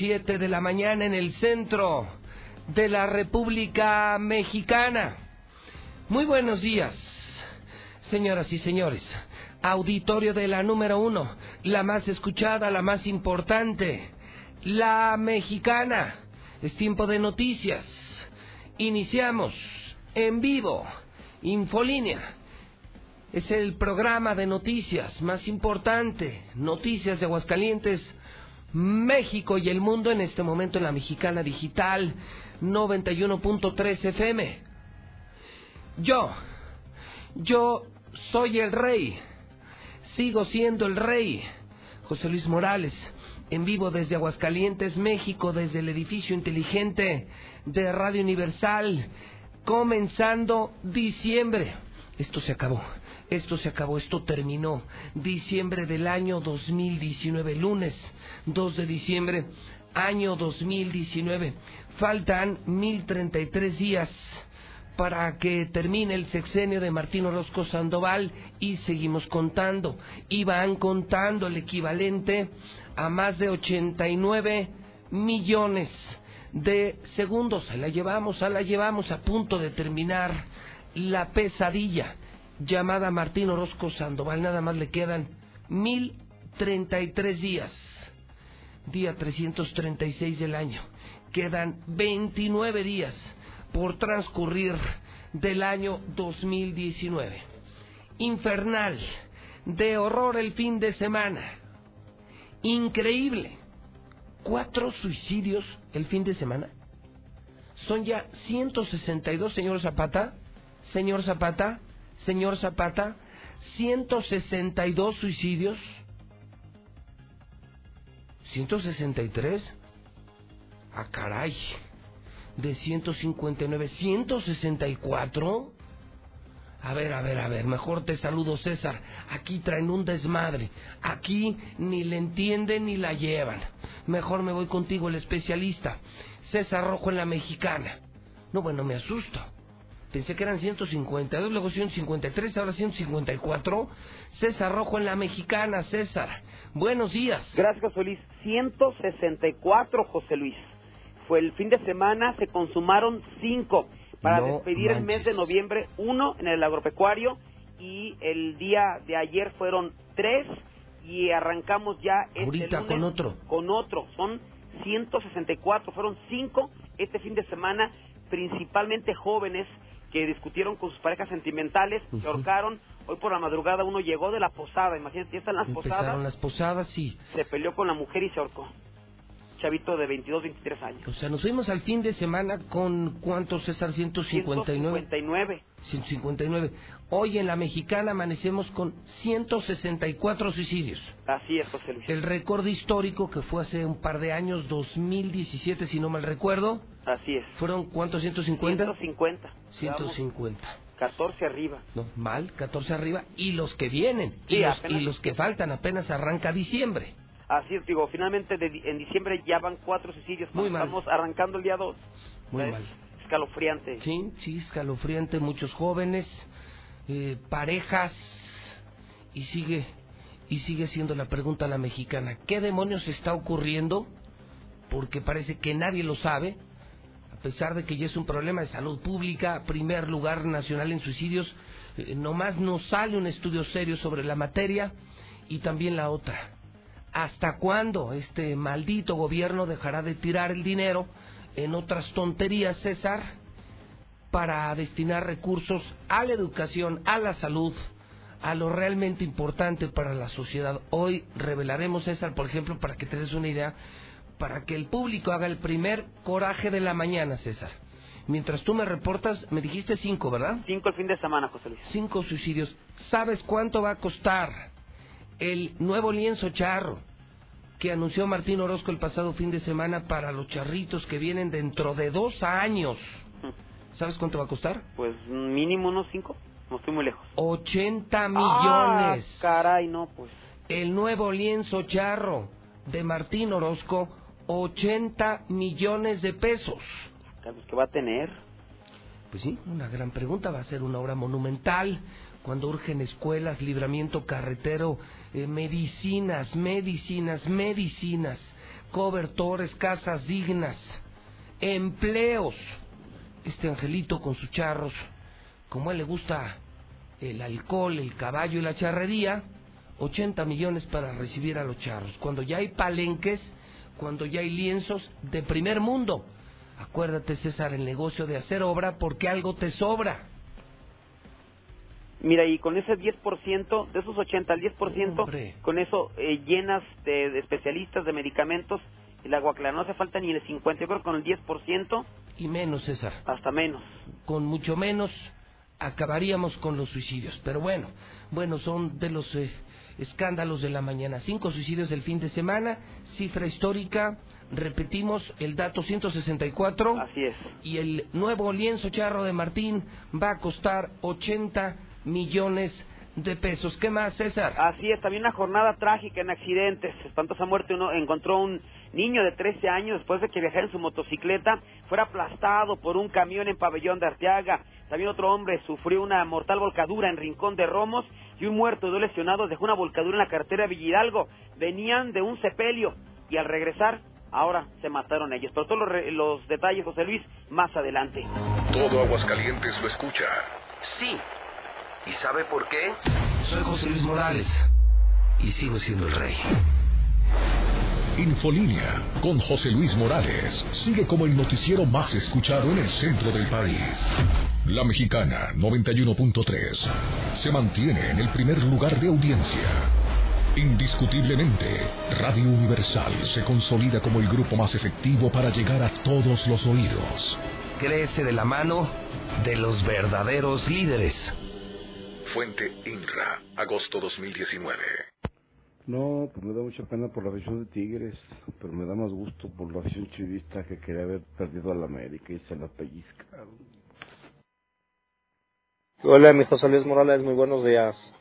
7 de la mañana en el centro de la República Mexicana. Muy buenos días, señoras y señores. Auditorio de la número uno, la más escuchada, la más importante, la mexicana. Es tiempo de noticias. Iniciamos en vivo, Infolínea. Es el programa de noticias más importante, Noticias de Aguascalientes, México y el mundo en este momento en la Mexicana Digital 91.3 FM. Yo, yo soy el rey, sigo siendo el rey. José Luis Morales, en vivo desde Aguascalientes, México, desde el edificio inteligente de Radio Universal, comenzando diciembre. Esto se acabó, esto se acabó, esto terminó. Diciembre del año 2019, lunes 2 de diciembre, año 2019. Faltan 1033 días para que termine el sexenio de Martín Orozco Sandoval y seguimos contando. Y van contando el equivalente a más de 89 millones de segundos. La llevamos, la llevamos a punto de terminar la pesadilla llamada Martín Orozco Sandoval. Nada más le quedan 1033 días. Día 336 del año. Quedan 29 días por transcurrir del año 2019. Infernal, de horror el fin de semana. Increíble. Cuatro suicidios el fin de semana. Son ya 162, señor Zapata. Señor Zapata, señor Zapata, 162 suicidios. 163. Ah, caray de 159, 164. A ver, a ver, a ver, mejor te saludo César. Aquí traen un desmadre. Aquí ni le entienden ni la llevan. Mejor me voy contigo, el especialista. César Rojo en la mexicana. No, bueno, me asusto. Pensé que eran 152, luego 153, ahora 154. César Rojo en la mexicana, César. Buenos días. Gracias, José Luis. 164, José Luis fue el fin de semana, se consumaron cinco para despedir el mes de noviembre, uno en el agropecuario y el día de ayer fueron tres y arrancamos ya este lunes con otro. Con otro, son 164, fueron cinco este fin de semana, principalmente jóvenes que discutieron con sus parejas sentimentales, se ahorcaron. Hoy por la madrugada uno llegó de la posada, imagínate, ya están las Empezaron posadas. las posadas, sí. Se peleó con la mujer y se ahorcó chavito de 22, 23 años. O sea, nos fuimos al fin de semana con cuántos, César, 159. 159. 159. Hoy en la mexicana amanecemos con 164 suicidios. Así es, José Luis. El récord histórico que fue hace un par de años, 2017, si no mal recuerdo. Así es. ¿Fueron cuántos? 150. 150. 150. 14 arriba. No, mal, 14 arriba. Y los que vienen. y, los, y los que faltan, apenas arranca diciembre. Así es, digo, finalmente en diciembre ya van cuatro suicidios. Muy mal. Estamos arrancando el día dos. Muy mal. Escalofriante. Sí, sí, escalofriante. Muchos jóvenes, eh, parejas, y sigue, y sigue siendo la pregunta a la mexicana. ¿Qué demonios está ocurriendo? Porque parece que nadie lo sabe, pesar de que ya es un problema de salud pública, primer lugar nacional en suicidios, eh, nomás no sale un estudio serio sobre la materia, y también la otra ¿Hasta cuándo este maldito gobierno dejará de tirar el dinero en otras tonterías, César, para destinar recursos a la educación, a la salud, a lo realmente importante para la sociedad? Hoy revelaremos, César, por ejemplo, para que te des una idea, para que el público haga el primer coraje de la mañana, César. Mientras tú me reportas, me dijiste cinco, ¿verdad? Cinco el fin de semana, José Luis. Cinco suicidios. ¿Sabes cuánto va a costar? el nuevo lienzo charro, que anunció Martín Orozco el pasado fin de semana para los charritos que vienen dentro de dos años. ¿Sabes cuánto va a costar? Pues mínimo unos cinco, no estoy muy lejos. 80 millones. Ah, caray, no, pues. El nuevo lienzo charro de Martín Orozco, 80 millones de pesos. ¿Qué va a tener? Pues sí, una gran pregunta. Va a ser una obra monumental cuando urgen escuelas, libramiento carretero, eh, medicinas, medicinas, medicinas, cobertores, casas dignas, empleos. Este angelito con sus charros, como a él le gusta el alcohol, el caballo y la charrería, 80 millones para recibir a los charros. Cuando ya hay palenques, cuando ya hay lienzos de primer mundo. Acuérdate, César, el negocio de hacer obra porque algo te sobra. Mira, y con ese 10%, de esos 80 al 10%, con eso eh, llenas de, especialistas, de medicamentos, el agua clara. No hace falta ni el 50, yo creo que con el 10%. Y menos, César. Hasta menos. Con mucho menos acabaríamos con los suicidios. Pero bueno, bueno, son de los eh, escándalos de la mañana. Cinco suicidios del fin de semana, cifra histórica. Repetimos el dato 164. Así es. Y el nuevo lienzo charro de Martín va a costar 80 millones de pesos. ¿Qué más, César? Así es, también una jornada trágica en accidentes. Espantosa muerte. Uno encontró un niño de 13 años después de que viajara en su motocicleta, fuera aplastado por un camión en Pabellón de Arteaga. También otro hombre sufrió una mortal volcadura en Rincón de Romos y un muerto, dos lesionados, dejó una volcadura en la carretera de Villidalgo. Venían de un sepelio y al regresar, ahora se mataron ellos. Pero todos los, los detalles, José Luis, más adelante. Todo Aguascalientes lo escucha. Sí ¿Y sabe por qué? Soy José Luis Morales y sigo siendo el rey. Infolínea con José Luis Morales sigue como el noticiero más escuchado en el centro del país. La mexicana 91.3 se mantiene en el primer lugar de audiencia. Indiscutiblemente, Radio Universal se consolida como el grupo más efectivo para llegar a todos los oídos. Crece de la mano de los verdaderos líderes Fuente INRA, agosto 2019. No, pues me da mucha pena por la afición de Tigres, pero me da más gusto por la afición chivista que quería haber perdido a la América y se la pellizcaron. Hola, mi José Luis Morales, muy buenos días.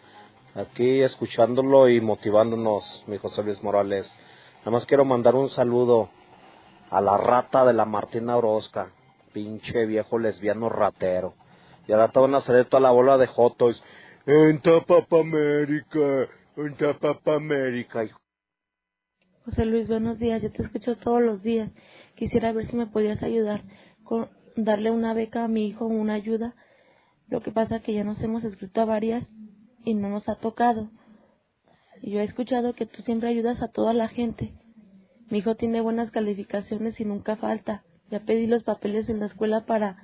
Aquí escuchándolo y motivándonos, mi José Luis Morales. Nada más quiero mandar un saludo a la rata de la Martina Orozca, pinche viejo lesbiano ratero. Y ahora te van a hacer toda la bola de jotos. En Tapapa América, América. José Luis, buenos días. Yo te escucho todos los días. Quisiera ver si me podías ayudar con darle una beca a mi hijo, una ayuda. Lo que pasa es que ya nos hemos escrito a varias y no nos ha tocado. Yo he escuchado que tú siempre ayudas a toda la gente. Mi hijo tiene buenas calificaciones y nunca falta. Ya pedí los papeles en la escuela para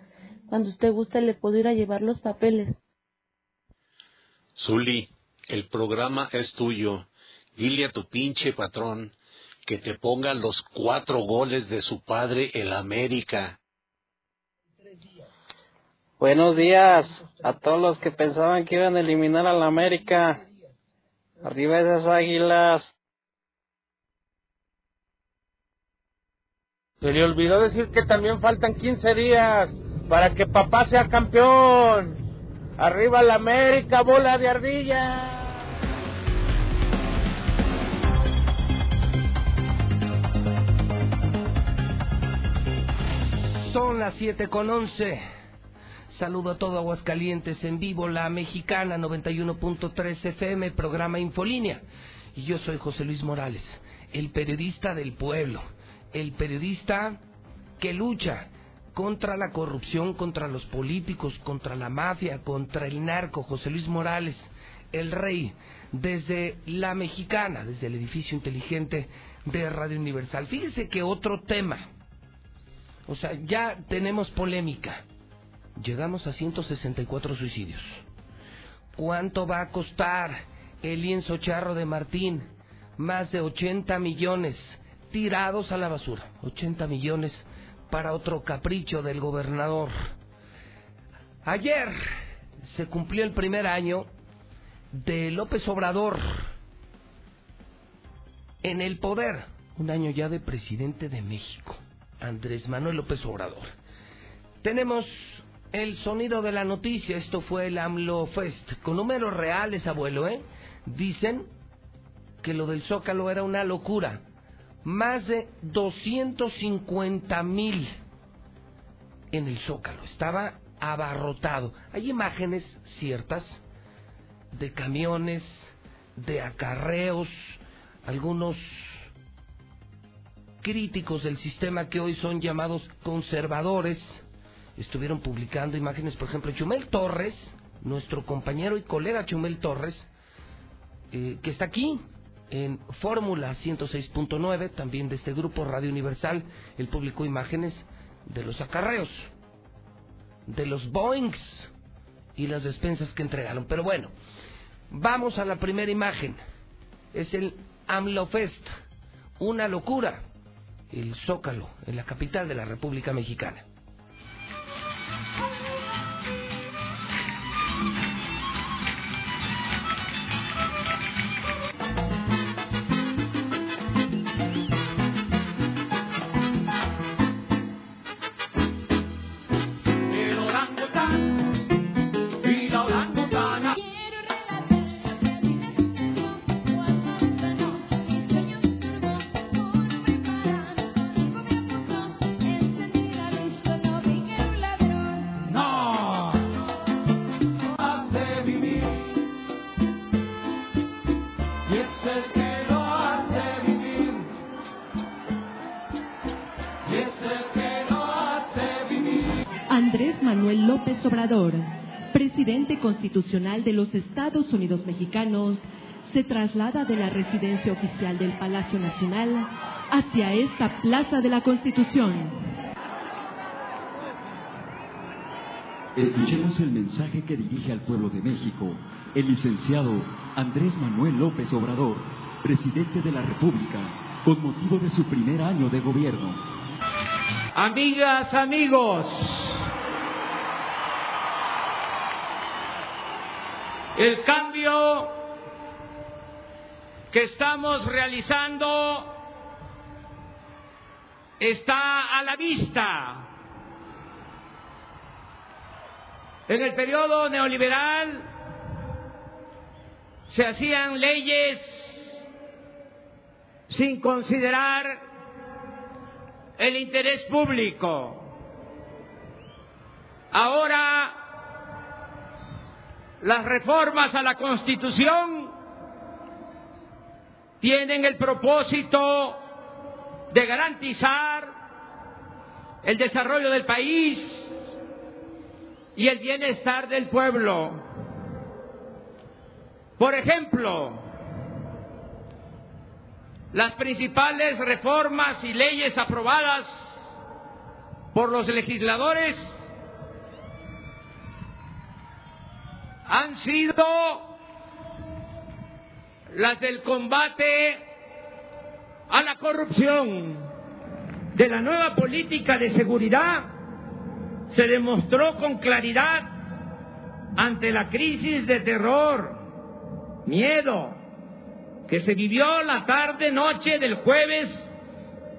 cuando usted guste le puedo ir a llevar los papeles. Zuli, el programa es tuyo. Dile a tu pinche patrón que te ponga los cuatro goles de su padre el América. Buenos días a todos los que pensaban que iban a eliminar a la América. Arriba esas águilas. Se le olvidó decir que también faltan 15 días para que papá sea campeón. Arriba la América, bola de ardilla. Son las 7 con 11. Saludo a todo Aguascalientes en vivo, la mexicana 91.3 FM, programa Infolínea. Y yo soy José Luis Morales, el periodista del pueblo, el periodista que lucha contra la corrupción, contra los políticos, contra la mafia, contra el narco, José Luis Morales, el rey, desde la mexicana, desde el edificio inteligente de Radio Universal. Fíjese que otro tema, o sea, ya tenemos polémica, llegamos a 164 suicidios. ¿Cuánto va a costar el lienzo charro de Martín? Más de 80 millones tirados a la basura, 80 millones para otro capricho del gobernador. Ayer se cumplió el primer año de López Obrador en el poder. Un año ya de presidente de México, Andrés Manuel López Obrador. Tenemos el sonido de la noticia. Esto fue el AMLO Fest. Con números reales, abuelo, ¿eh? Dicen que lo del Zócalo era una locura. Más de 250 mil en el Zócalo. Estaba abarrotado. Hay imágenes ciertas de camiones, de acarreos, algunos críticos del sistema que hoy son llamados conservadores estuvieron publicando imágenes, por ejemplo, Chumel Torres, nuestro compañero y colega Chumel Torres, eh, que está aquí en Fórmula 106.9, también de este grupo Radio Universal, él publicó imágenes de los acarreos, de los Boeings y las despensas que entregaron. Pero bueno, vamos a la primera imagen. Es el AMLOFest, una locura, el Zócalo, en la capital de la República Mexicana. Presidente constitucional de los Estados Unidos mexicanos, se traslada de la residencia oficial del Palacio Nacional hacia esta Plaza de la Constitución. Escuchemos el mensaje que dirige al pueblo de México el licenciado Andrés Manuel López Obrador, presidente de la República, con motivo de su primer año de gobierno. Amigas, amigos, El cambio que estamos realizando está a la vista. En el periodo neoliberal se hacían leyes sin considerar el interés público. Ahora las reformas a la Constitución tienen el propósito de garantizar el desarrollo del país y el bienestar del pueblo. Por ejemplo, las principales reformas y leyes aprobadas por los legisladores han sido las del combate a la corrupción, de la nueva política de seguridad, se demostró con claridad ante la crisis de terror, miedo, que se vivió la tarde-noche del jueves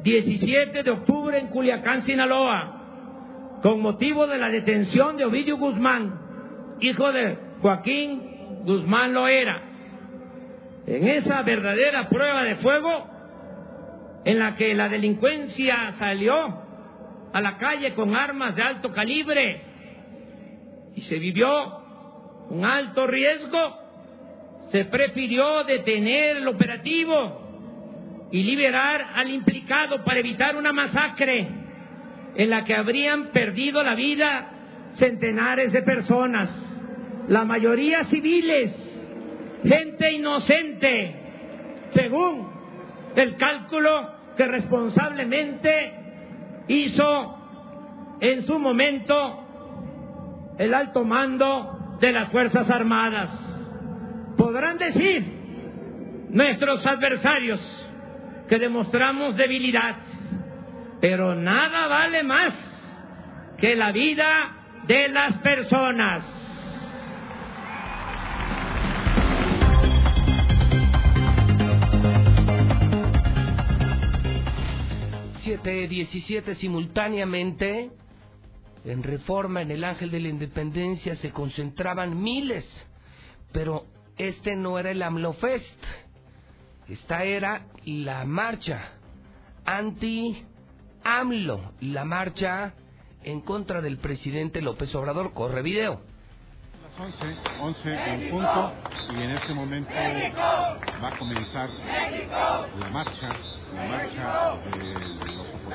17 de octubre en Culiacán, Sinaloa, con motivo de la detención de Ovidio Guzmán, hijo de Joaquín Guzmán lo era. En esa verdadera prueba de fuego en la que la delincuencia salió a la calle con armas de alto calibre y se vivió un alto riesgo, se prefirió detener el operativo y liberar al implicado para evitar una masacre en la que habrían perdido la vida centenares de personas la mayoría civiles, gente inocente, según el cálculo que responsablemente hizo en su momento el alto mando de las Fuerzas Armadas. Podrán decir nuestros adversarios que demostramos debilidad, pero nada vale más que la vida de las personas. 717 simultáneamente en Reforma, en el Ángel de la Independencia, se concentraban miles, pero este no era el AMLOFest, esta era la marcha anti-AMLO, la marcha en contra del presidente López Obrador. Corre video. Las 11, 11 en punto, y en este momento va a comenzar la marcha, la marcha de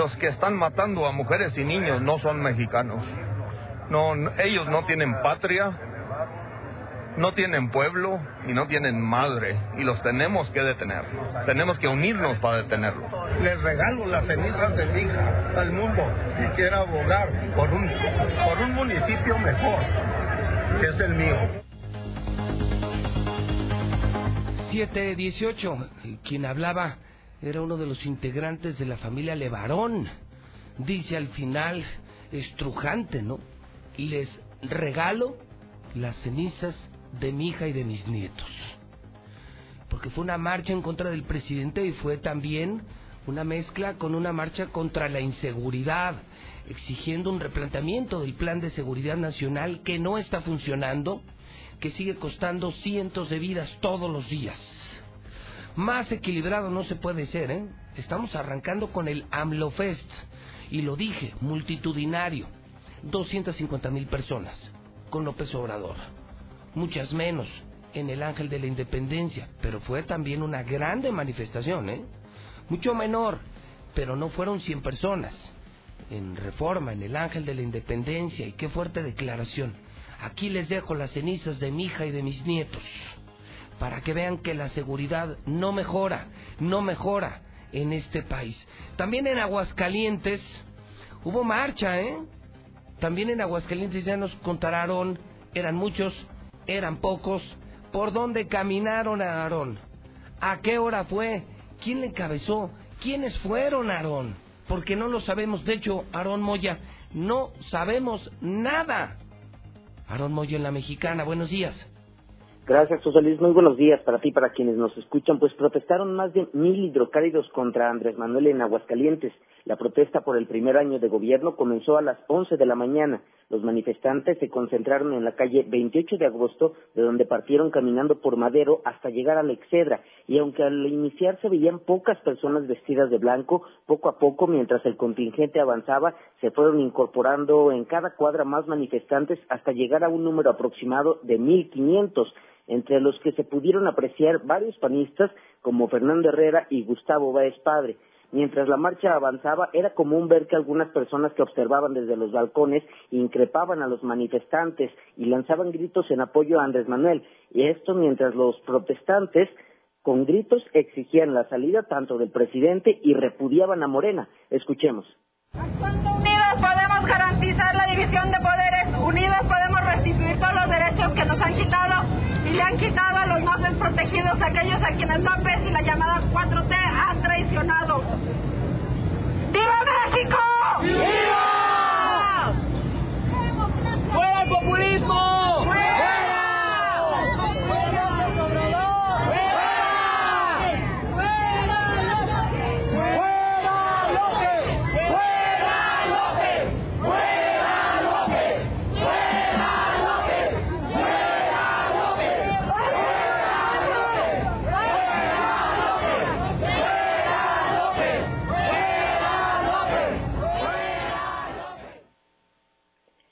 Los que están matando a mujeres y niños no son mexicanos. No, ellos no tienen patria, no tienen pueblo y no tienen madre y los tenemos que detener. Tenemos que unirnos para detenerlos. Les regalo las cenizas de mi hija al mundo y quiero abogar por un, por un municipio mejor, que es el mío. 718, quien hablaba era uno de los integrantes de la familia Levarón. Dice al final, estrujante, ¿no? Les regalo las cenizas de mi hija y de mis nietos. Porque fue una marcha en contra del presidente y fue también una mezcla con una marcha contra la inseguridad, exigiendo un replanteamiento del plan de seguridad nacional que no está funcionando, que sigue costando cientos de vidas todos los días. Más equilibrado no se puede ser, ¿eh? Estamos arrancando con el AMLOFest, y lo dije, multitudinario, 250 mil personas, con López Obrador muchas menos en el Ángel de la Independencia, pero fue también una grande manifestación, ¿eh? Mucho menor, pero no fueron 100 personas. En Reforma, en el Ángel de la Independencia, y qué fuerte declaración. Aquí les dejo las cenizas de mi hija y de mis nietos, para que vean que la seguridad no mejora, no mejora en este país. También en Aguascalientes hubo marcha, ¿eh? También en Aguascalientes ya nos contaron, eran muchos, eran pocos. ¿Por dónde caminaron a Aarón? ¿A qué hora fue? ¿Quién le encabezó? ¿Quiénes fueron Aarón? Porque no lo sabemos. De hecho, Aarón Moya, no sabemos nada. Aarón Moya en la mexicana, buenos días. Gracias, José Luis. Muy buenos días para ti, para quienes nos escuchan. Pues protestaron más de mil hidrocálidos contra Andrés Manuel en Aguascalientes. La protesta por el primer año de gobierno comenzó a las 11 de la mañana. Los manifestantes se concentraron en la calle 28 de agosto, de donde partieron caminando por Madero hasta llegar a la Excedra. Y aunque al iniciar se veían pocas personas vestidas de blanco, poco a poco, mientras el contingente avanzaba, se fueron incorporando en cada cuadra más manifestantes hasta llegar a un número aproximado de 1.500 entre los que se pudieron apreciar varios panistas como Fernando Herrera y Gustavo Báez Padre. Mientras la marcha avanzaba, era común ver que algunas personas que observaban desde los balcones increpaban a los manifestantes y lanzaban gritos en apoyo a Andrés Manuel, y esto mientras los protestantes con gritos exigían la salida tanto del presidente y repudiaban a Morena. Escuchemos. Unidos podemos garantizar la división de poderes, unidos podemos restituir todos los derechos que nos han quitado y le han quitado a los más desprotegidos, aquellos a quienes López y la llamada 4T han traicionado. ¡Viva México! ¡Viva! ¡Fuera el populismo!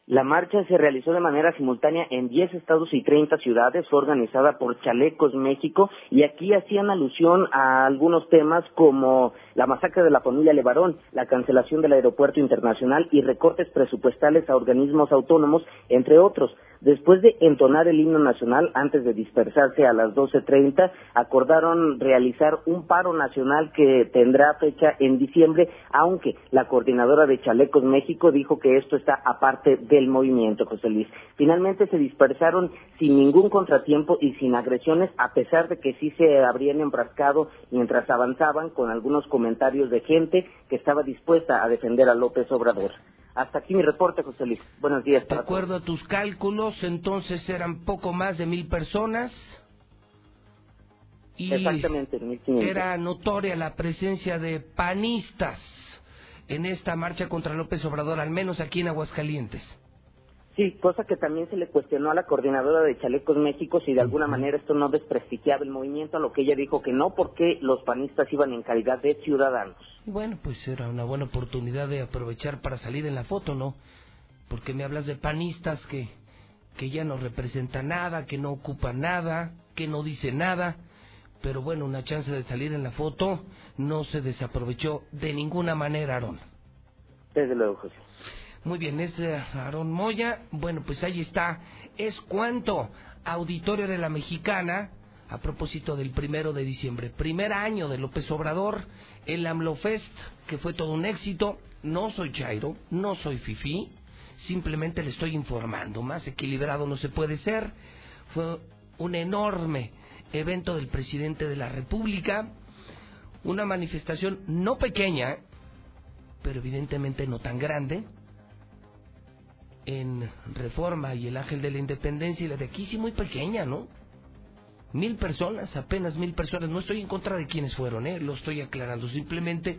La marcha se realizó de manera simultánea en 10 estados y 30 ciudades, fue organizada por Chalecos México y aquí hacían alusión a algunos temas como la masacre de la familia Levarón, la cancelación del aeropuerto internacional y recortes presupuestales a organismos autónomos, entre otros. Después de entonar el himno nacional antes de dispersarse a las 12.30, acordaron realizar un paro nacional que tendrá fecha en diciembre, aunque la coordinadora de Chalecos México dijo que esto está aparte del movimiento, José Luis. Finalmente se dispersaron sin ningún contratiempo y sin agresiones, a pesar de que sí se habrían enfrascado mientras avanzaban con algunos comentarios de gente que estaba dispuesta a defender a López Obrador. Hasta aquí mi reporte, José Luis. Buenos días. De acuerdo a tus cálculos, entonces eran poco más de mil personas. Y Exactamente, 1500. era notoria la presencia de panistas en esta marcha contra López Obrador, al menos aquí en Aguascalientes. Sí, cosa que también se le cuestionó a la coordinadora de Chalecos México si de alguna manera esto no desprestigiaba el movimiento, a lo que ella dijo que no, porque los panistas iban en calidad de ciudadanos. Bueno, pues era una buena oportunidad de aprovechar para salir en la foto, ¿no? Porque me hablas de panistas que, que ya no representan nada, que no ocupan nada, que no dicen nada, pero bueno, una chance de salir en la foto no se desaprovechó de ninguna manera, Aarón. Desde luego, José. Muy bien, es eh, Aarón Moya. Bueno, pues ahí está. Es cuanto auditorio de la Mexicana a propósito del primero de diciembre. Primer año de López Obrador, el AMLOFest, que fue todo un éxito. No soy Chairo, no soy Fifi, simplemente le estoy informando. Más equilibrado no se puede ser. Fue un enorme evento del presidente de la República, una manifestación no pequeña, pero evidentemente no tan grande, en Reforma y el Ángel de la Independencia y la de aquí sí muy pequeña, ¿no? Mil personas, apenas mil personas. No estoy en contra de quienes fueron, ¿eh? Lo estoy aclarando. Simplemente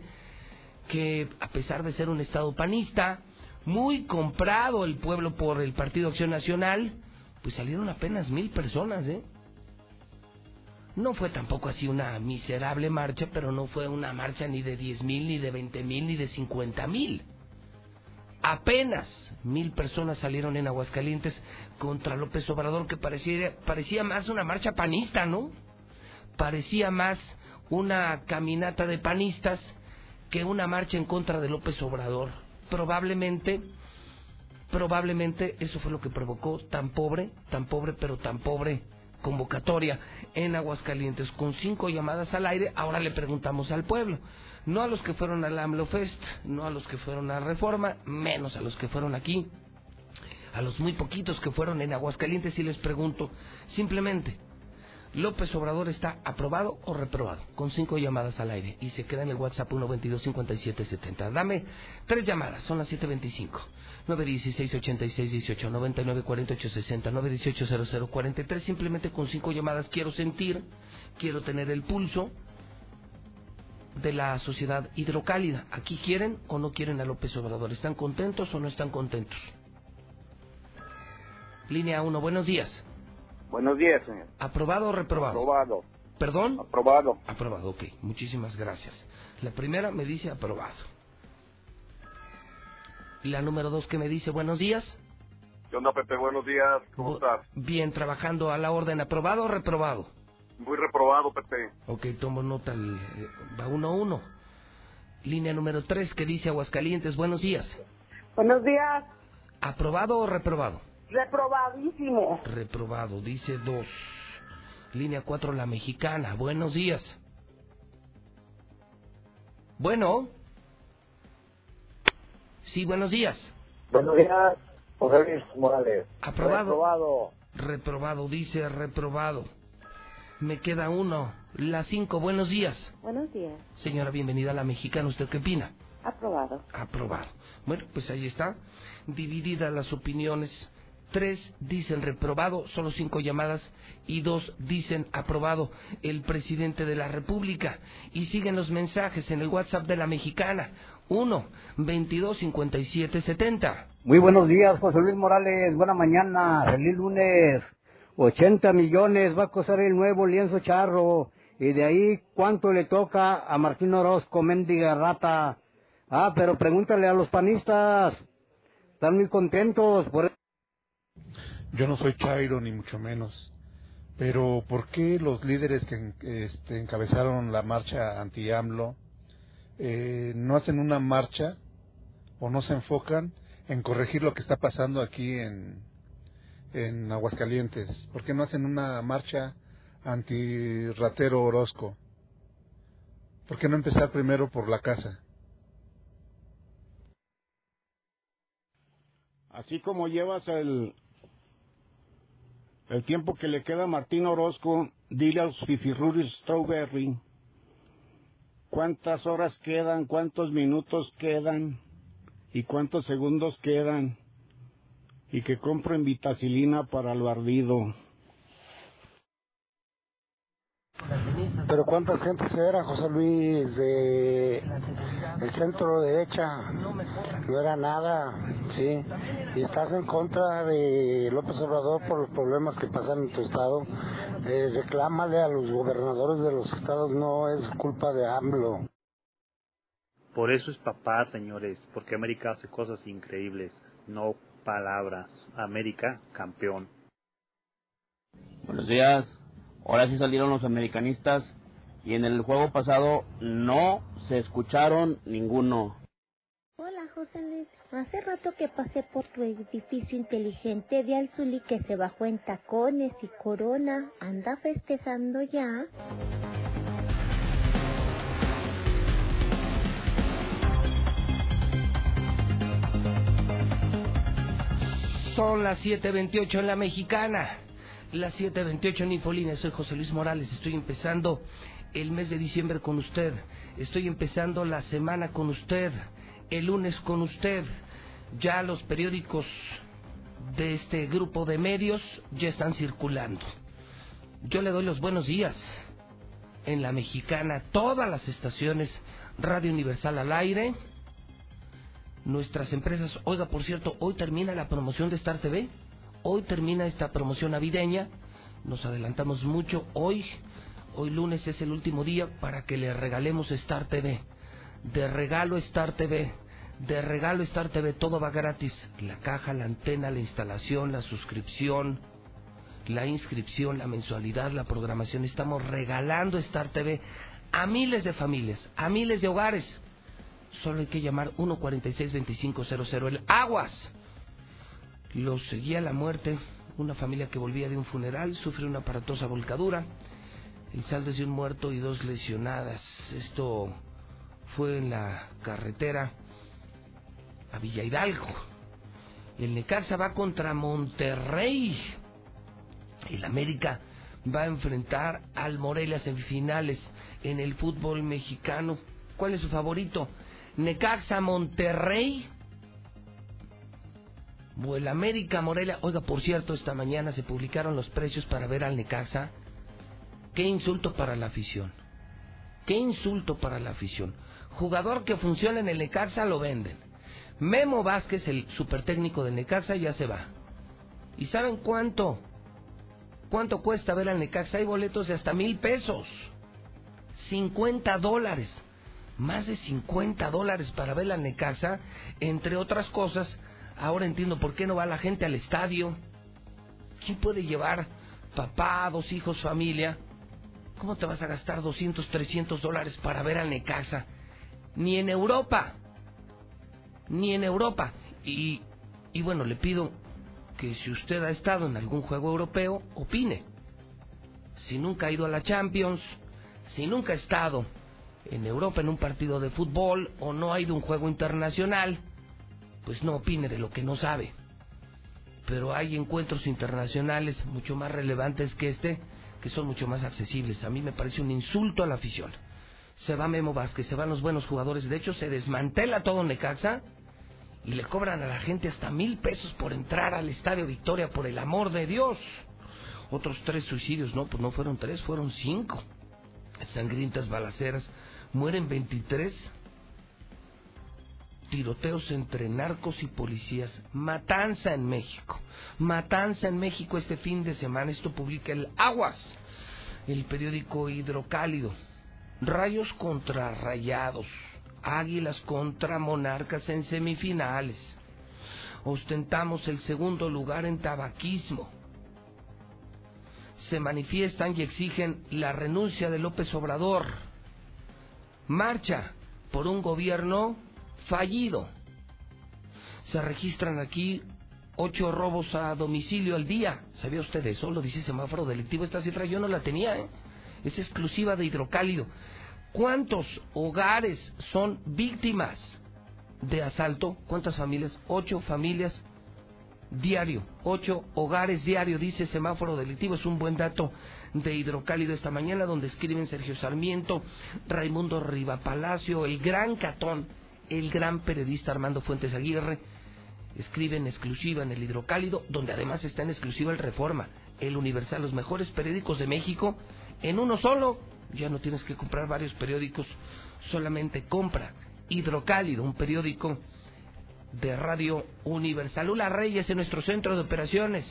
que a pesar de ser un Estado panista, muy comprado el pueblo por el Partido Acción Nacional, pues salieron apenas mil personas, ¿eh? No fue tampoco así una miserable marcha, pero no fue una marcha ni de diez mil, ni de veinte mil, ni de cincuenta mil. Apenas mil personas salieron en Aguascalientes contra López Obrador, que parecía, parecía más una marcha panista, ¿no? Parecía más una caminata de panistas que una marcha en contra de López Obrador. Probablemente, probablemente eso fue lo que provocó tan pobre, tan pobre, pero tan pobre convocatoria en Aguascalientes con cinco llamadas al aire. Ahora le preguntamos al pueblo, no a los que fueron al AMLO Fest, no a los que fueron a Reforma, menos a los que fueron aquí, a los muy poquitos que fueron en Aguascalientes y les pregunto simplemente, López Obrador está aprobado o reprobado, con cinco llamadas al aire, y se queda en el WhatsApp 122-5770. Dame tres llamadas, son las 725. 916-8618, 994860, 918-0043. Simplemente con cinco llamadas quiero sentir, quiero tener el pulso de la sociedad hidrocálida. ¿Aquí quieren o no quieren a López Obrador? ¿Están contentos o no están contentos? Línea 1, buenos días. Buenos días, señor. ¿Aprobado o reprobado? Aprobado. ¿Perdón? Aprobado. Aprobado, ok. Muchísimas gracias. La primera me dice aprobado. Y la número dos que me dice buenos días. ¿Qué onda, Pepe? Buenos días. ¿Cómo estás? Bien, trabajando a la orden. ¿Aprobado o reprobado? Muy reprobado, Pepe. Ok, tomo nota. El, eh, va uno a uno. Línea número tres que dice Aguascalientes. Buenos días. Buenos días. ¿Aprobado o reprobado? Reprobadísimo. Reprobado, dice dos. Línea 4, la mexicana. Buenos días. Bueno. Sí, buenos días. Buenos días, José Luis Morales. Aprobado. Reprobado. Reprobado, dice reprobado. Me queda uno. La 5, buenos días. Buenos días. Señora, bienvenida a la mexicana. ¿Usted qué opina? Aprobado. Aprobado. Bueno, pues ahí está. Divididas las opiniones. Tres dicen reprobado, solo cinco llamadas, y dos dicen aprobado el presidente de la República. Y siguen los mensajes en el WhatsApp de la mexicana. 1 22 57 70. Muy buenos días, José Luis Morales. Buena mañana. Feliz lunes. 80 millones va a costar el nuevo lienzo charro. Y de ahí, ¿cuánto le toca a Martín Orozco, mendiga rata? Ah, pero pregúntale a los panistas. Están muy contentos por Yo no soy Chairo, ni mucho menos. Pero, ¿por qué los líderes que este, encabezaron la marcha anti-AMLO eh, no hacen una marcha o no se enfocan en corregir lo que está pasando aquí en, en Aguascalientes? ¿Por qué no hacen una marcha anti-ratero Orozco? ¿Por qué no empezar primero por la casa? Así como llevas el, el tiempo que le queda a Martín Orozco, dile a los Fifirruris Strawberry cuántas horas quedan, cuántos minutos quedan y cuántos segundos quedan y que compren vitacilina para lo ardido. Pero cuántas gentes era José Luis de el centro derecha, no era nada, sí. Y estás en contra de López Obrador por los problemas que pasan en tu estado. Eh, reclámale a los gobernadores de los estados, no es culpa de AMLO. Por eso es papá, señores, porque América hace cosas increíbles, no palabras. América, campeón. Buenos días. Ahora sí salieron los americanistas y en el juego pasado no se escucharon ninguno. Hola, José Luis. Hace rato que pasé por tu edificio inteligente de Alzuli que se bajó en tacones y corona. ¿Anda festejando ya? Son las 7.28 en la mexicana. Las 7.28 en Infolina. Soy José Luis Morales. Estoy empezando el mes de diciembre con usted. Estoy empezando la semana con usted. El lunes con usted. Ya los periódicos de este grupo de medios ya están circulando. Yo le doy los buenos días. En la mexicana, todas las estaciones Radio Universal al aire nuestras empresas. Oiga, por cierto, hoy termina la promoción de Star TV. Hoy termina esta promoción navideña. Nos adelantamos mucho. Hoy, hoy lunes es el último día para que le regalemos Star TV. De regalo Star TV. De regalo Star TV. Todo va gratis. La caja, la antena, la instalación, la suscripción, la inscripción, la mensualidad, la programación. Estamos regalando Star TV a miles de familias, a miles de hogares solo hay que llamar 146-2500. El Aguas los seguía la muerte. Una familia que volvía de un funeral sufre una aparatosa volcadura. El saldo es de un muerto y dos lesionadas. Esto fue en la carretera a Villa Hidalgo. El Necaxa va contra Monterrey. El América va a enfrentar al Morelia semifinales en el fútbol mexicano. ¿Cuál es su favorito? Necaxa Monterrey. América Morelia. Oiga, por cierto, esta mañana se publicaron los precios para ver al Necaxa. Qué insulto para la afición. Qué insulto para la afición. Jugador que funciona en el Necaxa lo venden. Memo Vázquez, el super técnico del Necaxa, ya se va. ¿Y saben cuánto? ¿Cuánto cuesta ver al Necaxa? Hay boletos de hasta mil pesos. 50 dólares más de 50 dólares para ver la Necaxa, entre otras cosas. Ahora entiendo por qué no va la gente al estadio. ¿Quién puede llevar papá, dos hijos, familia? ¿Cómo te vas a gastar 200, 300 dólares para ver al Necaxa? Ni en Europa. Ni en Europa. Y, y bueno, le pido que si usted ha estado en algún juego europeo, opine. Si nunca ha ido a la Champions, si nunca ha estado en Europa en un partido de fútbol o no ha ido un juego internacional, pues no opine de lo que no sabe. Pero hay encuentros internacionales mucho más relevantes que este, que son mucho más accesibles. A mí me parece un insulto a la afición. Se va Memo Vázquez, se van los buenos jugadores. De hecho, se desmantela todo Necaxa y le cobran a la gente hasta mil pesos por entrar al Estadio Victoria, por el amor de Dios. Otros tres suicidios, no, pues no fueron tres, fueron cinco. Sangrientas balaceras mueren 23 tiroteos entre narcos y policías, matanza en México, matanza en México este fin de semana, esto publica el Aguas, el periódico Hidrocálido, rayos contra rayados, águilas contra monarcas en semifinales, ostentamos el segundo lugar en tabaquismo, se manifiestan y exigen la renuncia de López Obrador, marcha por un gobierno fallido. Se registran aquí ocho robos a domicilio al día. ¿Sabía usted eso? Lo dice semáforo delictivo. Esta cifra yo no la tenía, ¿eh? Es exclusiva de hidrocálido. ¿Cuántos hogares son víctimas de asalto? ¿Cuántas familias? Ocho familias diario. Ocho hogares diario, dice semáforo delictivo. Es un buen dato de hidrocálido esta mañana, donde escriben Sergio Sarmiento, Raimundo Riva Palacio, el gran Catón, el gran periodista Armando Fuentes Aguirre. Escriben exclusiva en el hidrocálido, donde además está en exclusiva el Reforma, el Universal, los mejores periódicos de México, en uno solo. Ya no tienes que comprar varios periódicos, solamente compra Hidrocálido, un periódico de Radio Universal. Lula Reyes en nuestro centro de operaciones.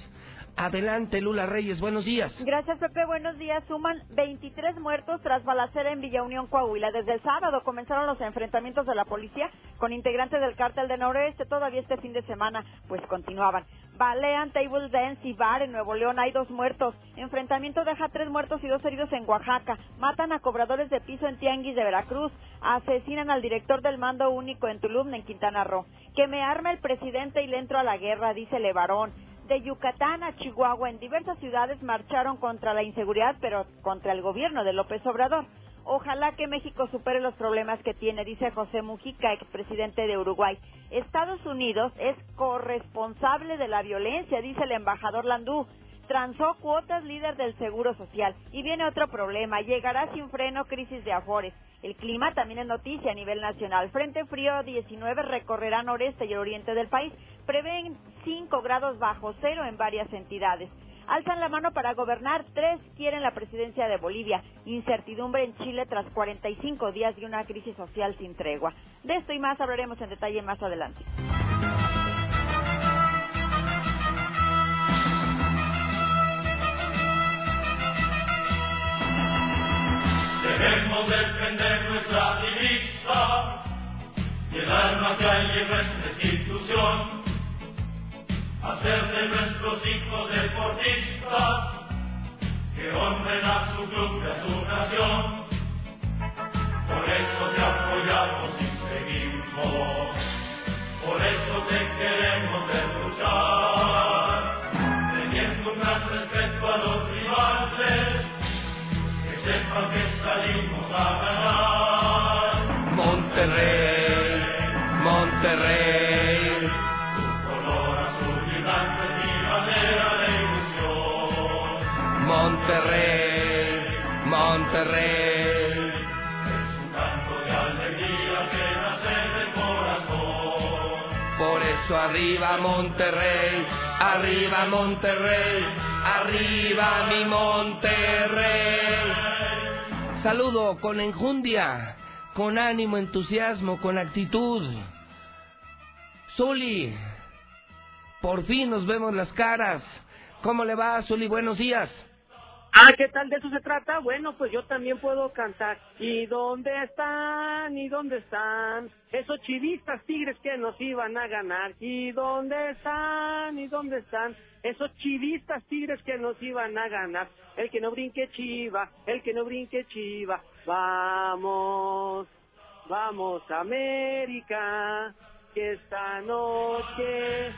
Adelante, Lula Reyes, buenos días. Gracias, Pepe, buenos días. Suman 23 muertos tras balacera en Villa Unión, Coahuila. Desde el sábado comenzaron los enfrentamientos de la policía con integrantes del cártel de Noreste. Todavía este fin de semana, pues continuaban. Balean, Table Dance y Bar en Nuevo León hay dos muertos. Enfrentamiento deja tres muertos y dos heridos en Oaxaca. Matan a cobradores de piso en Tianguis de Veracruz. Asesinan al director del mando único en Tulum, en Quintana Roo. Que me arme el presidente y le entro a la guerra, dice Levarón. De Yucatán a Chihuahua, en diversas ciudades marcharon contra la inseguridad, pero contra el gobierno de López Obrador. Ojalá que México supere los problemas que tiene, dice José Mujica, expresidente de Uruguay. Estados Unidos es corresponsable de la violencia, dice el embajador Landú. Transó cuotas líder del Seguro Social. Y viene otro problema. Llegará sin freno crisis de afores. El clima también es noticia a nivel nacional. Frente frío 19 recorrerá noreste y oriente del país. Prevén 5 grados bajo cero en varias entidades alzan la mano para gobernar, tres quieren la presidencia de Bolivia, incertidumbre en Chile tras 45 días de una crisis social sin tregua. De esto y más hablaremos en detalle más adelante. Debemos defender nuestra divisa y el alma que hay en nuestra institución hacer de nuestros hijos deportistas que honren a su club y a su nación. Por eso te apoyamos y seguimos, por eso te queremos de luchar, que sepan que salimos a ganar. Monterrey, Monterrey. Monterrey, Monterrey. Es un canto de alegría que nace del corazón. Por eso arriba Monterrey, arriba Monterrey, arriba mi Monterrey. Saludo con enjundia, con ánimo, entusiasmo, con actitud. Zuli, por fin nos vemos las caras. ¿Cómo le va, Zuli? Buenos días. Ah, ¿qué tal de eso se trata? Bueno, pues yo también puedo cantar. ¿Y dónde están? ¿Y dónde están? Esos chivistas tigres que nos iban a ganar. ¿Y dónde están? ¿Y dónde están? Esos chivistas tigres que nos iban a ganar. El que no brinque chiva, el que no brinque chiva. Vamos, vamos América, que esta noche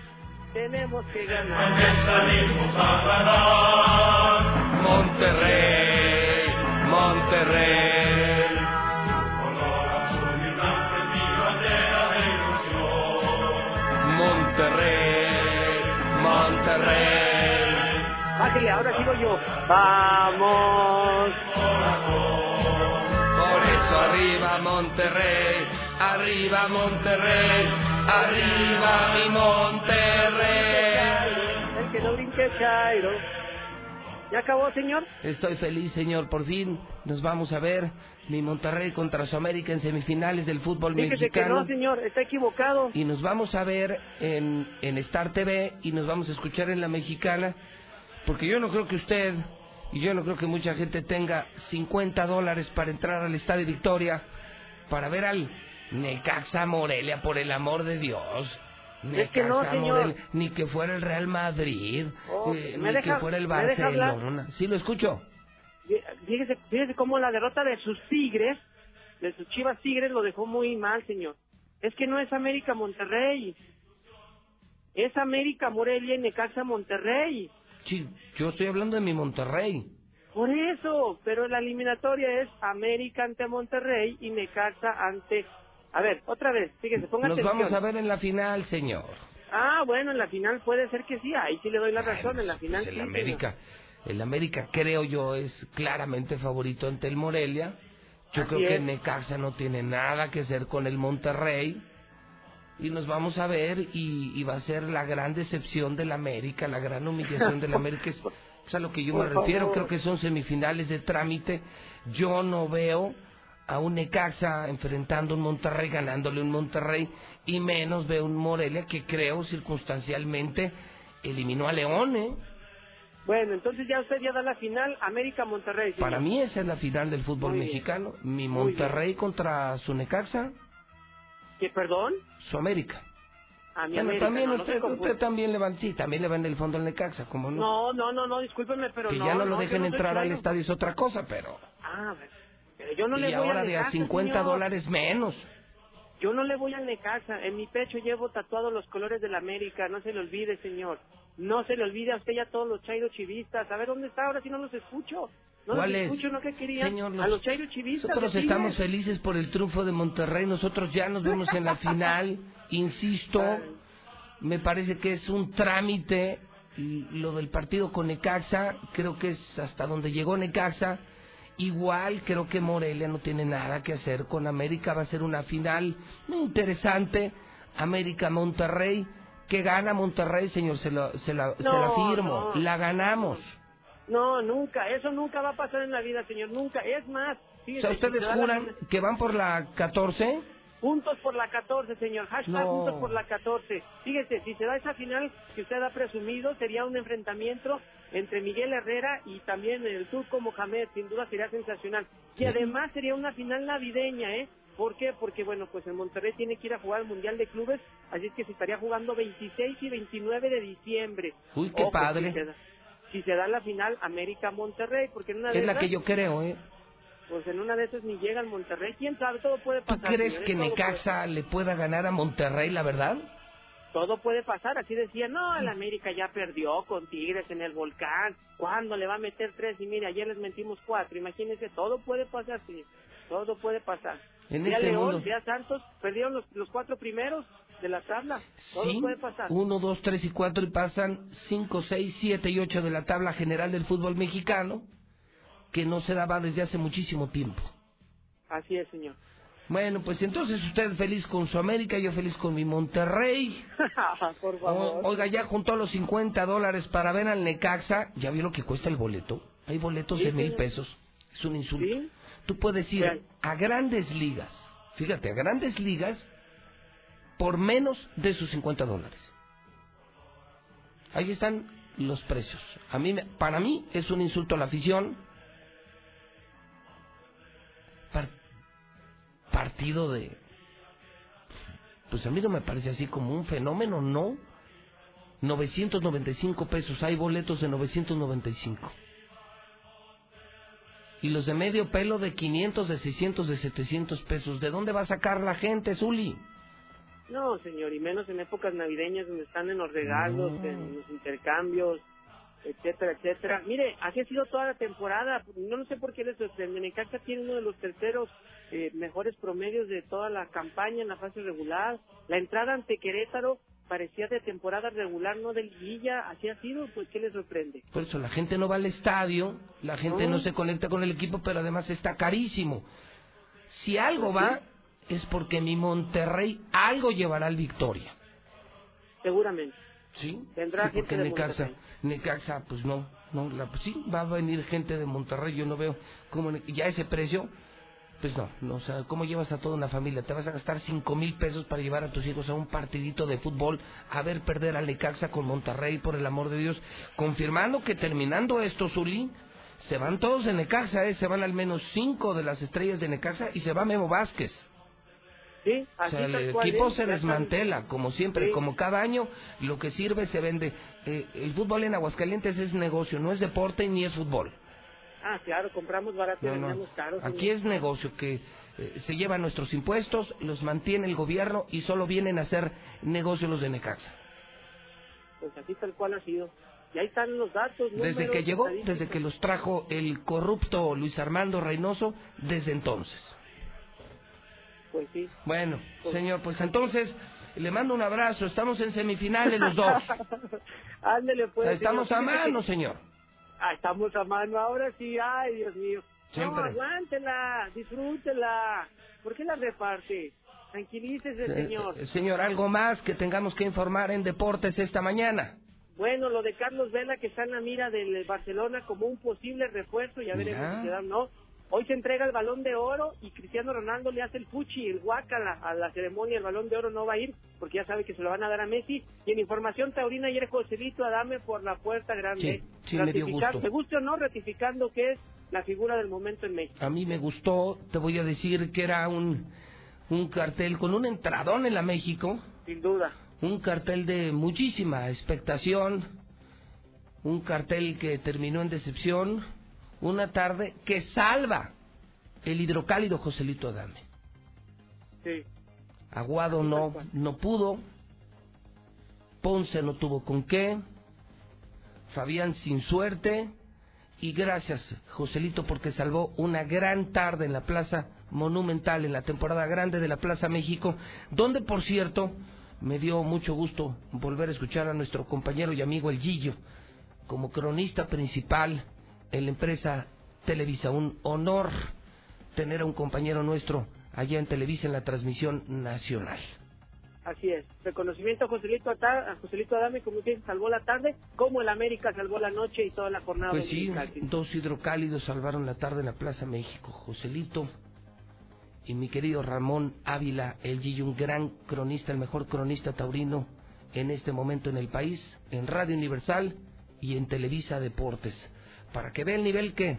tenemos que ganar. salimos a ganar. Monterrey, Monterrey. Color azul y blanco es mi bandera de ilusión. Monterrey, Monterrey. Bájale, ahora sigo yo. Vamos. Por eso arriba Monterrey, arriba Monterrey, arriba mi Monterrey. El que no brinque Chairo. ¿Ya acabó, señor? Estoy feliz, señor. Por fin nos vamos a ver mi Monterrey contra su América en semifinales del fútbol Fíjese que mexicano. no, señor, está equivocado. Y nos vamos a ver en, en Star TV y nos vamos a escuchar en la mexicana. Porque yo no creo que usted y yo no creo que mucha gente tenga 50 dólares para entrar al Estadio Victoria para ver al Necaxa Morelia, por el amor de Dios. Es que no, señor. Morelia, ni que fuera el Real Madrid, Oh, eh, ¿me ni deja- que fuera el? Barcelona. Sí, lo escucho. Fíjese, fíjese cómo la derrota de sus Tigres, de sus Chivas Tigres, lo dejó muy mal, señor. Es que no es América Monterrey. Es América Morelia y Necaxa Monterrey. Sí, yo estoy hablando de mi Monterrey. Por eso, pero la eliminatoria es América ante Monterrey y Necaxa ante... A ver, otra vez, fíjense, pongan Nos atención. vamos a ver en la final, señor. Ah, bueno, en la final puede ser que sí, ahí sí le doy la razón, en la final Pues sí. el América, el América creo yo es claramente favorito ante el Morelia. Yo Así creo que es. Necaxa no tiene nada que hacer con el Monterrey. Y nos vamos a ver y, y va a ser la gran decepción del América, la gran humillación del América. Es, es a lo que yo me refiero. Creo que son semifinales de trámite. Yo no veo a un Necaxa enfrentando un Monterrey, ganándole un Monterrey, y menos veo un Morelia que creo circunstancialmente eliminó a León, ¿eh? Bueno, entonces ya usted ya da la final América-Monterrey. Para mí esa es la final del fútbol Muy bien. mexicano. Mi Monterrey contra su Necaxa, ¿Qué, perdón? su América. A mi Bueno, América, también no, usted, usted también le van, sí, también le van el fondo al Necaxa, como no. No, no, no, no, discúlpeme, pero que no. ya no lo dejen entrar al estadio es otra cosa, pero... Ah, pero yo no y le voy ahora al de a Necaxa, 50 señor. dólares menos. Yo no le voy al Necaxa. En mi pecho llevo tatuados los colores de la América. No se le olvide, señor. No se le olvide a usted ya todos los chairo chivistas. A ver, ¿dónde está? Ahora sí no los escucho. No ¿Cuál los es? escucho, ¿no? ¿Qué quería? Señor, a los chairo chivistas. Nosotros estamos felices por el triunfo de Monterrey, nosotros ya nos vemos en la final, insisto, me parece que es un trámite y lo del partido con Necaxa, creo que es hasta donde llegó Necaxa, igual creo que Morelia no tiene nada que hacer con América, va a ser una final muy interesante, América-Monterrey, que gana Monterrey, señor, se, lo- se la, se la firmo, no. la ganamos. No, nunca. Eso nunca va a pasar en la vida, señor. Nunca. Es más. O sea, ¿ustedes juran que van por la 14? Juntos por la 14, señor. Hashtag No. juntos por la 14. Fíjese, si se da esa final que usted ha presumido, sería un enfrentamiento entre Miguel Herrera y también el turco Mohamed. Sin duda sería sensacional. Y además sería una final navideña, ¿eh? ¿Por qué? Porque, bueno, pues en Monterrey tiene que ir a jugar al Mundial de Clubes, así es que se estaría jugando 26 y 29 de diciembre. Uy, qué Ojo, padre. Si se, da, si se da la final América-Monterrey, porque en una de Es la esas, que yo creo, ¿eh? Pues en una de esas ni llega al Monterrey. ¿Quién sabe? Todo puede ¿Tú pasar. crees señores, que todo puede- Necaxa le pueda ganar a Monterrey, la verdad? todo puede pasar. Así decía, no, el América ya perdió con Tigres en el volcán. ¿Cuándo le va a meter tres? Y mire, ayer les metimos cuatro. Imagínense, todo puede pasar, sí. Todo puede pasar. En Ve a este León, mundo. ve a Santos, perdieron los, los cuatro primeros de la tabla. Todo Sí, puede pasar. uno, dos, tres y cuatro y pasan cinco, seis, siete y ocho de la tabla general del fútbol mexicano, que no se daba desde hace muchísimo tiempo. Así es, señor. Bueno, pues entonces usted feliz con su América, yo feliz con mi Monterrey. Por O- favor. oiga, ya juntó los 50 dólares para ver al Necaxa. ¿Ya vio lo que cuesta el boleto? Hay boletos Sí, de mil pesos. Es un insulto. Sí. Tú puedes ir a grandes ligas, fíjate, a grandes ligas, por menos de sus 50 dólares. Ahí están los precios. A mí, para mí es un insulto a la afición. Partido de... Pues a mí no me parece así como un fenómeno, no. 995 pesos, hay boletos de 995. Y los de medio pelo de 500, de 600, de 700 pesos. ¿De dónde va a sacar la gente, Zuli? No, señor, y menos en épocas navideñas donde están en los regalos, No. en los intercambios, etcétera, etcétera. Mire, así ha sido toda la temporada. No, no sé por qué les sorprende. Necaxa tiene uno de los terceros eh, mejores promedios de toda la campaña en la fase regular. La entrada ante Querétaro parecía de temporada regular, no de liguilla. Así ha sido, pues, ¿qué les sorprende? Por eso la gente no va al estadio, la gente no No. se conecta con el equipo, pero además está carísimo. Si algo va, es porque mi Monterrey algo llevará al Victoria. Seguramente. ¿Sí? Tendrá Sí, porque gente de Necaxa. Necaxa, pues no, no, la, pues sí, va a venir gente de Monterrey, yo no veo cómo, ya ese precio, pues no, no, o sea, ¿cómo llevas a toda una familia? ¿Te vas a gastar cinco mil pesos para llevar a tus hijos a un partidito de fútbol, a ver perder al Necaxa con Monterrey, por el amor de Dios? Confirmando que terminando esto, Zuli, se van todos de Necaxa, ¿eh? se van al menos cinco de las estrellas de Necaxa y se va Memo Vázquez. Sí, O así sea, tal el equipo es. se desmantela, como siempre, Sí. como cada año, lo que sirve se vende. Eh, el fútbol en Aguascalientes es negocio, no es deporte ni es fútbol. Ah, claro, compramos barato y No, no. vendemos caro. Aquí es negocio que eh, se llevan nuestros impuestos, los mantiene el gobierno y solo vienen a hacer negocio los de Necaxa. pues así tal cual ha sido. Y ahí están los datos. Desde que llegó, desde que los trajo el corrupto Luis Armando Reynoso, desde entonces. Pues sí. Bueno, señor, pues entonces le mando un abrazo. Estamos en semifinales los dos. Ándele, O pues. estamos señor, a mano, señor. Ah, estamos a mano ahora sí, ay, Dios mío. Siempre. No, aguántela, disfrútela. ¿Por qué la reparte? Tranquilícese, señor. Eh, señor, algo más que tengamos que informar en deportes esta mañana. Bueno, lo de Carlos Vela que está en la mira del Barcelona como un posible refuerzo, ya veremos si se da o no. Hoy se entrega el balón de oro y Cristiano Ronaldo le hace el fuchi, el guacala a la ceremonia. El balón de oro no va a ir porque ya sabe que se lo van a dar a Messi. Y en información taurina ayer Joselito Adame por la puerta grande. Sí, sí, me dio gusto. ¿Te guste o no? Ratificando que es la figura del momento en México. A mí me gustó, te voy a decir que era un, un cartel con un entradón en la México, Sin duda. un cartel de muchísima expectación, un cartel que terminó en decepción, una tarde que salva el hidrocálido Joselito Adame. Sí. Aguado no, no pudo, Ponce no tuvo con qué, Fabián sin suerte, y gracias Joselito porque salvó una gran tarde en la Plaza Monumental, en la temporada grande de la Plaza México, donde por cierto me dio mucho gusto volver a escuchar a nuestro compañero y amigo El Gillo como cronista principal en la empresa Televisa. Un honor tener a un compañero nuestro allá en Televisa en la transmisión nacional. Así es. Reconocimiento a Joselito, a Joselito Adame, como usted salvó la tarde, como el América salvó la noche y toda la jornada Pues sí, dos hidrocálidos salvaron la tarde en la Plaza México. Joselito y mi querido Ramón Ávila, el Gillo, un gran cronista, el mejor cronista taurino en este momento en el país, en Radio Universal y en Televisa Deportes. Para que vea el nivel que,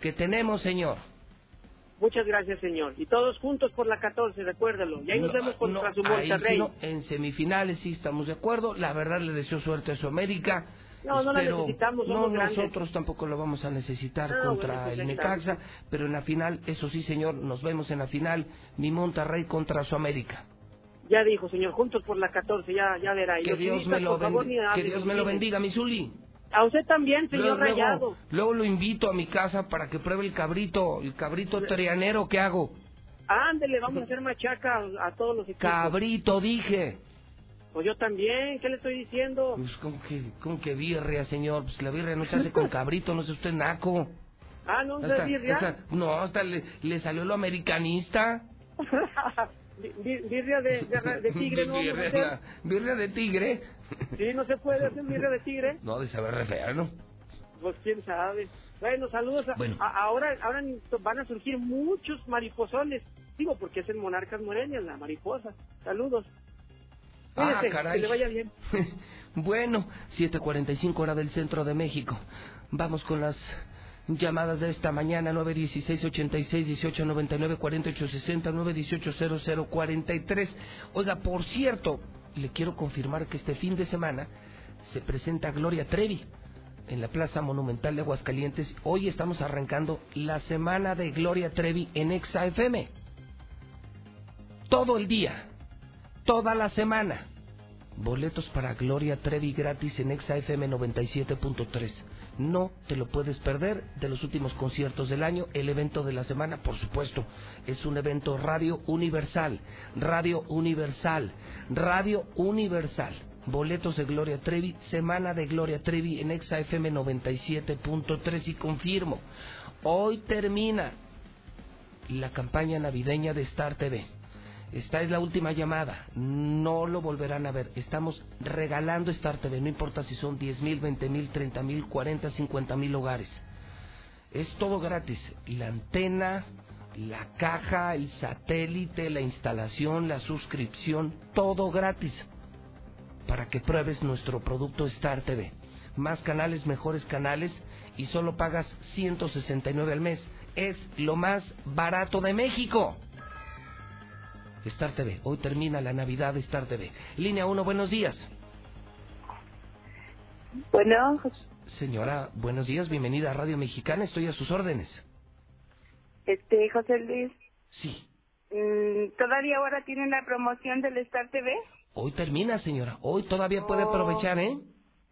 que tenemos, señor. Muchas gracias, señor. Y todos juntos por la 14, recuérdalo. Y ahí nos No, vemos contra no, su Monterrey. no, en semifinales sí estamos de acuerdo. La verdad le deseo suerte a su América. No, no la necesitamos, No, grandes. nosotros tampoco lo vamos a necesitar Ah, contra bueno, pues el Necaxa, pero en la final, eso sí, señor, nos vemos en la final, mi Monterrey contra su América. Ya dijo, señor, juntos por la 14, ya, ya verá. Y Que los Dios me lo, favor, que Dios me lo bendiga, mi Zuli. A usted también, señor Luego, Rayado. luego lo invito a mi casa para que pruebe el cabrito, el cabrito trianero que hago. Ándele, vamos a hacer machaca a, a todos los equipos. Cabrito, dije. Pues yo también, ¿qué le estoy diciendo? Pues como que, como que birria, señor. Pues la birria no se hace con cabrito, no sé usted naco. Ah, no, Hasta- es birria. hasta- no, hasta le, le salió lo americanista. Bi- bi- birria de, de, de tigre, ¿no? birria, la- birria de tigre. Sí, no se puede hacer birria de tigre. No, de saber re fea, ¿no? Pues quién sabe. Bueno, saludos. a- Bueno. a- ahora, ahora van a surgir muchos mariposones. Digo, porque es el Monarcas Moreñas, la mariposa. Saludos. Ah, Cuídese, caray. Que le vaya bien. bueno, 7.45 hora del centro de México. Vamos con las llamadas de esta mañana, 916 86 18 99 48 60 918 00 43. Oiga, por cierto, le quiero confirmar que este fin de semana se presenta Gloria Trevi en la Plaza Monumental de Aguascalientes. Hoy estamos arrancando la semana de Gloria Trevi en Exa FM. Todo el día, toda la semana. Boletos para Gloria Trevi gratis en Exa FM 97.3. No te lo puedes perder de los últimos conciertos del año. El evento de la semana, por supuesto, es un evento Radio Universal. Radio Universal. Radio Universal. Boletos de Gloria Trevi, semana de Gloria Trevi en Exa FM 97.3 y confirmo, hoy termina la campaña navideña de Star TV. Esta es la última llamada. No lo volverán a ver. Estamos regalando Star TV. No importa si son 10 mil, 20 mil, 30 mil, 40, 50 mil hogares. Es todo gratis. La antena, la caja, el satélite, la instalación, la suscripción, todo gratis. Para que pruebes nuestro producto Star TV. Más canales, mejores canales y solo pagas 169 al mes. Es lo más barato de México. Star TV. Hoy termina la Navidad de Star TV. Línea 1, buenos días. Bueno, Señora, buenos días, bienvenida a Radio Mexicana, estoy a sus órdenes. este, José Luis, Sí, mm, ¿todavía ahora tienen la promoción del Star TV? Hoy termina, señora. Hoy todavía puede aprovechar, ¿eh?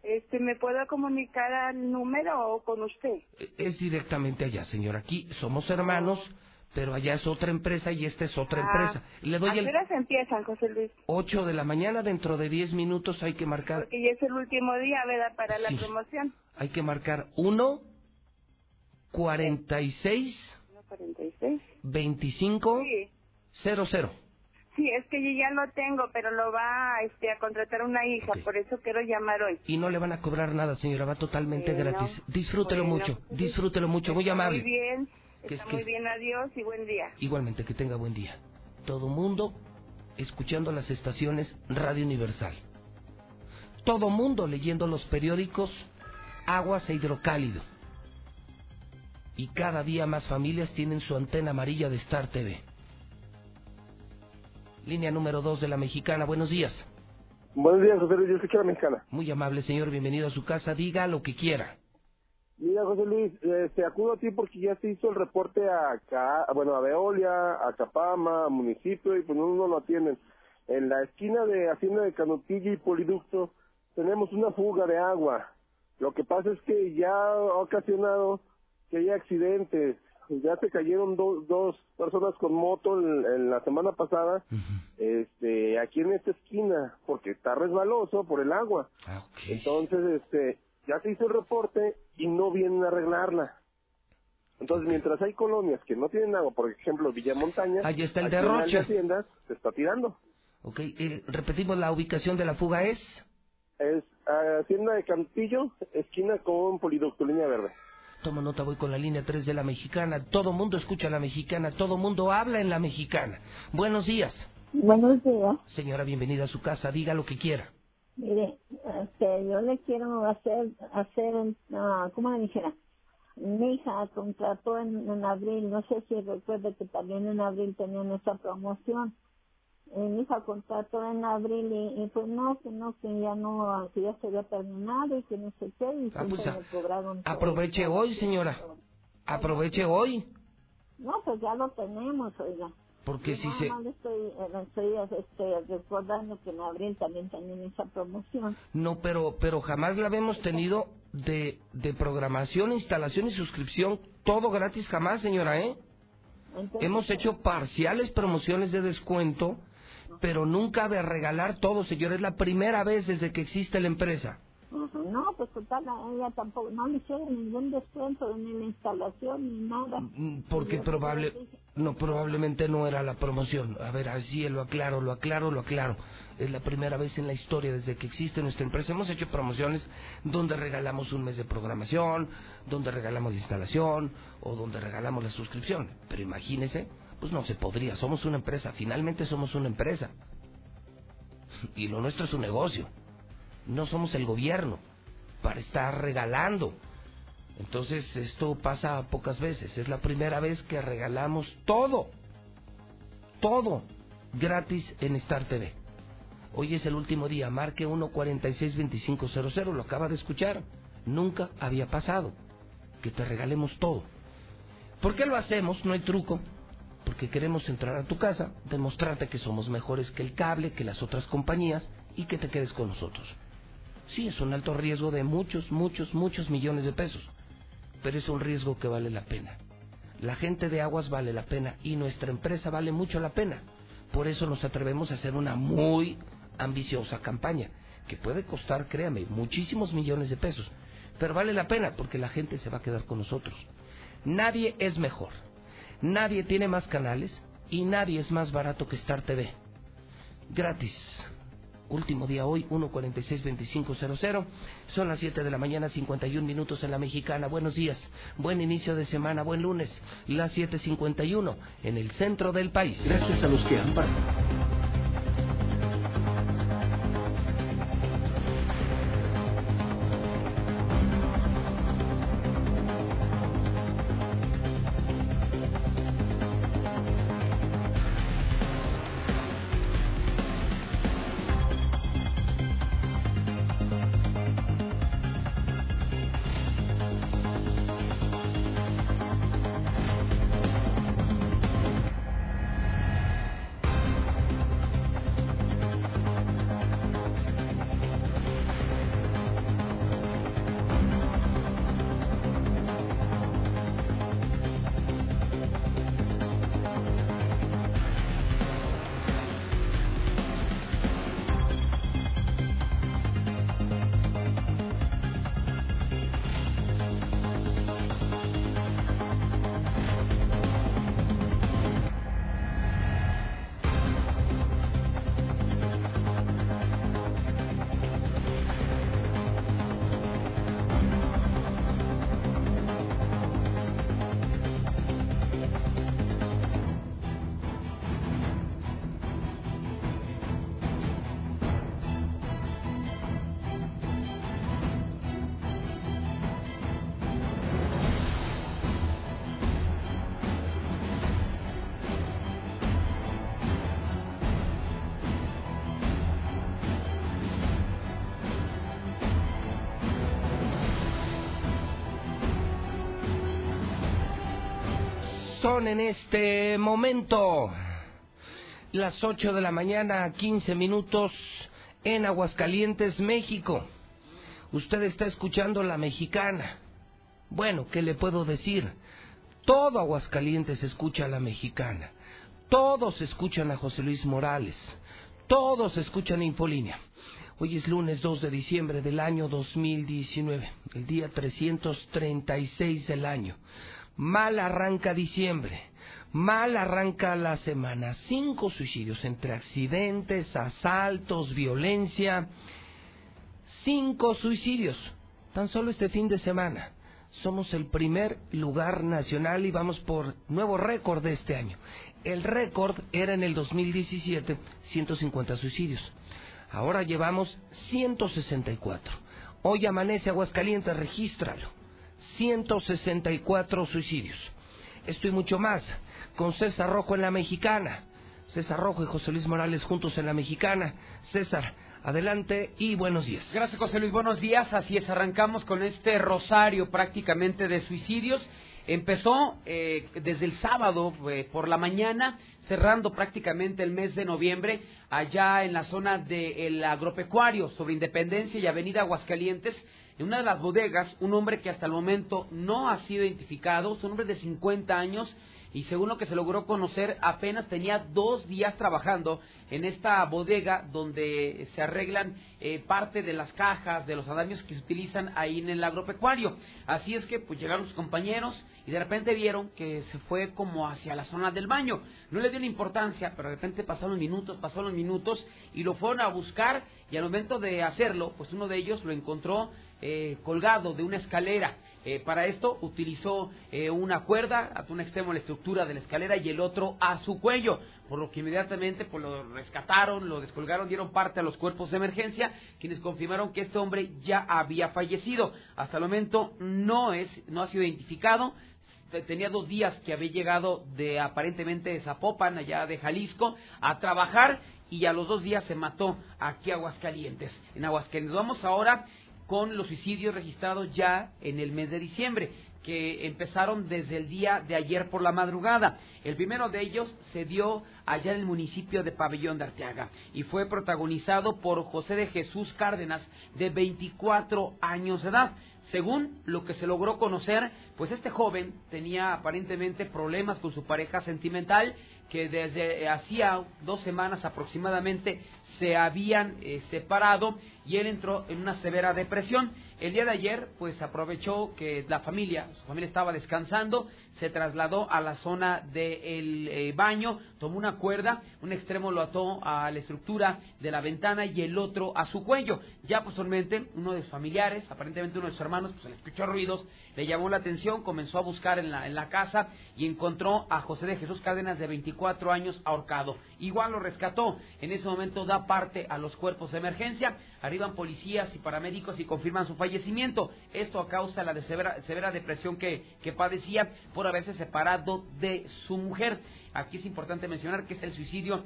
Este, ¿me puedo comunicar al número o con usted? Es directamente allá, señora. Aquí somos hermanos, pero allá es otra empresa y esta es otra empresa. Le ¿A doy qué el horas empiezan, José Luis? 8 de la mañana, dentro de 10 minutos hay que marcar, Que ya es el último día, ¿verdad? Para la Sí. promoción. hay que marcar 1 46 1.46. 25 Sí. 00. Sí, es que yo ya lo tengo, pero lo va este, a contratar una hija, por eso quiero llamar hoy. Y no le van a cobrar nada, señora, va totalmente gratis. Disfrútelo bueno. mucho, disfrútelo mucho, muy amable. Muy bien, Que está es que- muy bien, adiós y buen día. Igualmente, que tenga buen día. Todo mundo escuchando las estaciones Radio Universal. Todo mundo leyendo los periódicos Aguas e Hidrocálido. Y cada día más familias tienen su antena amarilla de Star TV. Línea número 2 de la Mexicana, buenos días. Buenos días, José Luis. Yo escucho la mexicana. Muy amable señor, bienvenido a su casa, diga lo que quiera. Mira, José Luis, este, acudo a ti porque ya se hizo el reporte a, Ca- bueno, a Veolia, a Capama, a municipio, y pues no, no lo atienden. En la esquina de Hacienda de Canutilla y Poliducto tenemos una fuga de agua. Lo que pasa es que ya ha ocasionado que haya accidentes. Ya se cayeron dos dos personas con moto en, en la semana pasada, este, aquí en esta esquina, porque está resbaloso por el agua. Entonces, este, ya se hizo el reporte y no vienen a arreglarla. Entonces, mientras hay colonias que no tienen agua, por ejemplo, Villa Montaña, Ahí está el derroche. las haciendas se está tirando. Ok, eh, repetimos la ubicación de la fuga es... Es ah, Hacienda de Cantillo, esquina con Poliducto, línea verde. Toma nota, voy con la línea 3 de la mexicana. Todo mundo escucha la mexicana, todo mundo habla en la mexicana. Buenos días. Buenos días. Señora, bienvenida a su casa, diga lo que quiera. Mire, este, yo le quiero hacer, hacer, ah, ¿cómo le dijera? Mi hija contrató en, en abril, no sé si recuerda que también en abril tenían esa promoción. Eh, mi hija contrató en abril y, y pues no, que no, que ya no, que ya se había terminado y que no sé qué, y Ah, pues, me cobraron todo. Aproveche hoy, señora. Aproveche hoy, No, pues ya lo tenemos, oiga. Porque si se... le estoy, le estoy este, recordando que abril también tenían esa promoción. No, pero, pero jamás la habíamos tenido de, de programación, instalación y suscripción, todo gratis jamás, señora, ¿eh? Entonces, Hemos hecho parciales promociones de descuento, pero nunca de regalar todo, señor. Es la primera vez desde que existe la empresa. No, pues total, a ella tampoco, no le hicieron ningún descuento ni la instalación ni nada. Mm, Porque probable, no, probablemente no era la promoción. A ver, así lo aclaro, lo aclaro, lo aclaro. Es la primera vez en la historia desde que existe nuestra empresa. Hemos hecho promociones donde regalamos un mes de programación, donde regalamos la instalación o donde regalamos la suscripción. Pero imagínese, pues no se podría. Somos una empresa, finalmente somos una empresa. Y lo nuestro es un negocio. No somos el gobierno para estar regalando. Entonces esto pasa pocas veces. Es la primera vez que regalamos todo, todo gratis en Star TV. Hoy es el último día. Marque 1462500. Lo acaba de escuchar. Nunca había pasado que te regalemos todo. ¿Por qué lo hacemos? No hay truco. Porque queremos entrar a tu casa, demostrarte que somos mejores que el cable, que las otras compañías y que te quedes con nosotros. Sí, es un alto riesgo de muchos, muchos, muchos millones de pesos, pero es un riesgo que vale la pena. La gente de aguas vale la pena y nuestra empresa vale mucho la pena. Por eso nos atrevemos a hacer una muy ambiciosa campaña, que puede costar, créame, muchísimos millones de pesos, pero vale la pena porque la gente se va a quedar con nosotros. Nadie es mejor, nadie tiene más canales y nadie es más barato que Star TV. Gratis. Último día hoy, 1462500. Son las 7 de la mañana, 51 minutos en la mexicana. Buenos días, buen inicio de semana, buen lunes. Las 7.51 en el centro del país. Gracias a los que han En este momento las 8 de la mañana, 15 minutos en Aguascalientes, México. Usted está escuchando la mexicana. Bueno, ¿qué le puedo decir? Todo Aguascalientes escucha a la mexicana. Todos escuchan a José Luis Morales. Todos escuchan Infolínea. Hoy es lunes 2 de diciembre del año 2019, el día 336 del año. Mal arranca diciembre, mal arranca la semana. Cinco suicidios entre accidentes, asaltos, violencia. Cinco suicidios, tan solo este fin de semana. Somos el primer lugar nacional y vamos por nuevo récord de este año. El récord era en el 2017, 150 suicidios. Ahora llevamos 164. Hoy amanece Aguascalientes, regístralo. 164 suicidios. Esto y mucho más con César Rojo en la Mexicana. César Rojo y José Luis Morales juntos en la Mexicana. César, adelante y buenos días. Gracias José Luis, buenos días. Así es, arrancamos con este rosario prácticamente de suicidios. Empezó eh, desde el sábado eh, por la mañana, cerrando prácticamente el mes de noviembre, allá en la zona del agropecuario, sobre Independencia y Avenida Aguascalientes. En una de las bodegas, un hombre que hasta el momento no ha sido identificado, es un hombre de 50 años, y según lo que se logró conocer, apenas tenía dos días trabajando en esta bodega donde se arreglan eh, parte de las cajas, de los andamios que se utilizan ahí en el agropecuario. Así es que pues llegaron sus compañeros y de repente vieron que se fue como hacia la zona del baño. No le dio la importancia, pero de repente pasaron minutos, pasaron minutos y lo fueron a buscar y al momento de hacerlo, pues uno de ellos lo encontró eh, colgado de una escalera. Eh, para esto utilizó eh, una cuerda a un extremo de la estructura de la escalera y el otro a su cuello, por lo que inmediatamente pues, lo rescataron, lo descolgaron, dieron parte a los cuerpos de emergencia, quienes confirmaron que este hombre ya había fallecido. Hasta el momento no, es, no ha sido identificado, tenía dos días que había llegado de aparentemente de Zapopan, allá de Jalisco, a trabajar y a los dos días se mató aquí a Aguascalientes. En Aguascalientes vamos ahora con los suicidios registrados ya en el mes de diciembre, que empezaron desde el día de ayer por la madrugada. El primero de ellos se dio allá en el municipio de Pabellón de Arteaga y fue protagonizado por José de Jesús Cárdenas, de 24 años de edad. Según lo que se logró conocer, pues este joven tenía aparentemente problemas con su pareja sentimental que desde hacía dos semanas aproximadamente se habían eh, separado y él entró en una severa depresión. El día de ayer, pues aprovechó que la familia, su familia estaba descansando, se trasladó a la zona del eh, baño, tomó una cuerda, un extremo lo ató a la estructura de la ventana y el otro a su cuello. Ya posteriormente, uno de sus familiares, aparentemente uno de sus hermanos, pues le escuchó ruidos, le llamó la atención, comenzó a buscar en la, casa y encontró a José de Jesús Cárdenas de 24 años ahorcado. Igual lo rescató. En ese momento da parte a los cuerpos de emergencia, arriban policías y paramédicos y confirman su fallecimiento. Esto a causa de la severa, severa depresión que, padecía haberse separado de su mujer. Aquí es importante mencionar que es el suicidio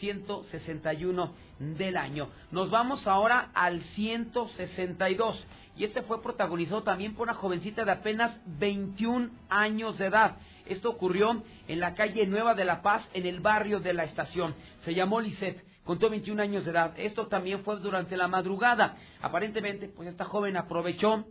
161 del año. Nos vamos ahora al 162 y este fue protagonizado también por una jovencita de apenas 21 años de edad. Esto ocurrió en la calle Nueva de la Paz, en el barrio de la estación. Se llamó Lisette, contó 21 años de edad. Esto también fue durante la madrugada. Aparentemente, pues esta joven aprovechó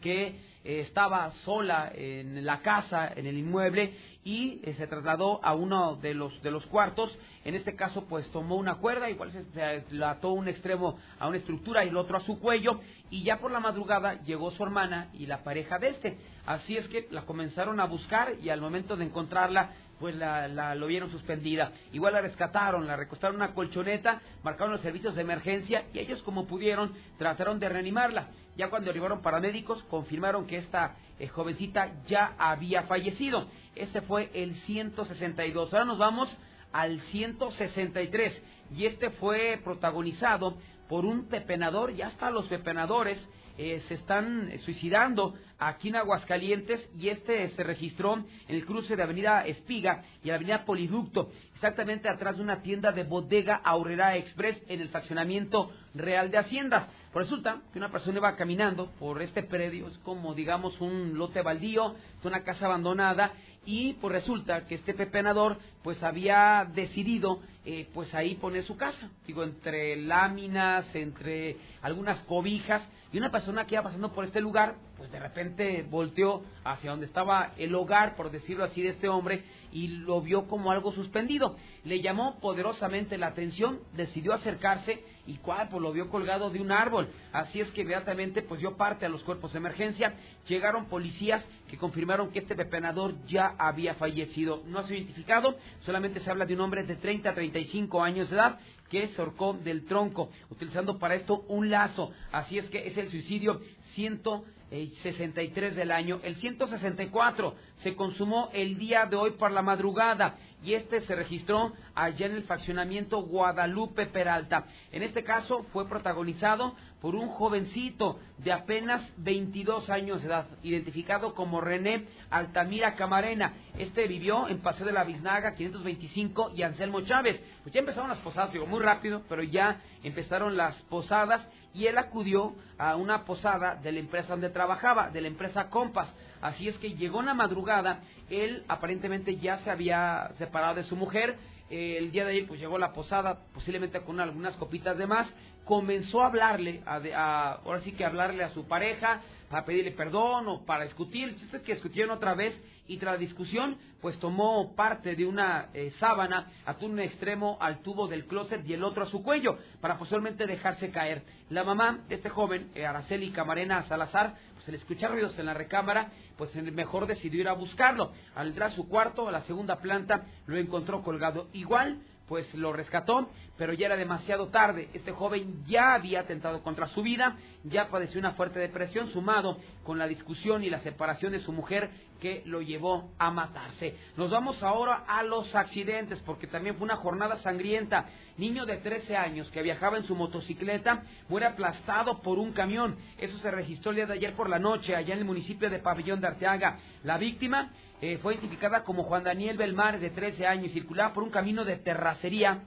que eh, estaba sola en la casa, en el inmueble, y eh, se trasladó a uno de los de los cuartos. En este caso, pues tomó una cuerda, igual se, ató un extremo a una estructura y el otro a su cuello. Y ya por la madrugada llegó su hermana y la pareja de este. Así es que la comenzaron a buscar y al momento de encontrarla, pues la, la, lo vieron suspendida. Igual la rescataron, la recostaron una colchoneta, marcaron los servicios de emergencia y ellos como pudieron trataron de reanimarla. Ya cuando arribaron paramédicos confirmaron que esta eh, jovencita ya había fallecido. Este fue el 162. Ahora nos vamos al 163 y este fue protagonizado por un pepenador, ya hasta los pepenadores eh, se están suicidando aquí en Aguascalientes y este se registró en el cruce de Avenida Espiga y la Avenida Poliducto, exactamente atrás de una tienda de bodega Aurrera Express en el fraccionamiento Real de Haciendas. Pues resulta que una persona iba caminando por este predio, es como digamos un lote baldío, es una casa abandonada, y pues resulta que este pepenador pues había decidido eh, pues ahí poner su casa, digo, entre láminas, entre algunas cobijas, y una persona que iba pasando por este lugar, pues de repente volteó hacia donde estaba el hogar, por decirlo así, de este hombre, y lo vio como algo suspendido. Le llamó poderosamente la atención, decidió acercarse y cuál, pues lo vio colgado de un árbol. Así es que inmediatamente pues dio parte a los cuerpos de emergencia. Llegaron policías que confirmaron que este pepenador ya había fallecido. No ha sido identificado, solamente se habla de un hombre de 30 a 35 años de edad que se ahorcó del tronco, utilizando para esto un lazo. Así es que es el suicidio 163 del año. El 164 se consumó el día de hoy por la madrugada y este se registró allá en el faccionamiento Guadalupe Peralta. En este caso fue protagonizado por un jovencito de apenas 22 años de edad, identificado como René Altamira Camarena. Este vivió en Paseo de la Biznaga 525 y Anselmo Chávez. Pues ya empezaron las posadas, digo, muy rápido, pero ya empezaron las posadas y él acudió a una posada de la empresa donde trabajaba, de la empresa Compass. Así es que llegó una madrugada, él aparentemente ya se había separado de su mujer, el día de ayer pues llegó a la posada, posiblemente con algunas copitas de más, comenzó a hablarle, a, ahora sí que hablarle a su pareja, para pedirle perdón o para discutir, el que discutieron otra vez y tras la discusión pues tomó parte de una eh, sábana, ató un extremo al tubo del closet y el otro a su cuello para posiblemente dejarse caer. La mamá de este joven, eh, Araceli Camarena Salazar, pues le escucha ruidos en la recámara, pues mejor decidió ir a buscarlo. Al entrar a su cuarto, a la segunda planta, lo encontró colgado. Igual pues lo rescató, pero ya era demasiado tarde. Este joven ya había atentado contra su vida, ya padeció una fuerte depresión sumado con la discusión y la separación de su mujer que lo llevó a matarse. Nos vamos ahora a los accidentes, porque también fue una jornada sangrienta. Niño de 13 años que viajaba en su motocicleta muere aplastado por un camión. Eso se registró el día de ayer por la noche, allá en el municipio de Pabellón de Arteaga. La víctima eh, fue identificada como Juan Daniel Belmar, de 13 años, y circulaba por un camino de terracería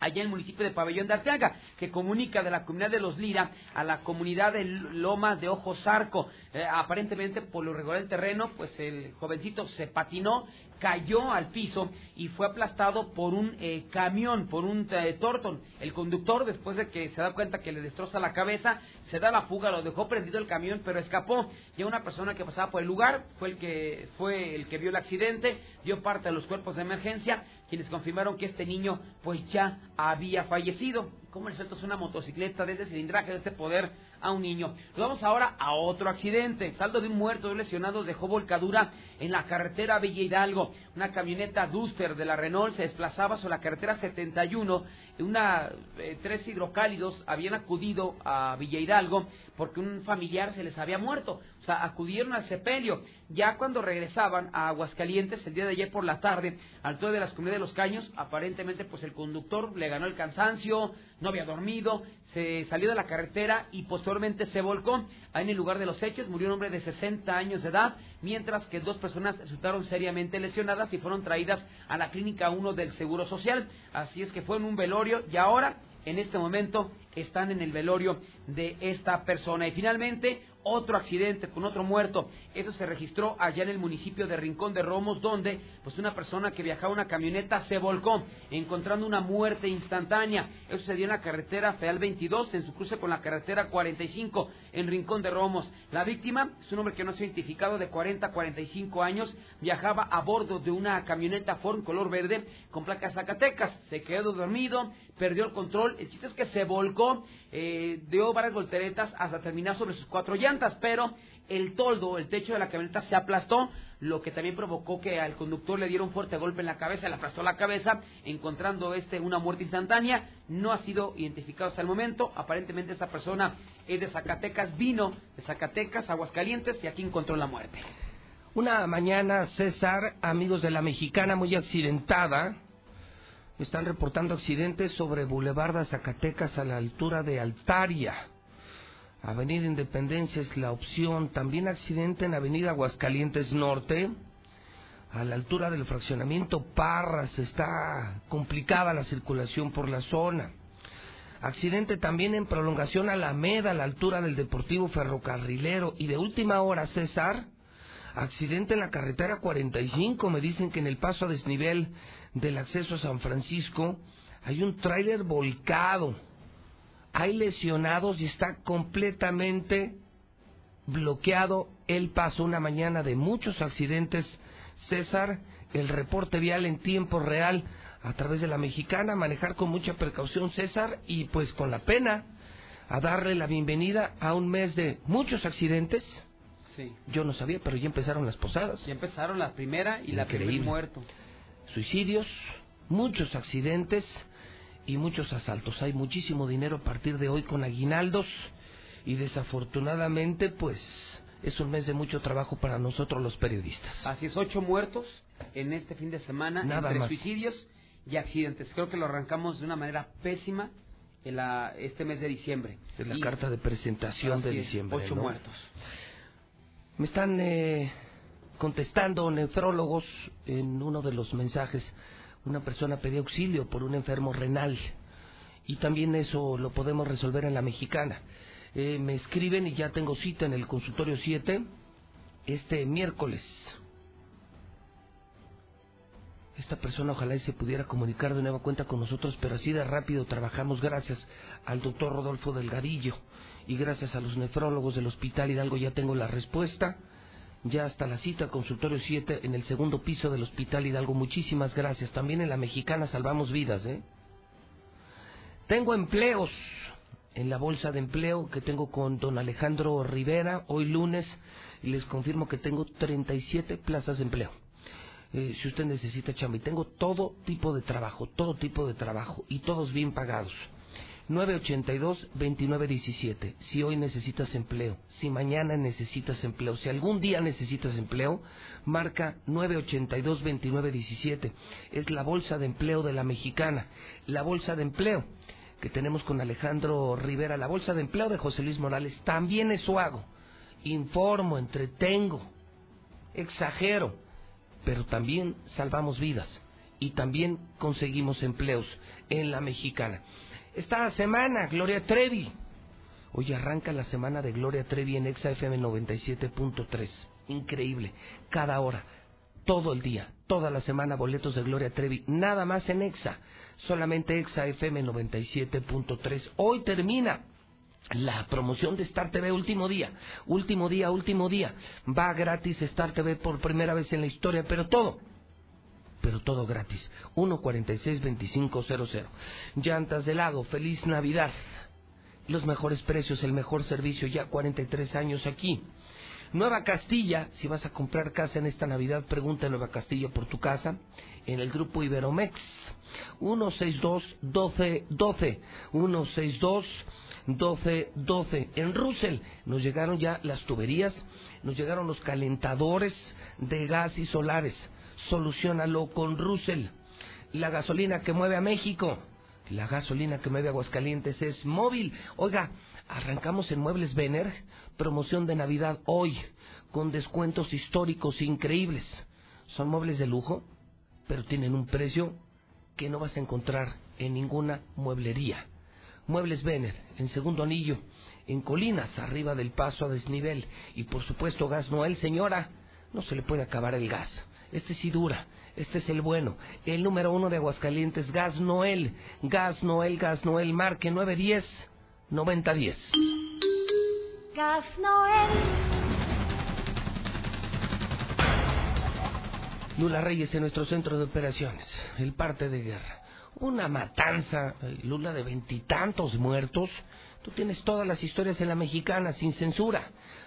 allá en el municipio de Pabellón de Arteaga, que comunica de la comunidad de Los Lira a la comunidad de Loma de Ojo Zarco. Eh, aparentemente, por lo regular del terreno, pues el jovencito se patinó cayó al piso y fue aplastado por un eh, camión, por un eh. El conductor, después de que se da cuenta que le destroza la cabeza, se da la fuga, lo dejó prendido el camión, pero escapó. Y una persona que pasaba por el lugar fue el que fue el que vio el accidente, dio parte a los cuerpos de emergencia, quienes confirmaron que este niño pues ya había fallecido. ¿Cómo le sueltas una motocicleta de ese cilindraje, de este poder a un niño? Vamos ahora a otro accidente. Saldo de un muerto, de lesionados, dejó volcadura en la carretera Villa Hidalgo. Una camioneta Duster de la Renault se desplazaba sobre la carretera 71. Una, eh, tres hidrocálidos habían acudido a Villa Hidalgo porque un familiar se les había muerto. O sea, acudieron al sepelio. Ya cuando regresaban a Aguascalientes el día de ayer por la tarde, al todo de las comunidades de los caños, aparentemente pues el conductor le ganó el cansancio, no había dormido, se salió de la carretera y posteriormente se volcó. Ahí en el lugar de los hechos murió un hombre de 60 años de edad, mientras que dos personas resultaron seriamente lesionadas y fueron traídas a la clínica 1 del Seguro Social. Así es que fue en un velorio y ahora, en este momento, están en el velorio de esta persona. Y finalmente, otro accidente con otro muerto. Eso se registró allá en el municipio de Rincón de Romos, donde pues una persona que viajaba una camioneta se volcó, encontrando una muerte instantánea. Eso sucedió en la carretera Feal 22, en su cruce con la carretera 45, en Rincón de Romos. La víctima es un hombre que no se ha identificado de 40 a 45 años, viajaba a bordo de una camioneta Ford color verde con placas Zacatecas. Se quedó dormido, perdió el control. El chiste es que se volcó, eh, dio varias volteretas hasta terminar sobre sus cuatro llantas, pero el toldo, el techo de la camioneta se aplastó, lo que también provocó que al conductor le diera un fuerte golpe en la cabeza, le aplastó la cabeza, encontrando este una muerte instantánea. No ha sido identificado hasta el momento. Aparentemente esta persona es de Zacatecas, vino de Zacatecas, Aguascalientes, y aquí encontró la muerte. Una mañana, César, amigos de la mexicana muy accidentada, están reportando accidentes sobre Boulevard Zacatecas a la altura de Altaria. Avenida Independencia es la opción. También accidente en Avenida Aguascalientes Norte. A la altura del fraccionamiento Parras está complicada la circulación por la zona. Accidente también en prolongación Alameda, a la altura del Deportivo Ferrocarrilero. Y de última hora, César, Accidente en la carretera 45. Me dicen que en el paso a desnivel del acceso a San Francisco hay un tráiler volcado. Hay lesionados y está completamente bloqueado el paso. Una mañana de muchos accidentes. César, el reporte vial en tiempo real a través de la mexicana, manejar con mucha precaución, César, y pues con la pena a darle la bienvenida a un mes de muchos accidentes. Sí. Yo no sabía, pero ya empezaron las posadas. Ya empezaron la primera y la Increíble. primer muerto. Suicidios, muchos accidentes y muchos asaltos. Hay muchísimo dinero a partir de hoy con aguinaldos y desafortunadamente pues es un mes de mucho trabajo para nosotros los periodistas. Así es, ocho muertos en este fin de semana Nada entre más. suicidios y accidentes. Creo que lo arrancamos de una manera pésima en la, este mes de diciembre. Es la Y- carta de presentación de es, diciembre. Ocho ¿no? muertos. Me están eh, contestando nefrólogos en uno de los mensajes. Una persona pedía auxilio por un enfermo renal y también eso lo podemos resolver en la mexicana. Eh, me escriben y ya tengo cita en el consultorio 7 este miércoles. Esta persona ojalá y se pudiera comunicar de nueva cuenta con nosotros, pero así de rápido trabajamos gracias al doctor Rodolfo Delgadillo y gracias a los nefrólogos del Hospital Hidalgo ya tengo la respuesta. Ya hasta la cita, consultorio 7, en el segundo piso del Hospital Hidalgo. Muchísimas gracias. También en la mexicana salvamos vidas, ¿eh? Tengo empleos en la bolsa de empleo que tengo con don Alejandro Rivera hoy lunes y les confirmo que tengo 37 plazas de empleo. Eh, si usted necesita chamba y tengo todo tipo de trabajo, todo tipo de trabajo y todos bien pagados. 982-2917. Si hoy necesitas empleo, si mañana necesitas empleo, si algún día necesitas empleo, marca 982-2917. Es la bolsa de empleo de la mexicana. La bolsa de empleo que tenemos con Alejandro Rivera, la bolsa de empleo de José Luis Morales, también eso hago. Informo, entretengo, exagero, pero también salvamos vidas y también conseguimos empleos en la mexicana. Esta semana, Gloria Trevi. Hoy arranca la semana de Gloria Trevi en Exa FM 97.3. Increíble. Cada hora, todo el día, toda la semana boletos de Gloria Trevi. Nada más en Exa. Solamente Exa FM 97.3. Hoy termina la promoción de Star TV último día, último día, último día. Va gratis Star TV por primera vez en la historia, pero todo, pero todo gratis. 146-2500. Llantas del Lago, feliz Navidad. Los mejores precios, el mejor servicio, ya 43 años aquí. Nueva Castilla, si vas a comprar casa en esta Navidad, pregunta en Nueva Castilla por tu casa, en el grupo Iberomex. 162-1212. 162-1212. En Russell nos llegaron ya las tuberías, nos llegaron los calentadores de gas y solares. Solucionalo con Russell. La gasolina que mueve a México. La gasolina que mueve a Aguascalientes es móvil. Oiga, arrancamos en Muebles Vener, promoción de Navidad hoy, con descuentos históricos increíbles. Son muebles de lujo, pero tienen un precio que no vas a encontrar en ninguna mueblería. Muebles Vener, en segundo anillo, en Colinas, arriba del paso a desnivel. Y por supuesto, Gas Noel, señora, no se le puede acabar el gas. Este sí dura, este es el bueno. El número uno de Aguascalientes, Gas Noel. Gas Noel, Gas Noel, marque 910 9010. Gas Noel. Lula Reyes en nuestro centro de operaciones, el parte de guerra. Una matanza, Lula, de veintitantos muertos. Tú tienes todas las historias en la mexicana, sin censura.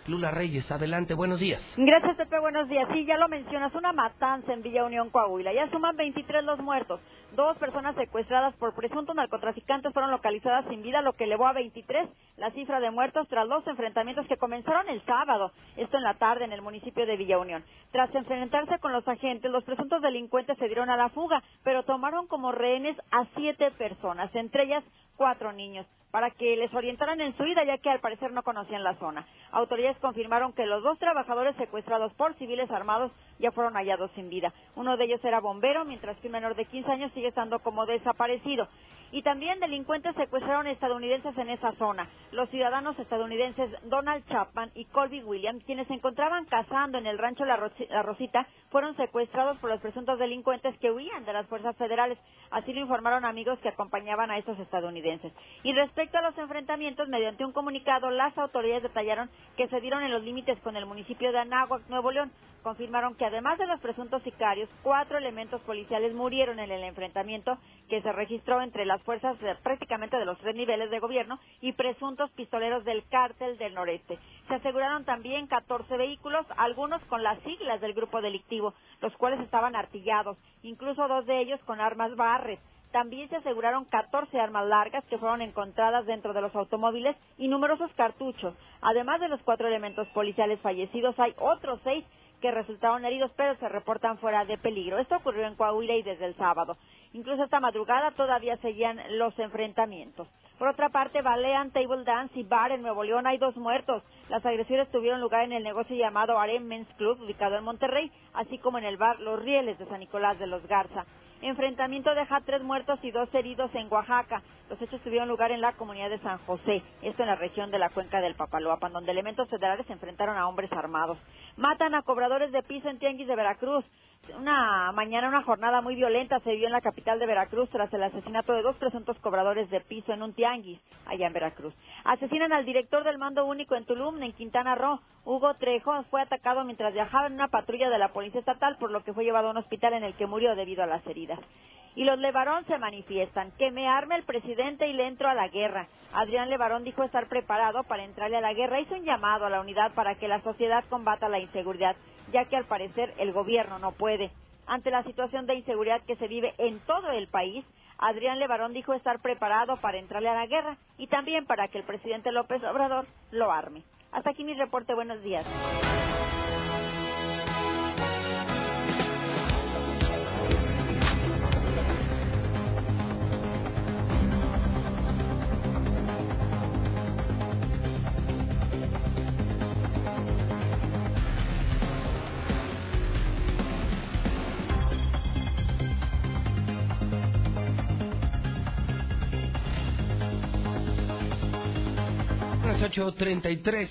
Lula Reyes, adelante, buenos días. Gracias, Pepe. Buenos días. Sí, ya lo mencionas, una matanza en Villa Unión, Coahuila. Ya suman 23 los muertos. Dos personas secuestradas por presuntos narcotraficantes fueron localizadas sin vida, lo que elevó a 23 la cifra de muertos tras los enfrentamientos que comenzaron el sábado, esto en la tarde en el municipio de Villa Unión. Tras enfrentarse con los agentes, los presuntos delincuentes se dieron a la fuga, pero tomaron como rehenes a siete personas, entre ellas cuatro niños para que les orientaran en su vida, ya que al parecer no conocían la zona. Autoridades confirmaron que los dos trabajadores secuestrados por civiles armados ya fueron hallados sin vida. Uno de ellos era bombero, mientras que un menor de 15 años sigue estando como desaparecido. Y también delincuentes secuestraron estadounidenses en esa zona. Los ciudadanos estadounidenses Donald Chapman y Colby Williams, quienes se encontraban cazando en el rancho La, La Rosita, fueron secuestrados por los presuntos delincuentes que huían de las fuerzas federales. Así lo informaron amigos que acompañaban a estos estadounidenses. Y respecto a los enfrentamientos, mediante un comunicado, las autoridades detallaron que se dieron en los límites con el municipio de Anáhuac, Nuevo León. Confirmaron que además de los presuntos sicarios, cuatro elementos policiales murieron en el enfrentamiento que se registró entre las fuerzas de- prácticamente de los tres niveles de gobierno y presuntos pistoleros del cártel del noreste. Se aseguraron también 14 vehículos, algunos con las siglas del grupo delictivo, los cuales estaban artillados, incluso dos de ellos con armas Barret. También se aseguraron 14 armas largas que fueron encontradas dentro de los automóviles y numerosos cartuchos. Además de los cuatro elementos policiales fallecidos, hay otros seis que resultaron heridos, pero se reportan fuera de peligro. Esto ocurrió en Coahuila y desde el sábado. Incluso esta madrugada todavía seguían los enfrentamientos. Por otra parte, balean, table dance y bar en Nuevo León hay dos muertos. Las agresiones tuvieron lugar en el negocio llamado Arem Men's Club, ubicado en Monterrey, así como en el bar Los Rieles de San Nicolás de los Garza. Enfrentamiento deja tres muertos y dos heridos en Oaxaca. Los hechos tuvieron lugar en la comunidad de San José, esto en la región de la cuenca del Papaloapan, donde elementos federales se enfrentaron a hombres armados. Matan a cobradores de piso en Tianguis de Veracruz. Una mañana, una jornada muy violenta se vivió en la capital de Veracruz tras el asesinato de dos presuntos cobradores de piso en un tianguis allá en Veracruz. Asesinan al director del mando único en Tulum, en Quintana Roo. Hugo Trejo fue atacado mientras viajaba en una patrulla de la Policía Estatal, por lo que fue llevado a un hospital en el que murió debido a las heridas. Y los Levarón se manifiestan. Que me arme el presidente y le entro a la guerra. Adrián Levarón dijo estar preparado para entrarle a la guerra. Hizo un llamado a la unidad para que la sociedad combata la inseguridad, ya que al parecer el gobierno no puede. Ante la situación de inseguridad que se vive en todo el país, Adrián Levarón dijo estar preparado para entrarle a la guerra y también para que el presidente López Obrador lo arme. Hasta aquí mi reporte. Buenos días. 8.33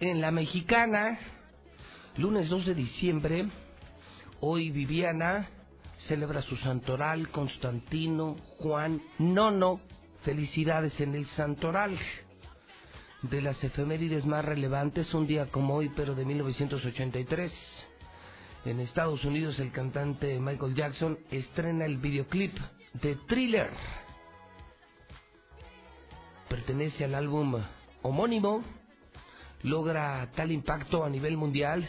en la mexicana, lunes 2 de diciembre. Hoy Viviana celebra su santoral, Constantino, Juan, Nono. Felicidades en el santoral. De las efemérides más relevantes, un día como hoy, pero de 1983. En Estados Unidos, el cantante Michael Jackson estrena el videoclip de Thriller. Pertenece al álbum homónimo, logra tal impacto a nivel mundial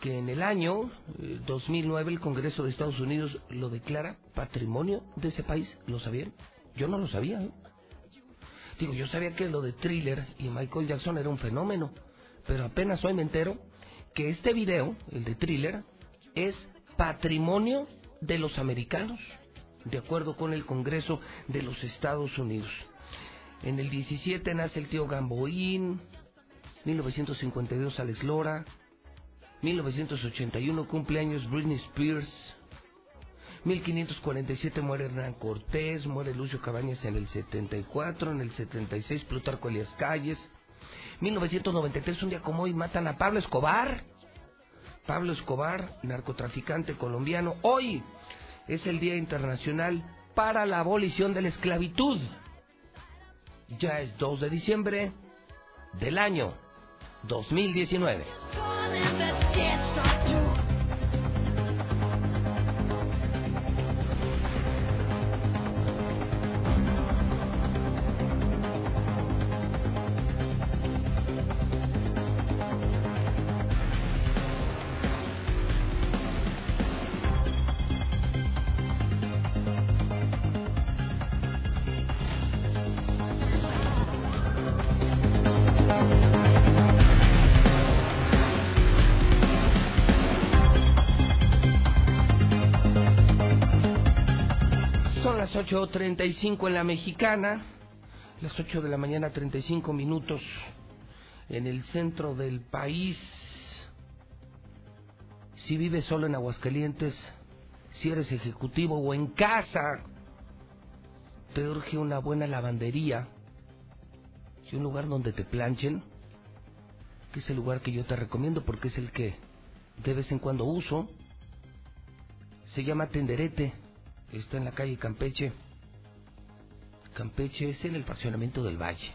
que en el año eh, 2009 el Congreso de Estados Unidos lo declara patrimonio de ese país. ¿Lo sabían? Yo no lo sabía. ¿eh? Digo, yo sabía que lo de Thriller y Michael Jackson era un fenómeno, pero apenas hoy me entero que este video, el de Thriller, es patrimonio de los americanos, de acuerdo con el Congreso de los Estados Unidos. En el 17 nace el tío Gamboín, 1952 Alex Lora, 1981 cumpleaños Britney Spears, 1547 muere Hernán Cortés, muere Lucio Cabañas en el 74, en el 76 Plutarco Elias Calles, 1993 un día como hoy matan a Pablo Escobar, Pablo Escobar, narcotraficante colombiano, hoy es el Día Internacional para la Abolición de la Esclavitud. Ya es 2 de diciembre del año 2019. 8.35 en la mexicana, las 8 de la mañana 35 minutos en el centro del país. Si vives solo en Aguascalientes, si eres ejecutivo o en casa, te urge una buena lavandería y un lugar donde te planchen, que es el lugar que yo te recomiendo porque es el que de vez en cuando uso, se llama Tenderete, está en la calle Campeche. Campeche es en el fraccionamiento del Valle.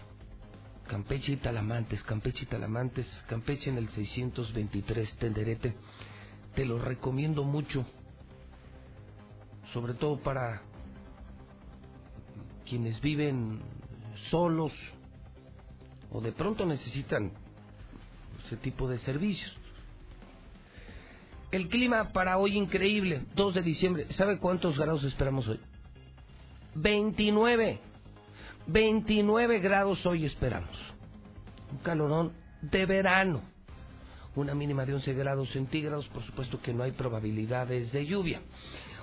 Campeche y Talamantes, Campeche y Talamantes, Campeche en el 623, Tenderete. Te lo recomiendo mucho, sobre todo para quienes viven solos o de pronto necesitan ese tipo de servicios. El clima para hoy increíble, 2 de diciembre. ¿Sabe cuántos grados esperamos hoy? 29. 29 grados hoy esperamos. Un calorón de verano. Una mínima de 11 grados centígrados, por supuesto que no hay probabilidades de lluvia.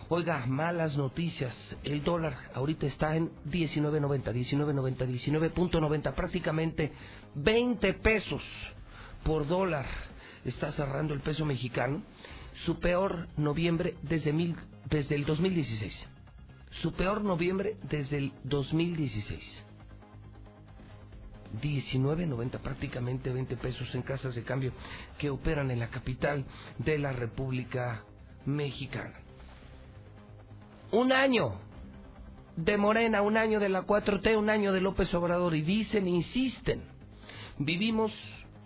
Oiga, malas noticias. El dólar ahorita está en 19.90, 19.90, 19.90, prácticamente 20 pesos por dólar. Está cerrando el peso mexicano. Su peor noviembre desde, mil, desde el 2016. Su peor noviembre desde el 2016. 19.90, prácticamente 20 pesos en casas de cambio que operan en la capital de la República Mexicana. Un año de Morena, un año de la 4T, un año de López Obrador y dicen, insisten, vivimos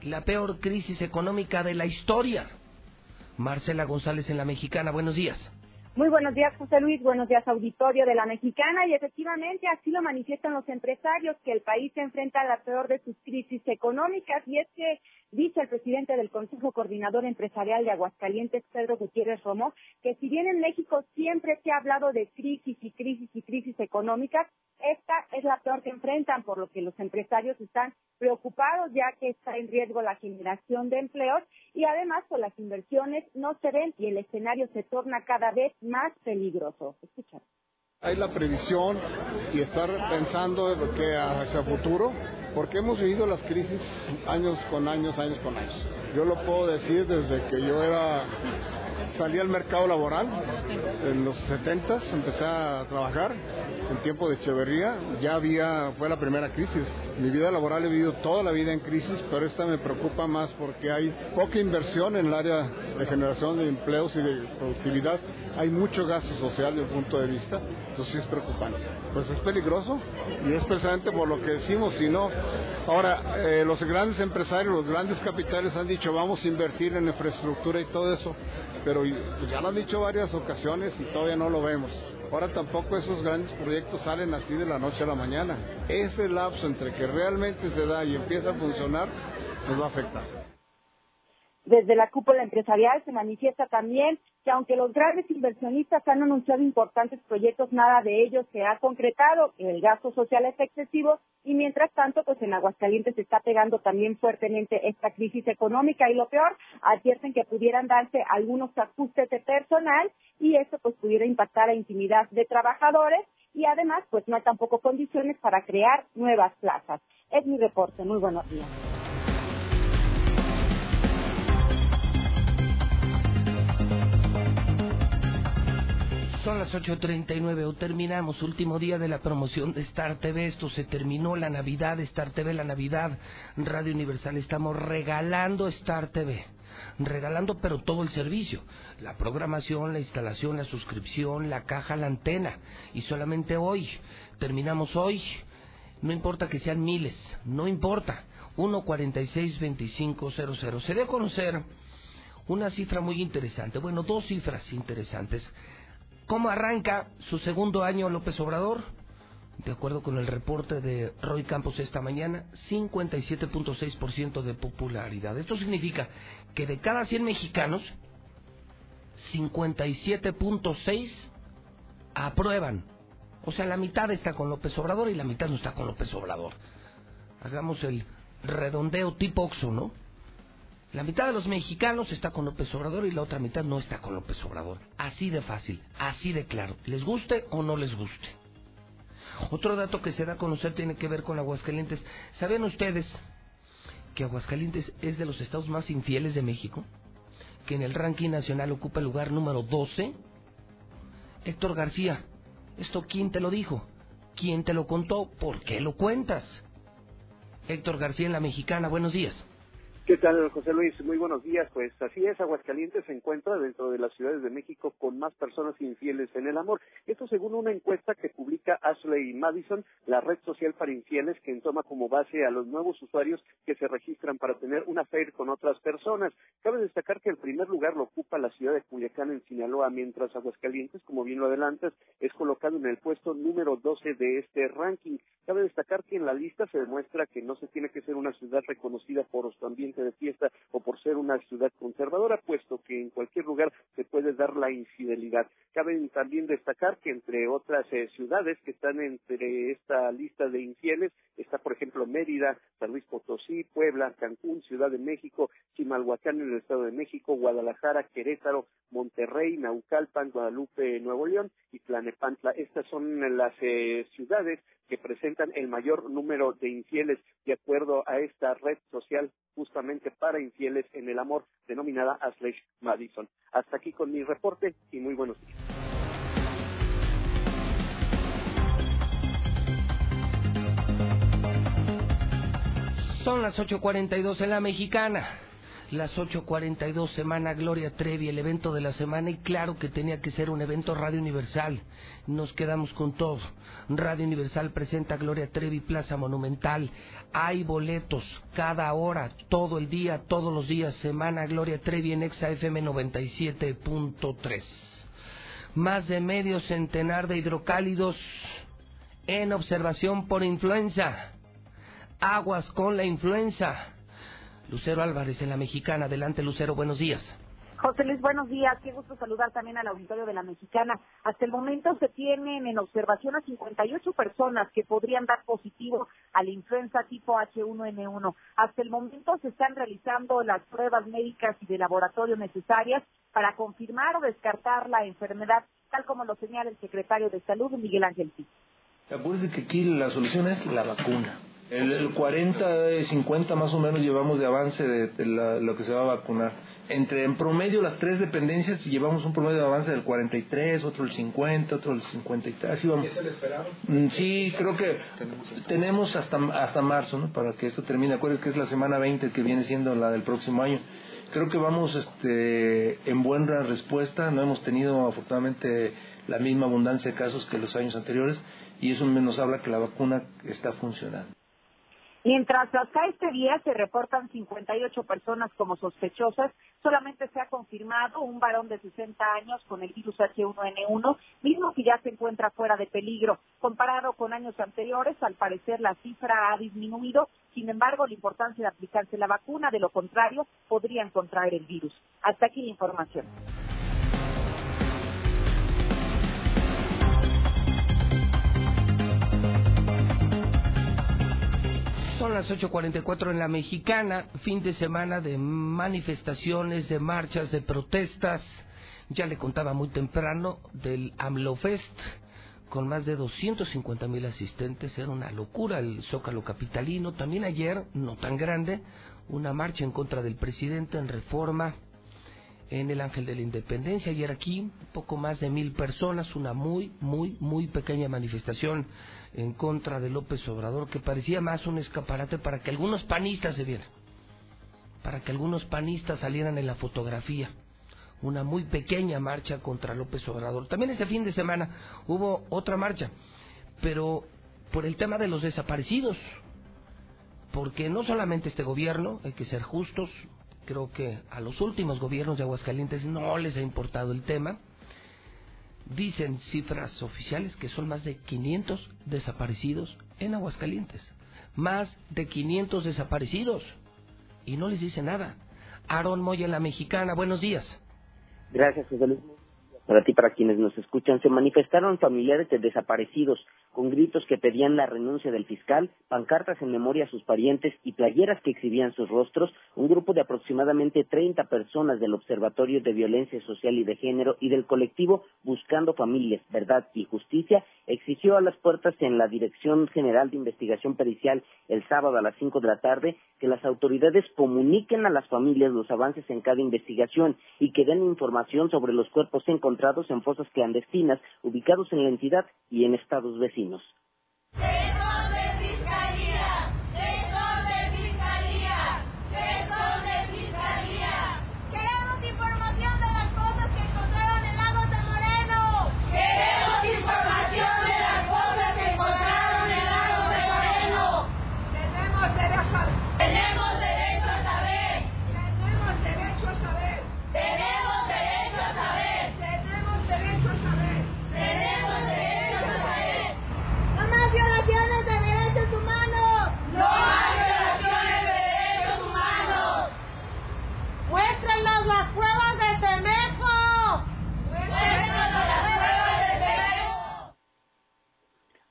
la peor crisis económica de la historia. Marcela González en la Mexicana, buenos días. Muy buenos días, José Luis. Buenos días, auditorio de la Mexicana. Y efectivamente, así lo manifiestan los empresarios, que el país se enfrenta a la peor de sus crisis económicas. Y es que dice el presidente del Consejo Coordinador Empresarial de Aguascalientes, Pedro Gutiérrez Romo, que si bien en México siempre se ha hablado de crisis y crisis y crisis económicas, esta es la peor que enfrentan, por lo que los empresarios están preocupados ya que está en riesgo la generación de empleos y además pues las inversiones no se ven y el escenario se torna cada vez más peligroso. Escucha. Hay la previsión y estar pensando que hacia futuro, porque hemos vivido las crisis años con años, años con años. Yo lo puedo decir desde que yo era salí al mercado laboral en los 70 empecé a trabajar en tiempo de Echeverría, ya había, fue la primera crisis. Mi vida laboral he vivido toda la vida en crisis, pero esta me preocupa más porque hay poca inversión en el área de generación de empleos y de productividad. Hay mucho gasto social desde el punto de vista, entonces sí es preocupante. Pues es peligroso y es precisamente por lo que decimos, si no, ahora eh, los grandes empresarios, los grandes capitales han dicho vamos a invertir en infraestructura y todo eso, pero pues, ya lo han dicho varias ocasiones y todavía no lo vemos. Ahora tampoco esos grandes proyectos salen así de la noche a la mañana. Ese lapso entre que realmente se da y empieza a funcionar nos va a afectar. Desde la cúpula empresarial se manifiesta también que aunque los grandes inversionistas han anunciado importantes proyectos, nada de ellos se ha concretado, el gasto social es excesivo y mientras tanto, pues en Aguascalientes se está pegando también fuertemente esta crisis económica y lo peor, advierten que pudieran darse algunos ajustes de personal y eso pues pudiera impactar la intimidad de trabajadores y además pues no hay tampoco condiciones para crear nuevas plazas. Es mi reporte. Muy buenos días. Son las 8.39 o terminamos, último día de la promoción de Star TV. Esto se terminó la Navidad, Star TV, la Navidad, Radio Universal. Estamos regalando Star TV. Regalando pero todo el servicio. La programación, la instalación, la suscripción, la caja, la antena. Y solamente hoy, terminamos hoy. No importa que sean miles, no importa. 1462500. Se a conocer una cifra muy interesante. Bueno, dos cifras interesantes. ¿Cómo arranca su segundo año López Obrador? De acuerdo con el reporte de Roy Campos esta mañana, 57.6% de popularidad. Esto significa que de cada 100 mexicanos, 57.6 aprueban. O sea, la mitad está con López Obrador y la mitad no está con López Obrador. Hagamos el redondeo tipo Oxo, ¿no? La mitad de los mexicanos está con López Obrador y la otra mitad no está con López Obrador. Así de fácil, así de claro. ¿Les guste o no les guste? Otro dato que se da a conocer tiene que ver con Aguascalientes. ¿Saben ustedes que Aguascalientes es de los estados más infieles de México? Que en el ranking nacional ocupa el lugar número 12. Héctor García, ¿esto quién te lo dijo? ¿Quién te lo contó? ¿Por qué lo cuentas? Héctor García en la Mexicana, buenos días. ¿Qué tal, José Luis? Muy buenos días. Pues así es, Aguascalientes se encuentra dentro de las ciudades de México con más personas infieles en el amor. Esto según una encuesta que publica Ashley Madison, la red social para infieles, que toma como base a los nuevos usuarios que se registran para tener una affair con otras personas. Cabe destacar que el primer lugar lo ocupa la ciudad de Culiacán en Sinaloa, mientras Aguascalientes, como bien lo adelantas, es colocado en el puesto número 12 de este ranking. Cabe destacar que en la lista se demuestra que no se tiene que ser una ciudad reconocida por su ambiente de fiesta o por ser una ciudad conservadora, puesto que en cualquier lugar se puede dar la infidelidad. Cabe también destacar que entre otras eh, ciudades que están entre esta lista de infieles está, por ejemplo, Mérida, San Luis Potosí, Puebla, Cancún, Ciudad de México, Chimalhuacán en el Estado de México, Guadalajara, Querétaro, Monterrey, Naucalpan, Guadalupe, Nuevo León y Tlanepantla. Estas son las eh, ciudades que presentan el mayor número de infieles de acuerdo a esta red social justamente para infieles en el amor denominada Ashley Madison. Hasta aquí con mi reporte y muy buenos días. Son las 8.42 en la mexicana. Las 8.42, Semana Gloria Trevi, el evento de la semana, y claro que tenía que ser un evento Radio Universal. Nos quedamos con todo. Radio Universal presenta Gloria Trevi, Plaza Monumental. Hay boletos cada hora, todo el día, todos los días. Semana Gloria Trevi en Exa FM 97.3. Más de medio centenar de hidrocálidos en observación por influenza. Aguas con la influenza. Lucero Álvarez en la Mexicana. Adelante, Lucero, buenos días. José Luis, buenos días. Qué gusto saludar también al auditorio de la Mexicana. Hasta el momento se tienen en observación a 58 personas que podrían dar positivo a la influenza tipo H1N1. Hasta el momento se están realizando las pruebas médicas y de laboratorio necesarias para confirmar o descartar la enfermedad, tal como lo señala el secretario de Salud, Miguel Ángel Pi. Acuérdense que aquí la solución es la vacuna. El, el 40, 50 más o menos llevamos de avance de, de la- lo que se va a vacunar. Entre en promedio las tres dependencias llevamos un promedio de avance del 43, otro el 50, otro el 53, así vamos. esperaba? Mm, Sí, creo que tenemos hasta hasta marzo, ¿no? Para que esto termine. Acuérdense que es la semana 20 que viene siendo la del próximo año. Creo que vamos este, en buena respuesta. No hemos tenido afortunadamente la misma abundancia de casos que los años anteriores y eso nos habla que la vacuna está funcionando. Mientras hasta este día se reportan 58 personas como sospechosas, solamente se ha confirmado un varón de 60 años con el virus H1N1, mismo que ya se encuentra fuera de peligro. Comparado con años anteriores, al parecer la cifra ha disminuido, sin embargo, la importancia de aplicarse la vacuna, de lo contrario, podrían contraer el virus. Hasta aquí la información. Son las 8.44 en la mexicana, fin de semana de manifestaciones, de marchas, de protestas. Ya le contaba muy temprano del AMLOFest, con más de 250 mil asistentes. Era una locura el Zócalo Capitalino. También ayer, no tan grande, una marcha en contra del presidente en reforma en el Ángel de la Independencia. Ayer aquí, poco más de mil personas, una muy, muy, muy pequeña manifestación en contra de López Obrador, que parecía más un escaparate para que algunos panistas se vieran, para que algunos panistas salieran en la fotografía. Una muy pequeña marcha contra López Obrador. También este fin de semana hubo otra marcha, pero por el tema de los desaparecidos. Porque no solamente este gobierno, hay que ser justos, creo que a los últimos gobiernos de Aguascalientes no les ha importado el tema. Dicen cifras oficiales que son más de 500 desaparecidos en Aguascalientes. Más de 500 desaparecidos. Y no les dice nada. Aaron Moya, la mexicana, buenos días. Gracias, José Luis. Para ti, para quienes nos escuchan, se manifestaron familiares de desaparecidos con gritos que pedían la renuncia del fiscal, pancartas en memoria a sus parientes y playeras que exhibían sus rostros. Un grupo de aproximadamente 30 personas del Observatorio de Violencia Social y de Género y del colectivo Buscando Familias, Verdad y Justicia exigió a las puertas en la Dirección General de Investigación Pericial el sábado a las 5 de la tarde que las autoridades comuniquen a las familias los avances en cada investigación y que den información sobre los cuerpos encontrados en fosas clandestinas ubicados en la entidad y en estados vecinos. vecinos.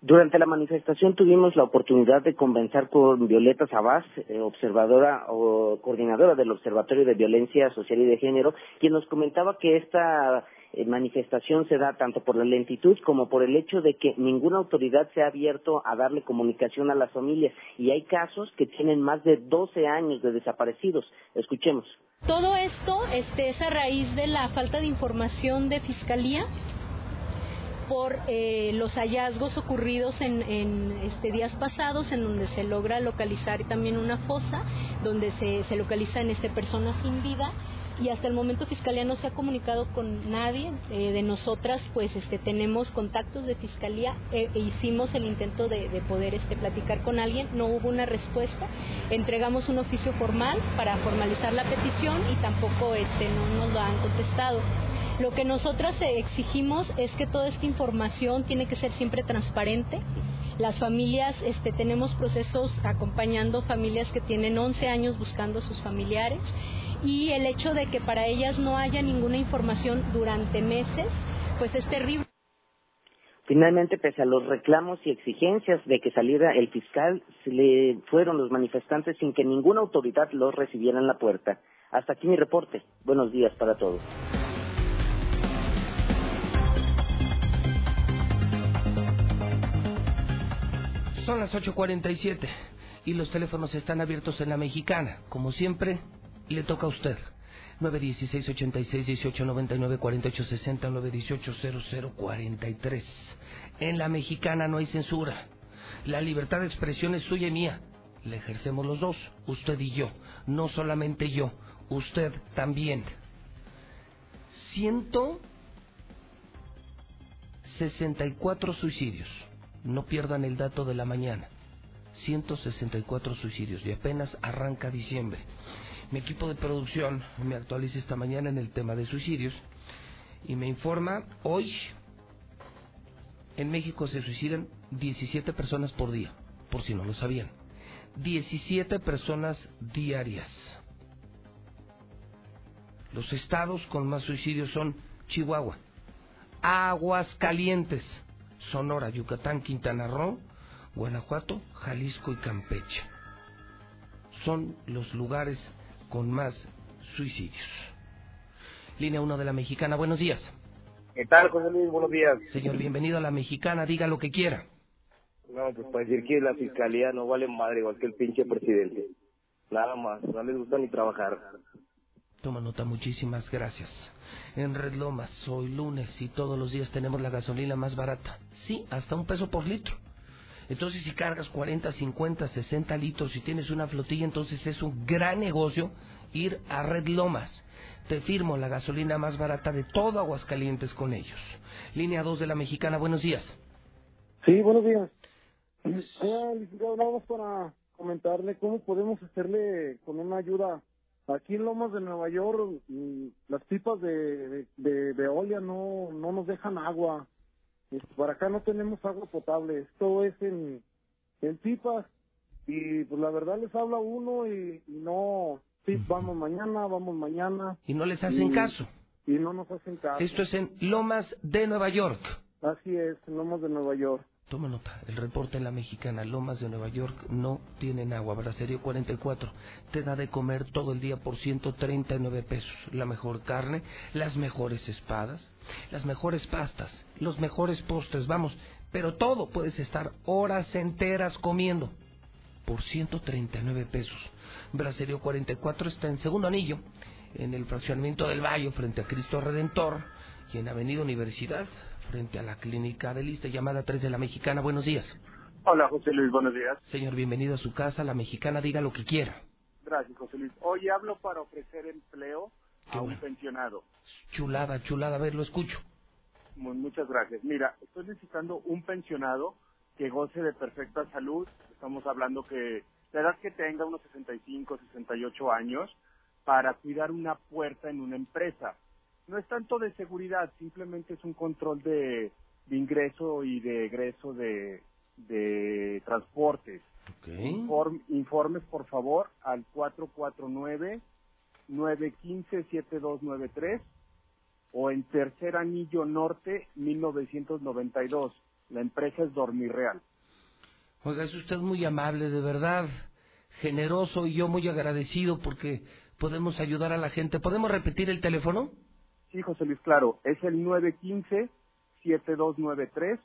Durante la manifestación tuvimos la oportunidad de conversar con Violeta Sabás, eh, observadora o coordinadora del Observatorio de Violencia Social y de Género, quien nos comentaba que esta eh, manifestación se da tanto por la lentitud como por el hecho de que ninguna autoridad se ha abierto a darle comunicación a las familias y hay casos que tienen más de 12 años de desaparecidos. Escuchemos. Todo esto este, es a raíz de la falta de información de Fiscalía por eh, los hallazgos ocurridos en, en este, días pasados, en donde se logra localizar también una fosa, donde se, se localizan este, personas sin vida y hasta el momento Fiscalía no se ha comunicado con nadie eh, de nosotras, pues este, tenemos contactos de Fiscalía eh, e hicimos el intento de, de, poder este, platicar con alguien, no hubo una respuesta, entregamos un oficio formal para formalizar la petición y tampoco este, no nos lo han contestado. Lo que nosotras exigimos es que toda esta información tiene que ser siempre transparente. Las familias, este, tenemos procesos acompañando familias que tienen 11 años buscando a sus familiares y el hecho de que para ellas no haya ninguna información durante meses, pues es terrible. Finalmente, pese a los reclamos y exigencias de que saliera el fiscal, se le fueron los manifestantes sin que ninguna autoridad los recibiera en la puerta. Hasta aquí mi reporte. Buenos días para todos. Son las 8.47 y los teléfonos están abiertos en la mexicana. Como siempre, le toca a usted. 916 86 18 99 48 60 918 00 43. En la mexicana no hay censura. La libertad de expresión es suya y mía. La ejercemos los dos, usted y yo. No solamente yo, usted también. 164 suicidios. No pierdan el dato de la mañana. 164 suicidios y apenas arranca diciembre. Mi equipo de producción me actualiza esta mañana en el tema de suicidios y me informa hoy en México se suicidan 17 personas por día, por si no lo sabían. 17 personas diarias. Los estados con más suicidios son Chihuahua, Aguascalientes, Sonora, Yucatán, Quintana Roo, Guanajuato, Jalisco y Campeche. Son los lugares con más suicidios. Línea 1 de la Mexicana, buenos días. ¿Qué tal, José Luis? Buenos días. Señor, bienvenido a la Mexicana, diga lo que quiera. No, pues para decir que la fiscalía no vale madre igual que el pinche presidente. Nada más, no les gusta ni trabajar. Toma nota, muchísimas gracias. En Red Lomas, hoy lunes y todos los días tenemos la gasolina más barata. Sí, hasta un peso por litro. Entonces, si cargas 40, 50, 60 litros y tienes una flotilla, entonces es un gran negocio ir a Red Lomas. Te firmo la gasolina más barata de todo Aguascalientes con ellos. Línea 2 de la Mexicana, buenos días. Sí, buenos días. Nada más para comentarle cómo podemos hacerle con una ayuda. Aquí en Lomas de Nueva York, mm, las pipas de, de, de Veolia no, no nos dejan agua. Este, Por acá no tenemos agua potable, esto es en, en pipas y pues la verdad les habla uno y, y no, sí, vamos mañana, vamos mañana. Y no les hacen Y- caso. Y no nos hacen caso. Esto es en Lomas de Nueva York. Así es, en Lomas de Nueva York. Toma nota, el reporte en la mexicana, Lomas de Nueva York no tienen agua. Bracerio 44 te da de comer todo el día por 139 pesos. La mejor carne, las mejores espadas, las mejores pastas, los mejores postres, vamos. Pero todo puedes estar horas enteras comiendo por 139 pesos. Bracerio 44 está en segundo anillo, en el fraccionamiento del Valle, frente a Cristo Redentor, y en Avenida Universidad, frente a la clínica de lista llamada 3 de la Mexicana. Buenos días. Hola, José Luis, buenos días. Señor, bienvenido a su casa. La Mexicana diga lo que quiera. Gracias, José Luis. Hoy hablo para ofrecer empleo Qué a un bueno. pensionado. Chulada, chulada. A ver, lo escucho. Mu- Muchas gracias. Mira, estoy necesitando un pensionado que goce de perfecta salud. Estamos hablando que la edad que tenga, unos 65, 68 años, para cuidar una puerta en una empresa. No es tanto de seguridad, simplemente es un control de, de ingreso y de egreso de, de transportes. Inform- informes, por favor, al 449-915-7293 o en Tercer Anillo Norte, 1992. La empresa es Dormir Real. Oiga, es usted muy amable, de verdad, generoso y yo muy agradecido porque podemos ayudar a la gente. ¿Podemos repetir el teléfono? Sí, José Luis, claro, es el 915-7293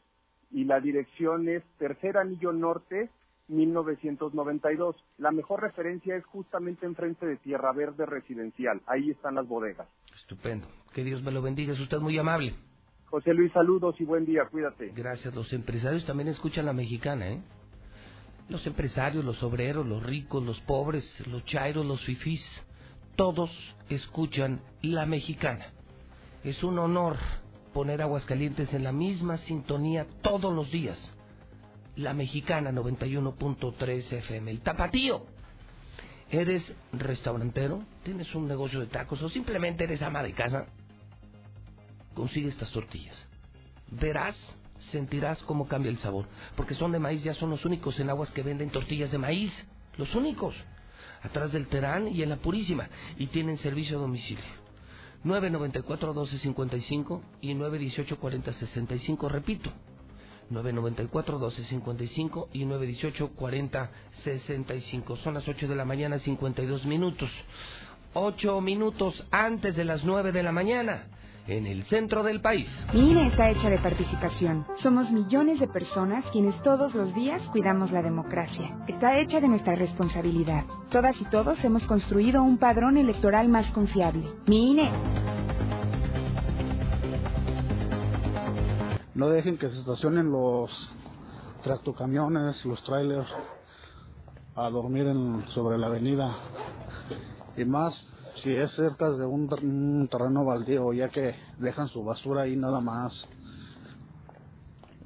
y la dirección es Tercer Anillo Norte, 1992. La mejor referencia es justamente enfrente de Tierra Verde Residencial. Ahí están las bodegas. Estupendo. Que Dios me lo bendiga. Es usted muy amable. José Luis, saludos y buen día. Cuídate. Gracias. Los empresarios también escuchan la mexicana, ¿eh? Los empresarios, los obreros, los ricos, los pobres, los chairos, los fifís, todos escuchan la mexicana. Es un honor poner Aguascalientes en la misma sintonía todos los días. La mexicana 91.3 FM. El tapatío. ¿Eres restaurantero? ¿Tienes un negocio de tacos? ¿O simplemente eres ama de casa? Consigue estas tortillas. Verás, sentirás cómo cambia el sabor. Porque son de maíz, ya son los únicos en aguas que venden tortillas de maíz. Los únicos. Atrás del Terán y en la Purísima. Y tienen servicio a domicilio. 994-1255 y 918-4065. Repito, 994-1255 y 918-4065. Son las 8 de la mañana, 52 minutos. 8 minutos antes de las 9 de la mañana, en el centro del país. Mi INE está hecha de participación. Somos millones de personas quienes todos los días cuidamos la democracia. Está hecha de nuestra responsabilidad. Todas y todos hemos construido un padrón electoral más confiable. Mi INE. No dejen que se estacionen los tractocamiones, los trailers a dormir en, sobre la avenida. Y más si es cerca de un, terreno baldío, ya que dejan su basura ahí nada más.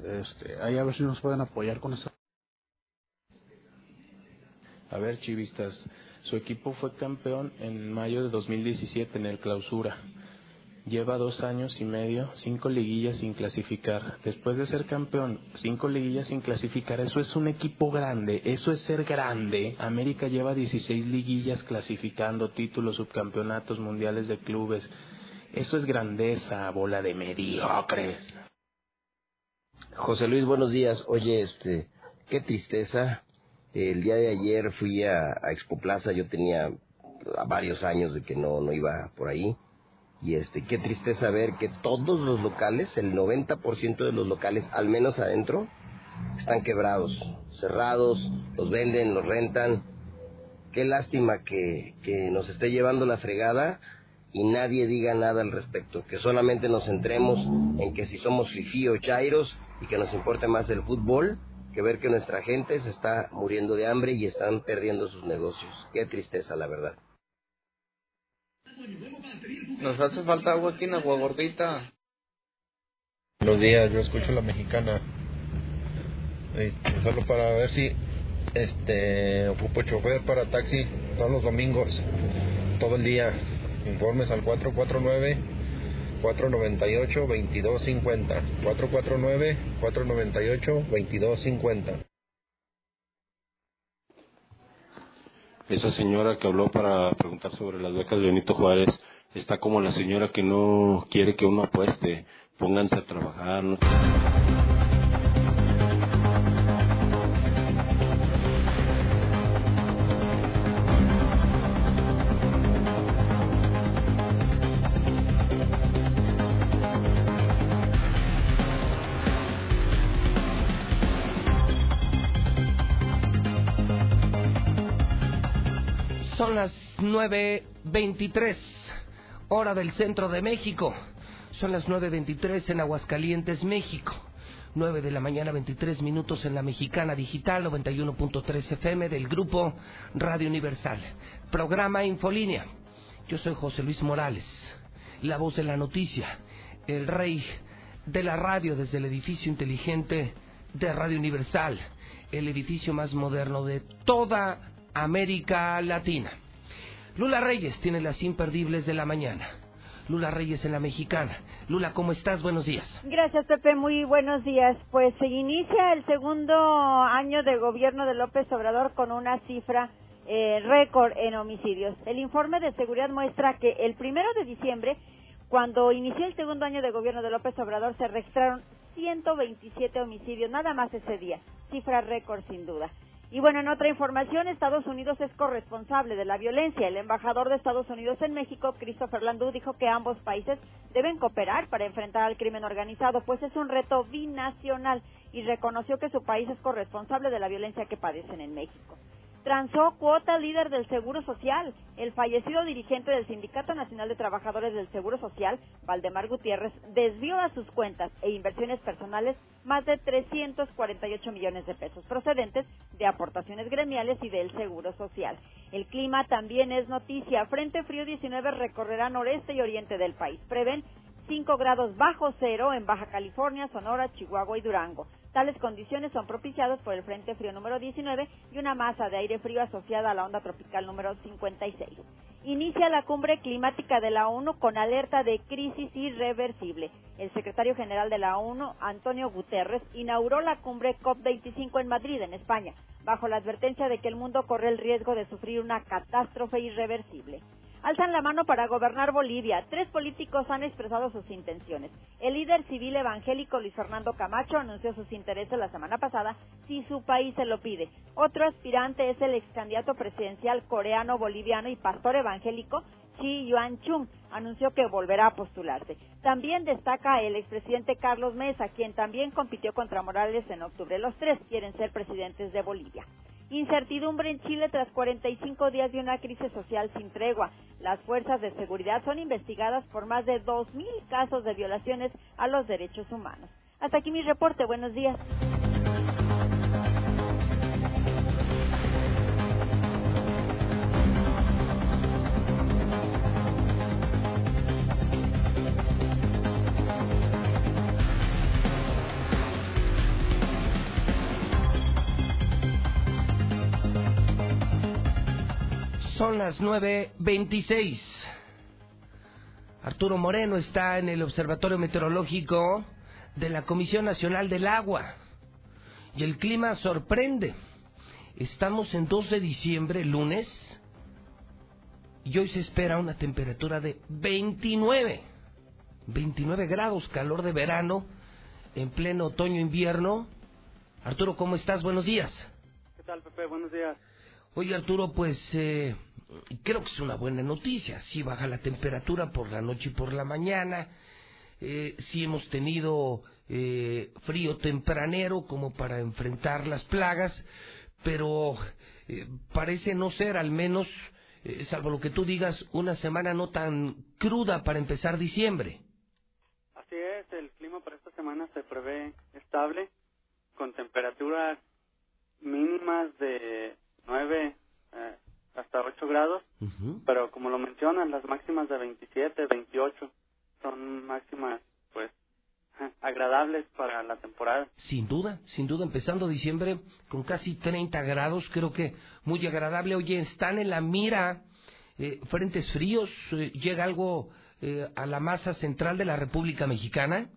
Este, ahí a ver si nos pueden apoyar con eso. A ver, chivistas, su equipo fue campeón en mayo de 2017 en el clausura. Lleva dos años y medio, cinco liguillas sin clasificar. Después de ser campeón, cinco liguillas sin clasificar, eso es un equipo grande, eso es ser grande. América lleva 16 liguillas clasificando, títulos, subcampeonatos mundiales de clubes. Eso es grandeza, bola de mediocres. José Luis, buenos días. Oye, este, qué tristeza. El día de ayer fui a, a Expo Plaza, yo tenía varios años de que no, no iba por ahí. Y este, qué tristeza ver que todos los locales, el 90% de los locales, al menos adentro, están quebrados, cerrados, los venden, los rentan. Qué lástima que, que nos esté llevando la fregada y nadie diga nada al respecto, que solamente nos centremos en que si somos fifí o chairos y que nos importe más el fútbol que ver que nuestra gente se está muriendo de hambre y están perdiendo sus negocios. Qué tristeza, la verdad. Nos hace falta agua aquí en Agua Gordita. Buenos días, yo escucho la mexicana. Este, solo para ver si este ocupo chofer para taxi todos los domingos, todo el día. Informes al 449 498 2250. 449 498 2250. Esa señora que habló para preguntar sobre las becas de Benito Juárez está como la señora que no quiere que uno apueste. Pónganse a trabajar. 9.23, hora del centro de México. Son las 9.23 en Aguascalientes, México. 9 de la mañana, 23 minutos en la mexicana digital, 91.3 FM del grupo Radio Universal. Programa Infolínea. Yo soy José Luis Morales, la voz de la noticia, el rey de la radio desde el edificio inteligente de Radio Universal, el edificio más moderno de toda América Latina. Lula Reyes tiene las imperdibles de la mañana. Lula Reyes en la mexicana. Lula, ¿cómo estás? Buenos días. Gracias, Pepe. Muy buenos días. Pues se inicia el segundo año de gobierno de López Obrador con una cifra eh, récord en homicidios. El informe de seguridad muestra que el primero de diciembre, cuando inició el segundo año de gobierno de López Obrador, se registraron 127 homicidios, nada más ese día. Cifra récord sin duda. Y bueno, en otra información, Estados Unidos es corresponsable de la violencia. El embajador de Estados Unidos en México, Christopher Landú, dijo que ambos países deben cooperar para enfrentar al crimen organizado, pues es un reto binacional y reconoció que su país es corresponsable de la violencia que padecen en México transó cuota líder del Seguro Social. El fallecido dirigente del Sindicato Nacional de Trabajadores del Seguro Social, Valdemar Gutiérrez, desvió a sus cuentas e inversiones personales más de 348 millones de pesos procedentes de aportaciones gremiales y del Seguro Social. El clima también es noticia. Frente Frío 19 recorrerá noreste y oriente del país. Prevén 5 grados bajo cero en Baja California, Sonora, Chihuahua y Durango. Tales condiciones son propiciadas por el Frente Frío número 19 y una masa de aire frío asociada a la onda tropical número 56. Inicia la cumbre climática de la ONU con alerta de crisis irreversible. El secretario general de la ONU, Antonio Guterres, inauguró la cumbre COP25 en Madrid, en España, bajo la advertencia de que el mundo corre el riesgo de sufrir una catástrofe irreversible alzan la mano para gobernar Bolivia. Tres políticos han expresado sus intenciones. El líder civil evangélico Luis Fernando Camacho anunció sus intereses la semana pasada si su país se lo pide. Otro aspirante es el ex candidato presidencial coreano, boliviano y pastor evangélico Chi Yuan Chung. Anunció que volverá a postularse. También destaca el expresidente Carlos Mesa, quien también compitió contra Morales en octubre. Los tres quieren ser presidentes de Bolivia. Incertidumbre en Chile tras 45 días de una crisis social sin tregua. Las fuerzas de seguridad son investigadas por más de 2.000 casos de violaciones a los derechos humanos. Hasta aquí mi reporte. Buenos días. Son las 9.26. Arturo Moreno está en el Observatorio Meteorológico de la Comisión Nacional del Agua. Y el clima sorprende. Estamos en 2 de diciembre, lunes, y hoy se espera una temperatura de 29. 29 grados, calor de verano, en pleno otoño-invierno. Arturo, ¿cómo estás? Buenos días. ¿Qué tal, Pepe? Buenos días. Oye, Arturo, pues eh, creo que es una buena noticia. Sí baja la temperatura por la noche y por la mañana. Eh, sí hemos tenido eh, frío tempranero como para enfrentar las plagas, pero eh, parece no ser, al menos, eh, salvo lo que tú digas, una semana no tan cruda para empezar diciembre. Así es, el clima para esta semana se prevé estable, con temperaturas mínimas de 9 eh, hasta 8 grados, pero como lo mencionan, las máximas de 27, 28 son máximas, pues, agradables para la temporada. Sin duda, sin duda, empezando diciembre con casi 30 grados, creo que muy agradable. Oye, están en la mira eh, frentes fríos, eh, llega algo eh, a la masa central de la República Mexicana.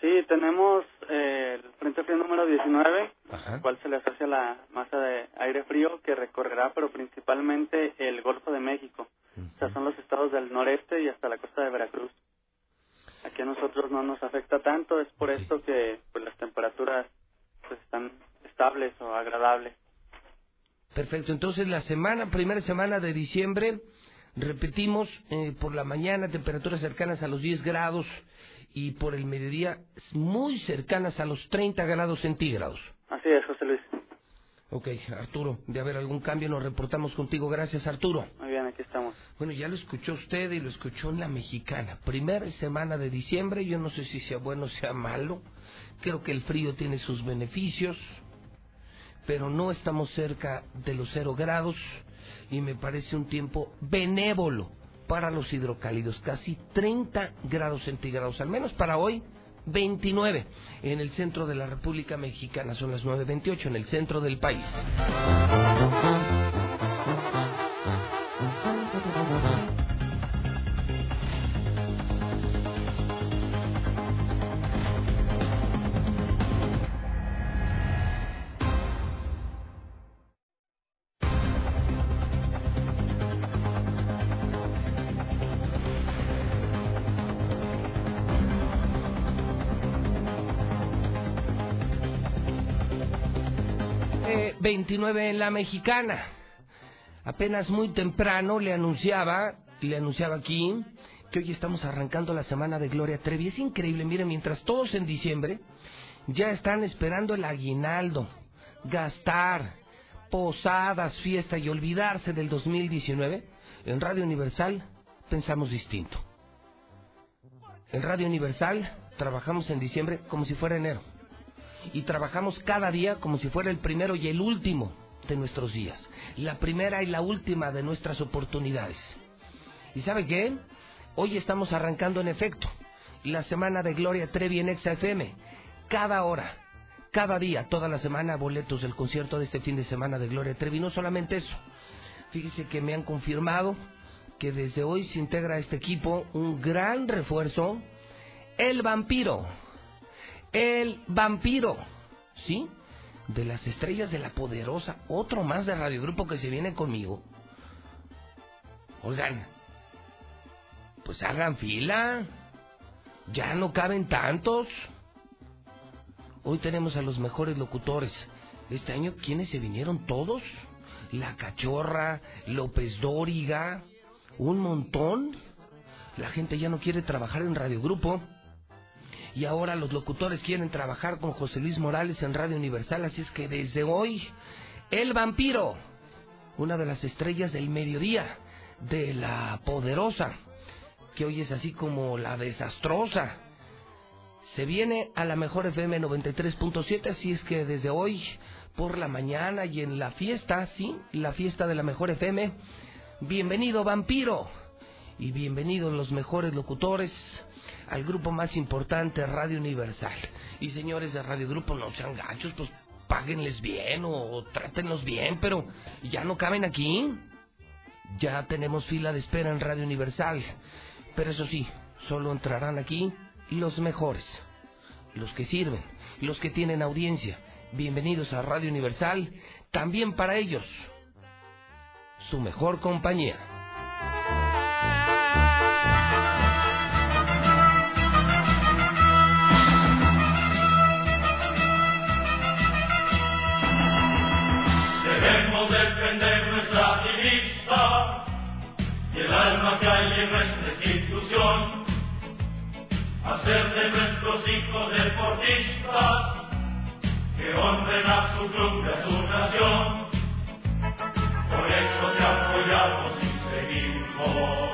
Sí, tenemos eh, el Frente Frío número 19, al cual se le asocia la masa de aire frío que recorrerá, pero principalmente el Golfo de México. O sea, son los estados del noreste y hasta la costa de Veracruz. Aquí a nosotros no nos afecta tanto, es por esto que pues, las temperaturas pues, están estables o agradables. Perfecto, entonces la semana, primera semana de diciembre, repetimos, eh, por la mañana temperaturas cercanas a los 10 grados y por el mediodía muy cercanas a los 30 grados centígrados. Así es, José Luis. Ok, Arturo, de haber algún cambio nos reportamos contigo. Gracias, Arturo. Muy bien, aquí estamos. Bueno, ya lo escuchó usted y lo escuchó en la mexicana. Primera semana de diciembre, yo no sé si sea bueno o sea malo. Creo que el frío tiene sus beneficios, pero no estamos cerca de los cero grados y me parece un tiempo benévolo para los hidrocálidos. Casi 30 grados centígrados, al menos para hoy. 29 en el centro de la República Mexicana, son las 9.28 en el centro del país. 9.29 en la mexicana. Apenas muy temprano le anunciaba, le anunciaba aquí, que hoy estamos arrancando la semana de Gloria Trevi. Es increíble, miren, mientras todos en diciembre ya están esperando el aguinaldo, gastar, posadas, fiesta y olvidarse del 2019, en Radio Universal pensamos distinto. En Radio Universal trabajamos en diciembre como si fuera enero. Y trabajamos cada día como si fuera el primero y el último de nuestros días. La primera y la última de nuestras oportunidades. ¿Y sabe qué? Hoy estamos arrancando en efecto la semana de Gloria Trevi en FM. Cada hora, cada día, toda la semana, boletos del concierto de este fin de semana de Gloria Trevi. No solamente eso. Fíjese que me han confirmado que desde hoy se integra a este equipo un gran refuerzo, el vampiro. El vampiro, ¿sí? De las estrellas de la poderosa, otro más de Radio Grupo que se viene conmigo. Oigan, pues hagan fila. Ya no caben tantos. Hoy tenemos a los mejores locutores. Este año, ¿quiénes se vinieron todos? La Cachorra, López Dóriga, un montón. La gente ya no quiere trabajar en Radio Grupo. Y ahora los locutores quieren trabajar con José Luis Morales en Radio Universal. Así es que desde hoy, El Vampiro, una de las estrellas del mediodía, de la poderosa, que hoy es así como la desastrosa. Se viene a la mejor FM 93.7, así es que desde hoy, por la mañana y en la fiesta, sí, la fiesta de la mejor FM, bienvenido vampiro y bienvenidos los mejores locutores al grupo más importante, Radio Universal. Y señores de Radio Grupo, no sean gachos, pues páguenles bien o, o trátenlos bien, pero ya no caben aquí. Ya tenemos fila de espera en Radio Universal. Pero eso sí, solo entrarán aquí los mejores, los que sirven, los que tienen audiencia. Bienvenidos a Radio Universal, también para ellos, su mejor compañía. Que hay en nuestra institución, hacer de nuestros hijos deportistas que honren a su club y a su nación. Por eso te apoyamos y seguimos,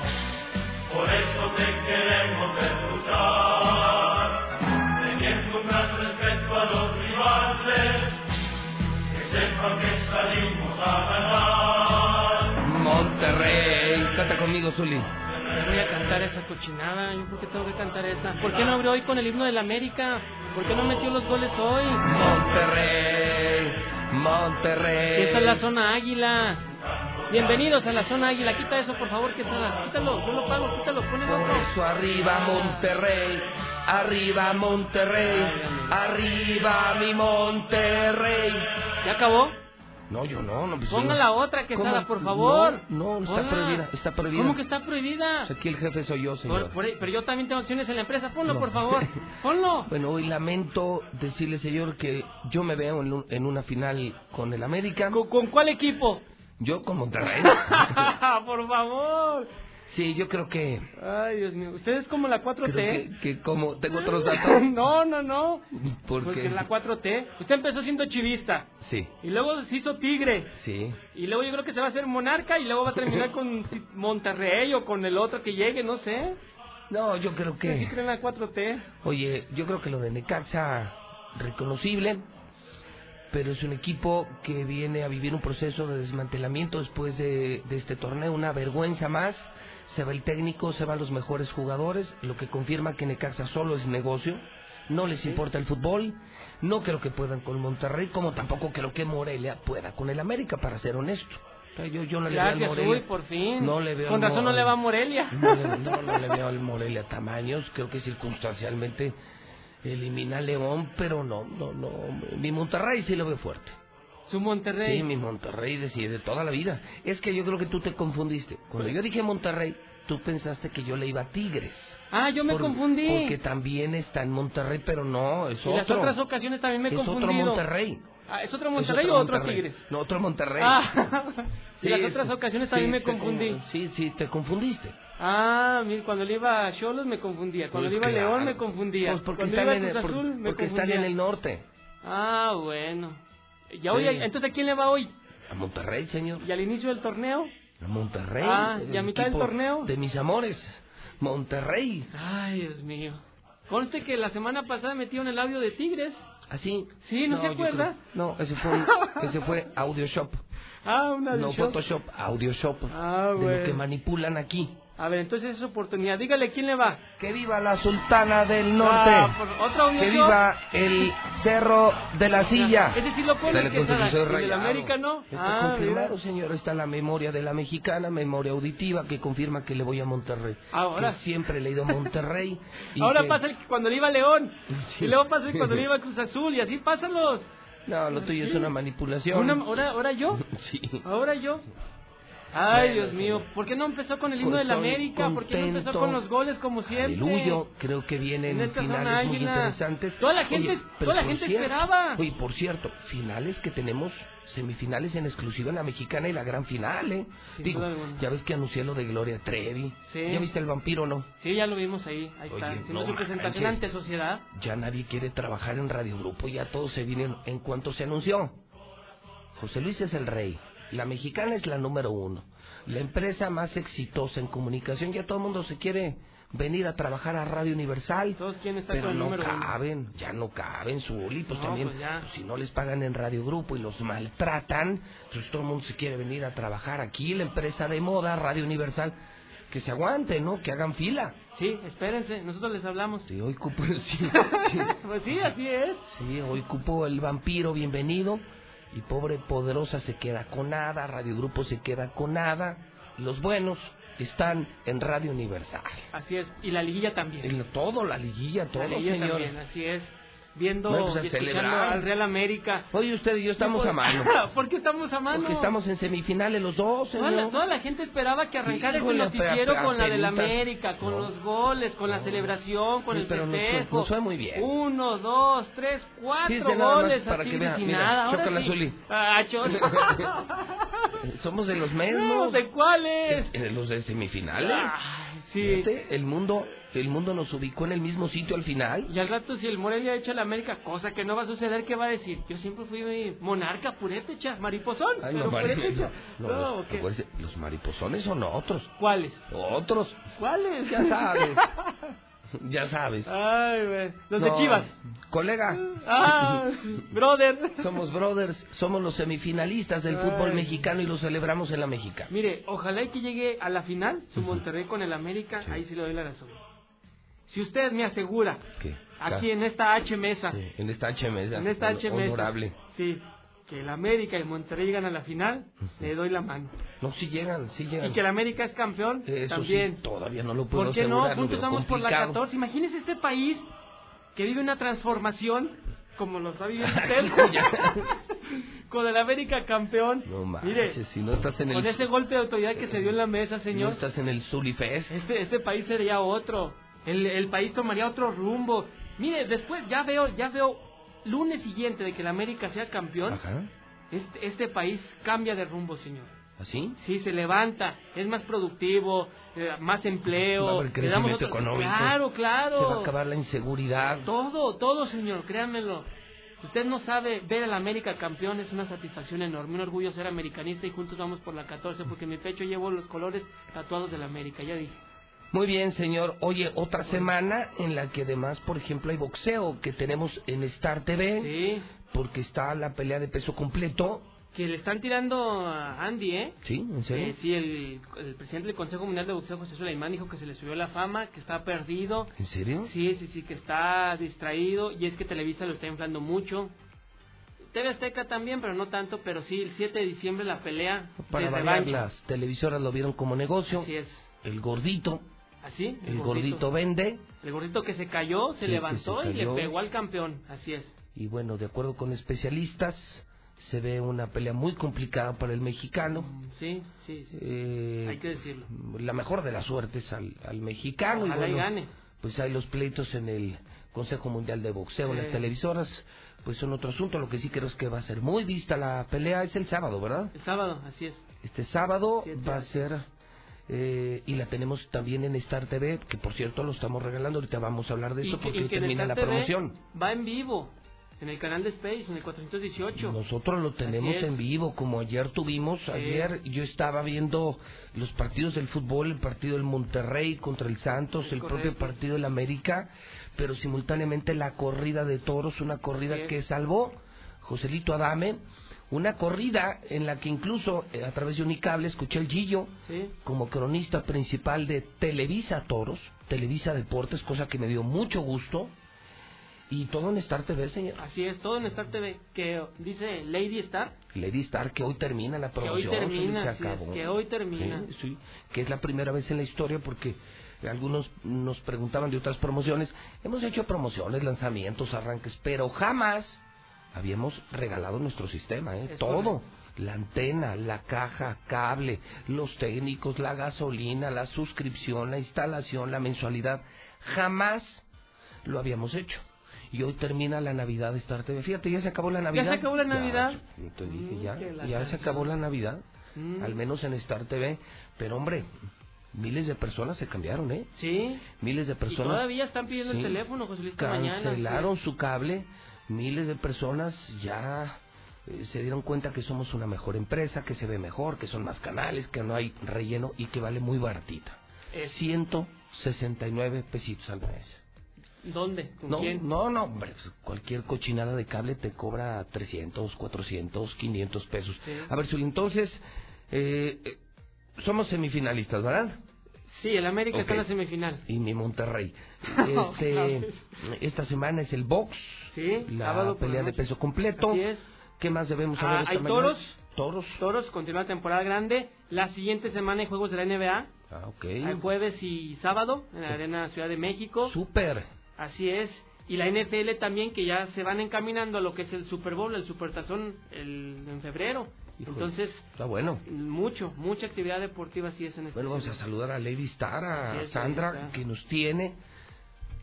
por eso te queremos ver luchar, teniendo un gran respeto a los rivales, que sepan que salimos a ganar. Conmigo, Zuli. Voy a cantar esa cochinada, yo creo que tengo que cantar esa. ¿Por qué no abrió hoy con el himno de la América? ¿Por qué no metió los goles hoy? Monterrey, Monterrey. Y esta es la zona águila. Bienvenidos a la zona águila. Quita eso, por favor, que. Quítalo, yo lo pago, quítalo, ponle Por otro. eso arriba Monterrey, arriba Monterrey, arriba mi Monterrey. ¿Ya acabó? No, yo no, no. Pues Ponga yo- la otra que ¿Cómo? está, por favor. No, no, está prohibida, está prohibida. ¿Cómo que está prohibida? Pues aquí el jefe soy yo, señor. Por- por pero yo también tengo acciones en la empresa. Ponlo, No. por favor. Ponlo. Bueno, hoy lamento decirle, señor, que yo me veo en, un- en una final con el América. ¿Con, con cuál equipo? Yo con Monterrey. por favor. Sí, yo creo que... Ay, Dios mío. Usted es como la 4T. Creo que, que como... Tengo otros datos. no, no, no. Porque... Porque es la 4T. Usted empezó siendo chivista. Sí, Y luego se hizo tigre. sí. Y luego yo creo que se va a hacer monarca y luego va a terminar con Monterrey o con el otro que llegue, no sé. No, yo creo ¿Usted sí que... cree en la 4T? Oye, yo creo que lo de Necaxa, reconocible, pero es un equipo que viene a vivir un proceso de desmantelamiento después de, de este torneo, una vergüenza más. Se va el técnico, se van los mejores jugadores, lo que confirma que Necaxa solo es negocio, no les importa el fútbol, no creo que puedan con Monterrey, como tampoco creo que Morelia pueda con el América, para ser honesto. Yo, yo no le veo al Morelia. uy, por fin. No le veo Con razón no le va a Morelia. no, le- no, no le veo al Morelia tamaños, creo que circunstancialmente elimina a León, pero no, no, no, mi Monterrey sí lo veo fuerte. Su Monterrey. Sí, mi Monterrey decide toda la vida. Es que yo creo que tú te confundiste. Cuando yo dije Monterrey, tú pensaste que yo le iba a Tigres. Ah, yo me Por- confundí. Porque también está en Monterrey, pero no, es y las otras ocasiones también me he es otro. Monterrey. Ah, ¿Es otro Es Monterrey o otro Monterrey. Tigres? No, otro Monterrey. Ah, y las otras ocasiones Sí, también me te con- confundí. Sí, sí, te confundiste. Ah, mira, cuando le iba a Cholos me confundía, cuando Pues le iba a. León me confundía, Pues porque cuando están, en, Cruz por- Azul me porque están en el norte. Ah, bueno. Ya hoy, Sí. entonces ¿a quién le va hoy? A Monterrey, señor. ¿Y al inicio del torneo? A Monterrey. Ah, el ¿y a mitad del torneo? De mis amores. Monterrey. Ay, Dios mío. Conste que la semana pasada metieron el audio de Tigres. ¿Así? Sí, ¿no, se yo acuerda? creo- No, ese fue, un- ese fue Audio Shop. Ah, una No de show. Photoshop, Audio Shop. Ah, de bueno. lo que manipulan aquí. A ver, entonces es oportunidad. Dígale quién le va. Que viva la Sultana del Norte. Ah, por- otro audio que viva el Cerro de la Silla. Es decir, lo pone que el. América, ¿no? Está Ah, confirmado, mira. señor. Está la memoria de la mexicana, memoria auditiva, que confirma que le voy a Monterrey. Ahora. Que siempre le he ido a Monterrey. y Ahora que- pasa el que cuando le iba a León. Sí. Y luego pasa el que cuando le iba a Cruz Azul. Y así pásalos. No, lo tuyo es una manipulación. Una- ahora, ahora yo. Sí. Ahora yo. Ay, Dios mío. ¿Por qué no empezó con el himno de la estoy América? ¿Por qué no empezó con los goles como siempre? Aleluyo, creo que vienen En finales muy interesantes. Toda la gente- pero toda la por gente cierto- esperaba. Oye, por cierto, finales que tenemos semifinales en exclusiva en la mexicana y la gran final, ¿eh? Sin Digo, ya ves que anuncié lo de Gloria Trevi. Sí. ¿Ya viste el vampiro no? Sí, ya lo vimos ahí. Ahí está. Oye, Haciendo no su presentación ante sociedad. Ya nadie quiere trabajar en Radio Grupo, ya todos se vienen en cuanto se anunció. José Luis es el rey, la mexicana es la número uno, la empresa más exitosa en comunicación, ya todo el mundo se quiere venir a trabajar a Radio Universal. Todos quieren pero no número uno. caben, ya no caben, su pues No, también, pues pues, si no les pagan en Radio Grupo y los maltratan, pues todo el mundo se quiere venir a trabajar aquí, la empresa de moda, Radio Universal, que se aguante, ¿no? Que hagan fila. Sí, espérense. Nosotros les hablamos. Sí, hoy cupo, sí, sí. Pues sí, así es. Sí, hoy cupo el vampiro, bienvenido. Y pobre Poderosa se queda con nada, Radio Grupo se queda con nada. Los buenos están en Radio Universal. Así es. Y la liguilla también. En todo, la liguilla, todo, la liguilla señor. también, así es. Viendo Bueno, pues, y escuchando al Real América. Oye, usted y yo estamos No, a mano. ¿Por qué estamos a mano? Porque estamos en semifinales los dos, Toda la, toda la gente esperaba que arrancara Híjole, este noticiero con la del. América, con No. los goles, con la celebración, con Sí, el pero nos festejo. nos fue muy bien. Uno, dos, tres, cuatro más goles para así que vea, sin mira, nada. Ahora chócala, sí. Zuli. Ah. Somos de los No, mismos. ¿De cuáles? Eh, Los de semifinales. Ay, sí. Fíjate, el mundo, el mundo nos ubicó en el mismo sitio al final. Y al rato si el Morelia echa la América, cosa que no va a suceder, ¿qué va a decir? Yo siempre fui monarca purépecha, mariposón, Ay, pero no, purépecha. no, No, los, ¿o qué? acuérdese, los mariposones son otros. ¿Cuáles? Otros. ¿Cuáles? Ya sabes. Ya sabes. Ay, güey. Los de No, Chivas. Colega. Ah, brother. Somos brothers, somos los semifinalistas del fútbol mexicano y lo celebramos en la mexicana. Mire, ojalá y que llegue a la final su Monterrey con el América, ahí sí le doy la razón. Si usted me asegura, ¿Qué? aquí en esta H mesa, Sí, en esta H mesa. en esta H mesa, Honorable. sí, que el América y el Monterrey llegan a la final, le doy la mano. No, sí llegan, sí llegan. Y que el América es campeón, Eso también. todavía no lo puedo ¿Por qué no? asegurar, lo Juntos estamos por la complicado. 14. Imagínese este país que vive una transformación como lo está viviendo usted. con el América campeón. No manches, Mire, si no estás en el... con ese golpe de autoridad que se dio en la mesa, si no señor, estás en el Zulifest. este, este país sería otro. El, el país tomaría otro rumbo. Mire, después ya veo, ya veo, lunes siguiente de que el América sea campeón, Ajá. este, este país cambia de rumbo, señor. ¿Así? Sí, se levanta, es más productivo, eh, más empleo. Va a haber crecimiento otro- económico. Claro, claro. Se va a acabar la inseguridad. Todo, todo, señor, créanmelo. Usted no sabe, ver al América campeón es una satisfacción enorme, un orgullo ser americanista y juntos vamos por la 14 porque en mi pecho llevo los colores tatuados del América, ya dije. Muy bien, señor. Oye, otra semana en la que además, por ejemplo, hay boxeo que tenemos en Star TV. Sí. Porque está la pelea de peso completo. Que le están tirando a Andy, ¿eh? ¿Sí? ¿En serio? Eh, sí, el, el presidente del Consejo Mundial de Boxeo, José Sulaimán, dijo que se le subió la fama, que está perdido. ¿En serio? Sí, sí, sí, que está distraído y es que Televisa lo está inflando mucho. TV Azteca también, pero no tanto, pero sí, el 7 de diciembre la pelea Para variar, las televisoras lo vieron como negocio. Así es. El gordito. ¿Así? El gordito vende. El gordito que se cayó, se Sí, levantó se y le pegó al campeón. Así es. Y bueno, de acuerdo con especialistas, se ve una pelea muy complicada para el mexicano. Sí, sí, sí. Eh, Hay que decirlo. La mejor de las suertes al, al mexicano. Ojalá y y bueno, gane. Pues hay los pleitos en el Consejo Mundial de Boxeo, en las televisoras, pues son otro asunto. Lo que sí creo es que va a ser muy vista la pelea es el sábado, ¿verdad? El sábado, así es. Este sábado Siete va a ser eh, y la tenemos también en Star TV, que por cierto lo estamos regalando. Ahorita vamos a hablar de eso que- porque termina la TV promoción. Va en vivo, en el canal de Space, en el 418. Nosotros lo tenemos en vivo, como ayer tuvimos. Sí. Ayer yo estaba viendo los partidos del fútbol, el partido del Monterrey contra el Santos, el propio partido del América, pero simultáneamente la corrida de toros, una corrida que salvó Joselito Adame. Una corrida en la que incluso eh, a través de Unicable escuché el Gillo Sí. como cronista principal de Televisa Toros, Televisa Deportes, cosa que me dio mucho gusto. Y todo en Star TV, señor. Así es, todo en Star TV, que dice Lady Star, Lady Star, que hoy termina la que hoy promoción. termina, se así es, acabó. que hoy termina. Sí, sí, que es la primera vez en la historia porque algunos nos preguntaban de otras promociones. Hemos hecho promociones, lanzamientos, arranques, pero jamás habíamos regalado nuestro sistema, ¿eh? Todo. La antena, la caja, cable, los técnicos, la gasolina, la suscripción, la instalación, la mensualidad. Jamás lo habíamos hecho. Y hoy termina la Navidad de Star TV. Fíjate, ya se acabó la Navidad. ¿Ya se acabó la Ya, Navidad? yo te dije ya, ya se acabó la Navidad, Mm. al menos en Star TV. Pero hombre, miles de personas se cambiaron, ¿eh? Sí. Miles de Y personas todavía están pidiendo sí, el teléfono, José Luis, esta mañana. cancelaron su cable. Miles de personas ya eh, se dieron cuenta que somos una mejor empresa, que se ve mejor, que son más canales, que no hay relleno y que vale muy baratita. Es- 169 pesitos al mes. ¿Dónde? ¿Con No, quién? no, no, hombre, pues, cualquier cochinada de cable te cobra 300, 400, 500 pesos. Sí. A ver, Zuli, entonces, eh, eh, somos semifinalistas, ¿verdad? Sí, el América está en la semifinal. Y mi Monterrey. Este, esta semana es el box, Sí, la pelea de peso completo. Así es. ¿Qué más debemos saber Ah, esta hay mañana? toros. Toros. Toros, continúa la temporada grande. La siguiente semana hay juegos de la NBA. Ah, ok. Hay jueves y sábado en la Arena Ciudad de México. Súper. Así es. Y la NFL también, que ya se van encaminando a lo que es el Super Bowl, el Supertazón, el, en febrero. Híjole, Entonces, Está bueno. mucho, mucha actividad deportiva sí es en este Bueno, vamos a saludar a Lady Star, a es, Sandra, que nos tiene.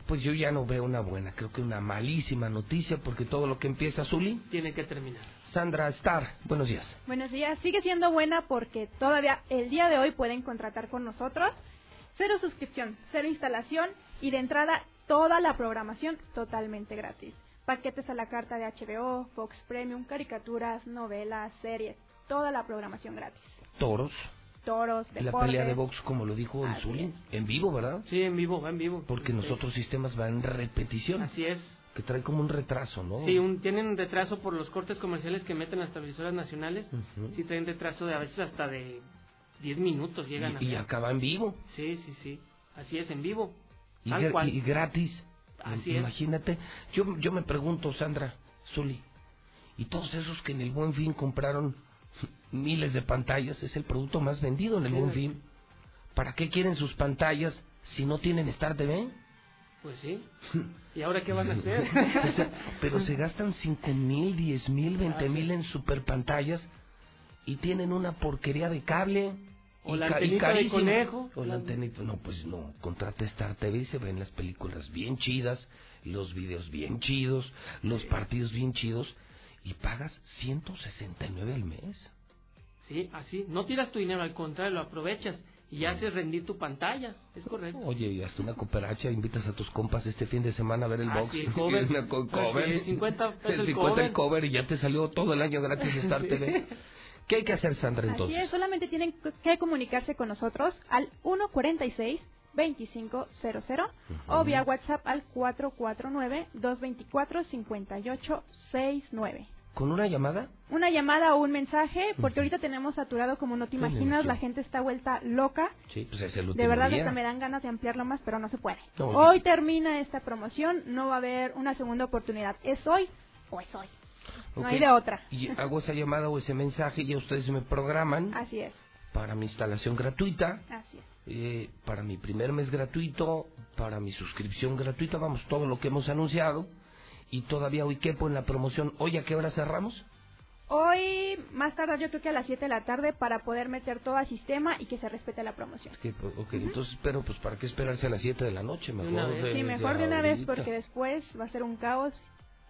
Pues yo ya no veo una buena, creo que una malísima noticia, porque todo lo que empieza, Zuli. Tiene que terminar. Sandra Star, buenos días. Buenos días. Sigue siendo buena porque todavía el día de hoy pueden contratar con nosotros. Cero suscripción, cero instalación y de entrada toda la programación totalmente gratis. Paquetes a la carta de HBO, Fox Premium, caricaturas, novelas, series, toda la programación gratis. Toros, Toros, la deportes. pelea de box, como lo dijo Zuli, en vivo, ¿verdad? Sí, en vivo, va en vivo. Porque Sí. nosotros sistemas van en repetición, Así es. que trae como un retraso, ¿no? Sí, un- tienen retraso por los cortes comerciales que meten las televisoras nacionales. Ujú. Sí, traen retraso de a veces hasta de 10 minutos llegan a y, y ser. acaba en vivo. Sí, sí, sí. Así es, en vivo. Y, cual. y gratis. Así es. Imagínate. Yo, yo me pregunto, Sandra, Zuli, y todos esos que en el Buen Fin compraron miles de pantallas, es el producto más vendido en el Sí. Buen Fin. ¿Para qué quieren sus pantallas si no tienen Star TV? Pues sí. ¿Y ahora qué van a hacer? O sea, pero se gastan cinco mil, diez mil, veinte mil en super pantallas y tienen una porquería de cable. O la antenita de conejo. O la antenita, no, pues no, contrata Star TV y se ven las películas bien chidas, los videos bien chidos, los partidos bien chidos y pagas 169 al mes. Sí, así. No tiras tu dinero, al contrario, lo aprovechas y haces rendir tu pantalla. Es correcto. Oye, y hasta una cooperacha, invitas a tus compas este fin de semana a ver el Ah, box. sí, el cover. Una co- Así cover. es, 50 pesos el 50 cover. el cover y ya te salió todo el año gratis Star Sí. TV. ¿Qué hay que hacer, Sandra, Así entonces? es, solamente tienen que comunicarse con nosotros al 146 2500 o vía WhatsApp al 449 224 5869. ¿Con una llamada? Una llamada o un mensaje, porque ahorita tenemos saturado como no te imaginas, la gente está vuelta loca. Sí, pues es el último De verdad, día. hasta me dan ganas de ampliarlo más, pero no se puede. No. Hoy termina esta promoción, no va a haber una segunda oportunidad. ¿Es hoy o es hoy? No Ok. hay de otra. Y hago esa llamada o ese mensaje y ya ustedes me programan Así es, para mi instalación gratuita, así es. eh, para mi primer mes gratuito, para mi suscripción gratuita, vamos, todo lo que hemos anunciado. Y todavía hoy quepo en la promoción. ¿Hoy a qué hora cerramos? Hoy, más tarde, yo creo que a las 7 de la tarde para poder meter todo al sistema y que se respete la promoción. Pues, ok, entonces, pero pues ¿para qué esperarse a las 7 de la noche? Mejor Una vez. de- Sí, mejor de una vez porque después va a ser un caos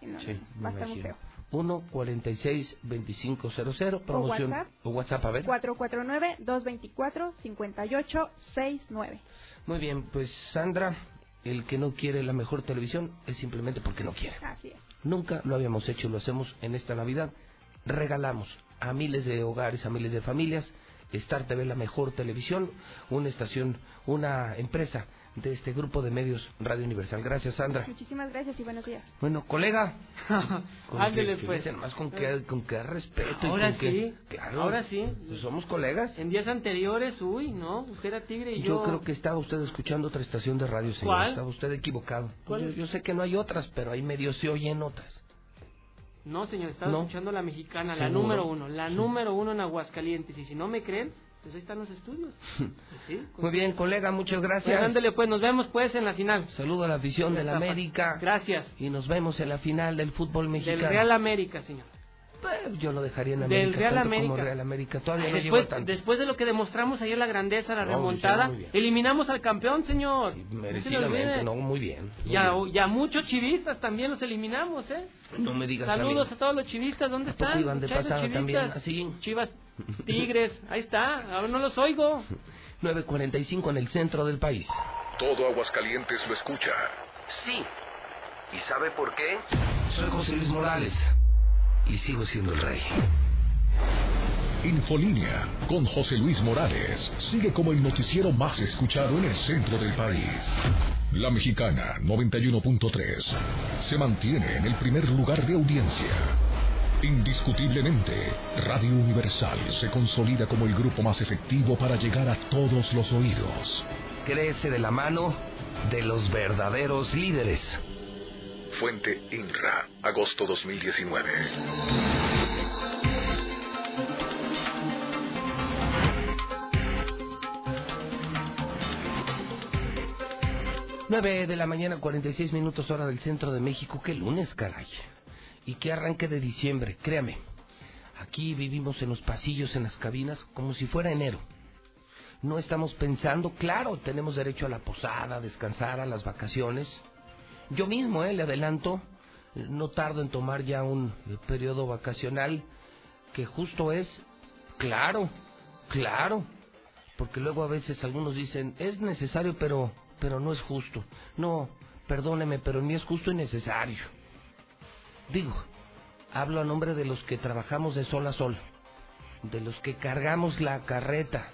y no, Sí, no, va a estar muy imagino. feo. 1 46 2500 promoción WhatsApp. o WhatsApp, a ver. 449-224-5869. Muy bien, pues Sandra, el que no quiere la mejor televisión es simplemente porque no quiere. Así es. Nunca lo habíamos hecho, lo hacemos en esta Navidad. Regalamos a miles de hogares, a miles de familias, Star TV, la mejor televisión, una estación, una empresa de este grupo de medios Radio Universal. Gracias, Sandra. Muchísimas gracias y buenos días. Bueno, colega. con Ándele, que- pues. nomás con qué, con qué respeto. y Ahora qué- sí, claro, ahora sí. pues somos colegas. En días anteriores, uy, no, usted era tigre y yo... Yo creo que estaba usted escuchando otra estación de radio, señor. ¿Cuál? Estaba usted equivocado. ¿Cuál? Yo, yo sé que no hay otras, pero ahí medio se oyen otras. No, señor, estaba No. escuchando la mexicana, la número uno, la número uno en Aguascalientes. Y si no me creen, pues ahí están los estudios. Pues sí, Muy bien, colega, muchas gracias. Bueno, ándele, pues, nos vemos pues en la final. Saludo a la afición de la América. Gracias. Y nos vemos en la final del fútbol mexicano. Del Real América, señor. Pues, yo lo dejaría en Del América. Real tanto América. Como Real América. Todavía Ay, no después, tanto. después de lo que demostramos ayer, la grandeza, la No, remontada, eliminamos al campeón, señor. Merecidamente, no, muy bien. muy Y a, bien. y a muchos chivistas también los eliminamos, ¿eh? No me digas Saludos también. a todos los chivistas, ¿dónde ¿A poco están? iban de pasada chivistas. también, así? Chivas, Tigres, ahí está, ahora no los oigo. 9.45 en el centro del país. Todo Aguascalientes lo escucha. Sí. ¿Y sabe por qué? Soy José Luis Morales. Y sigo siendo el rey. Infolínea con José Luis Morales sigue como el noticiero más escuchado en el centro del país. La Mexicana 91.3 se mantiene en el primer lugar de audiencia. Indiscutiblemente, Radio Universal se consolida como el grupo más efectivo para llegar a todos los oídos. Crece de la mano de los verdaderos líderes. Fuente INRA, agosto 2019. 9 de la mañana, 46 minutos hora del centro de México. Qué lunes, caray. Y qué arranque de diciembre, créame. Aquí vivimos en los pasillos, en las cabinas, como si fuera enero. No estamos pensando, claro, tenemos derecho a la posada, a descansar, a las vacaciones. Yo mismo, eh, le adelanto, no tardo en tomar ya un periodo vacacional que justo es, claro, claro, porque luego a veces algunos dicen, es necesario, pero, pero no es justo. No, perdóneme, pero ni es justo ni necesario. Digo, hablo a nombre de los que trabajamos de sol a sol, de los que cargamos la carreta,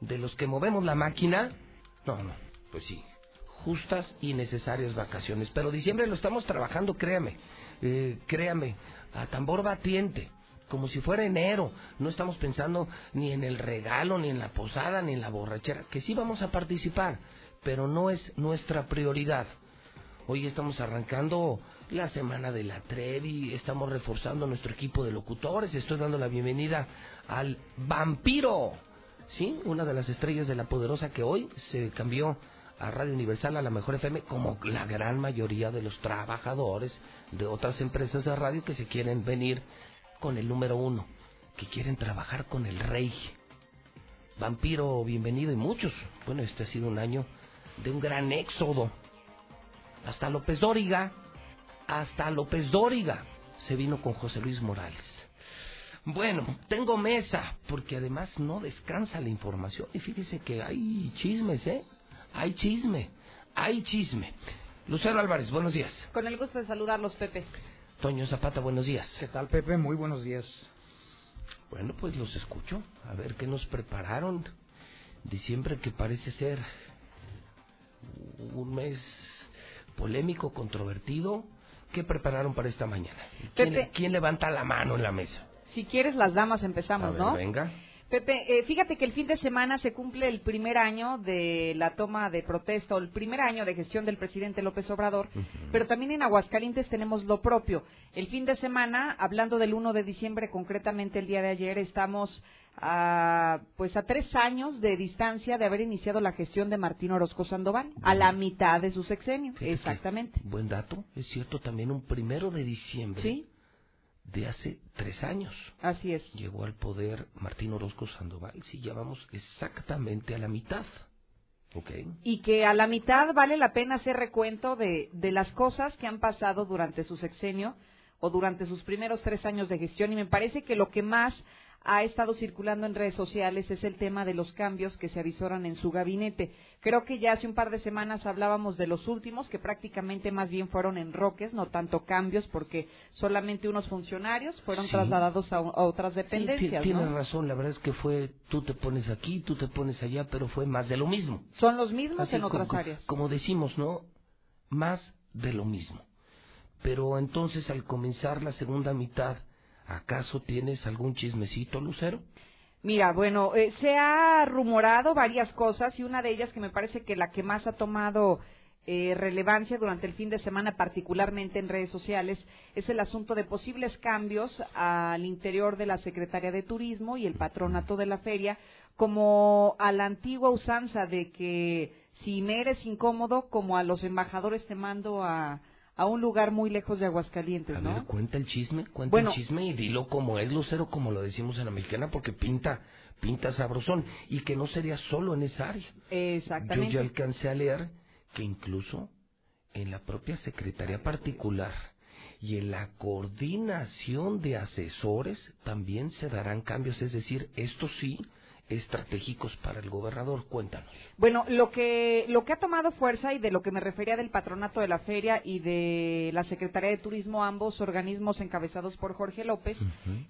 de los que movemos la máquina. No, no, pues sí, justas y necesarias vacaciones. Pero diciembre lo estamos trabajando, créame, eh, créame, a tambor batiente, como si fuera enero. No estamos pensando ni en el regalo, ni en la posada, ni en la borrachera, que sí vamos a participar, pero no es nuestra prioridad. Hoy estamos arrancando la semana de la Trevi, estamos reforzando nuestro equipo de locutores, estoy dando la bienvenida al vampiro, ¿sí? Una de las estrellas de la poderosa que hoy se cambió a Radio Universal, a la Mejor FM, como la gran mayoría de los trabajadores de otras empresas de radio que se quieren venir con el número uno, que quieren trabajar con el rey. Vampiro, bienvenido y muchos. Bueno, este ha sido un año de un gran éxodo. Hasta López Dóriga, hasta López Dóriga se vino con José Luis Morales. Bueno, tengo mesa, porque además no descansa la información. Y fíjese que hay chismes, ¿eh? Hay chisme, hay chisme. Lucero Álvarez, buenos días. Con el gusto de saludarlos, Pepe. Toño Zapata, buenos días. ¿Qué tal, Pepe? Muy buenos días. Bueno, pues los escucho. A ver qué nos prepararon. Diciembre que parece ser un mes polémico, controvertido. ¿Qué prepararon para esta mañana? ¿Quién, Pepe. quién levanta la mano en la mesa? Si quieres, las damas empezamos, ver, ¿no? venga. Pepe, eh, fíjate que el fin de semana se cumple el primer año de la toma de protesta o el primer año de gestión del presidente López Obrador, pero también en Aguascalientes tenemos lo propio. El fin de semana, hablando del 1 de diciembre, concretamente el día de ayer, estamos a, pues a tres años de distancia de haber iniciado la gestión de Martín Orozco Sandoval, a la mitad de su sexenio, Fíjate, exactamente. Buen dato, es cierto, también un primero de diciembre. Sí. de hace tres años. Así es. Llegó al poder Martín Orozco Sandoval, sí, ya vamos exactamente a la mitad. Okay. Y que a la mitad vale la pena hacer recuento de, de las cosas que han pasado durante su sexenio o durante sus primeros tres años de gestión. Y me parece que lo que más ha estado circulando en redes sociales es el tema de los cambios que se avisoran en su gabinete. Creo que ya hace un par de semanas hablábamos de los últimos, que prácticamente más bien fueron enroques, no tanto cambios, porque solamente unos funcionarios fueron trasladados a, otras dependencias. Sí, tienes razón, la verdad es que fue tú te pones aquí, tú te pones allá, pero fue más de lo mismo. Son los mismos en otras áreas. Como decimos, ¿no? Más de lo mismo. Pero entonces al comenzar la segunda mitad, ¿Acaso tienes algún chismecito, Lucero? Mira, bueno, eh, se ha rumorado varias cosas y una de ellas que me parece que la que más ha tomado eh, relevancia durante el fin de semana, particularmente en redes sociales, es el asunto de posibles cambios al interior de la Secretaría de Turismo y el patronato de la feria, como a la antigua usanza de que si me eres incómodo, como a los embajadores te mando a, a un lugar muy lejos de Aguascalientes, a ¿no? Ver, cuenta el chisme, cuenta el chisme y dilo como es, Lucero, como lo decimos en la mexicana, porque pinta, pinta sabrosón, y que no sería solo en esa área. Exactamente. Yo ya alcancé a leer que incluso en la propia Secretaría Particular y en la coordinación de asesores también se darán cambios, es decir, esto sí estratégicos para el gobernador. Cuéntanos. Bueno, lo que, lo que ha tomado fuerza y de lo que me refería del patronato de la feria y de la Secretaría de Turismo, ambos organismos encabezados por Jorge López,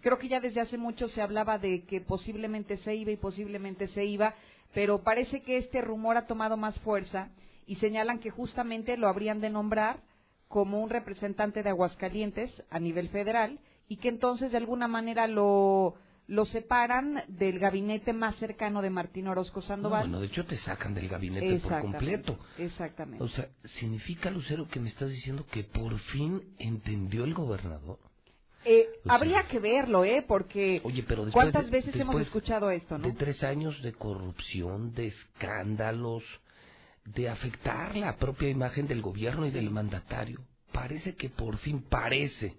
creo que ya desde hace mucho se hablaba de que posiblemente se iba y posiblemente se iba, pero parece que este rumor ha tomado más fuerza y señalan que justamente lo habrían de nombrar como un representante de Aguascalientes a nivel federal y que entonces de alguna manera lo lo separan del gabinete más cercano de Martín Orozco Sandoval. bueno, de hecho te sacan del gabinete por completo. Exactamente. O sea, ¿significa, Lucero, que me estás diciendo que por fin entendió el gobernador? Eh, habría que verlo, ¿eh? Porque Oye, pero ¿cuántas veces hemos escuchado esto, no? De tres años de corrupción, de escándalos, de afectar la propia imagen del gobierno y del mandatario. Parece que por fin parece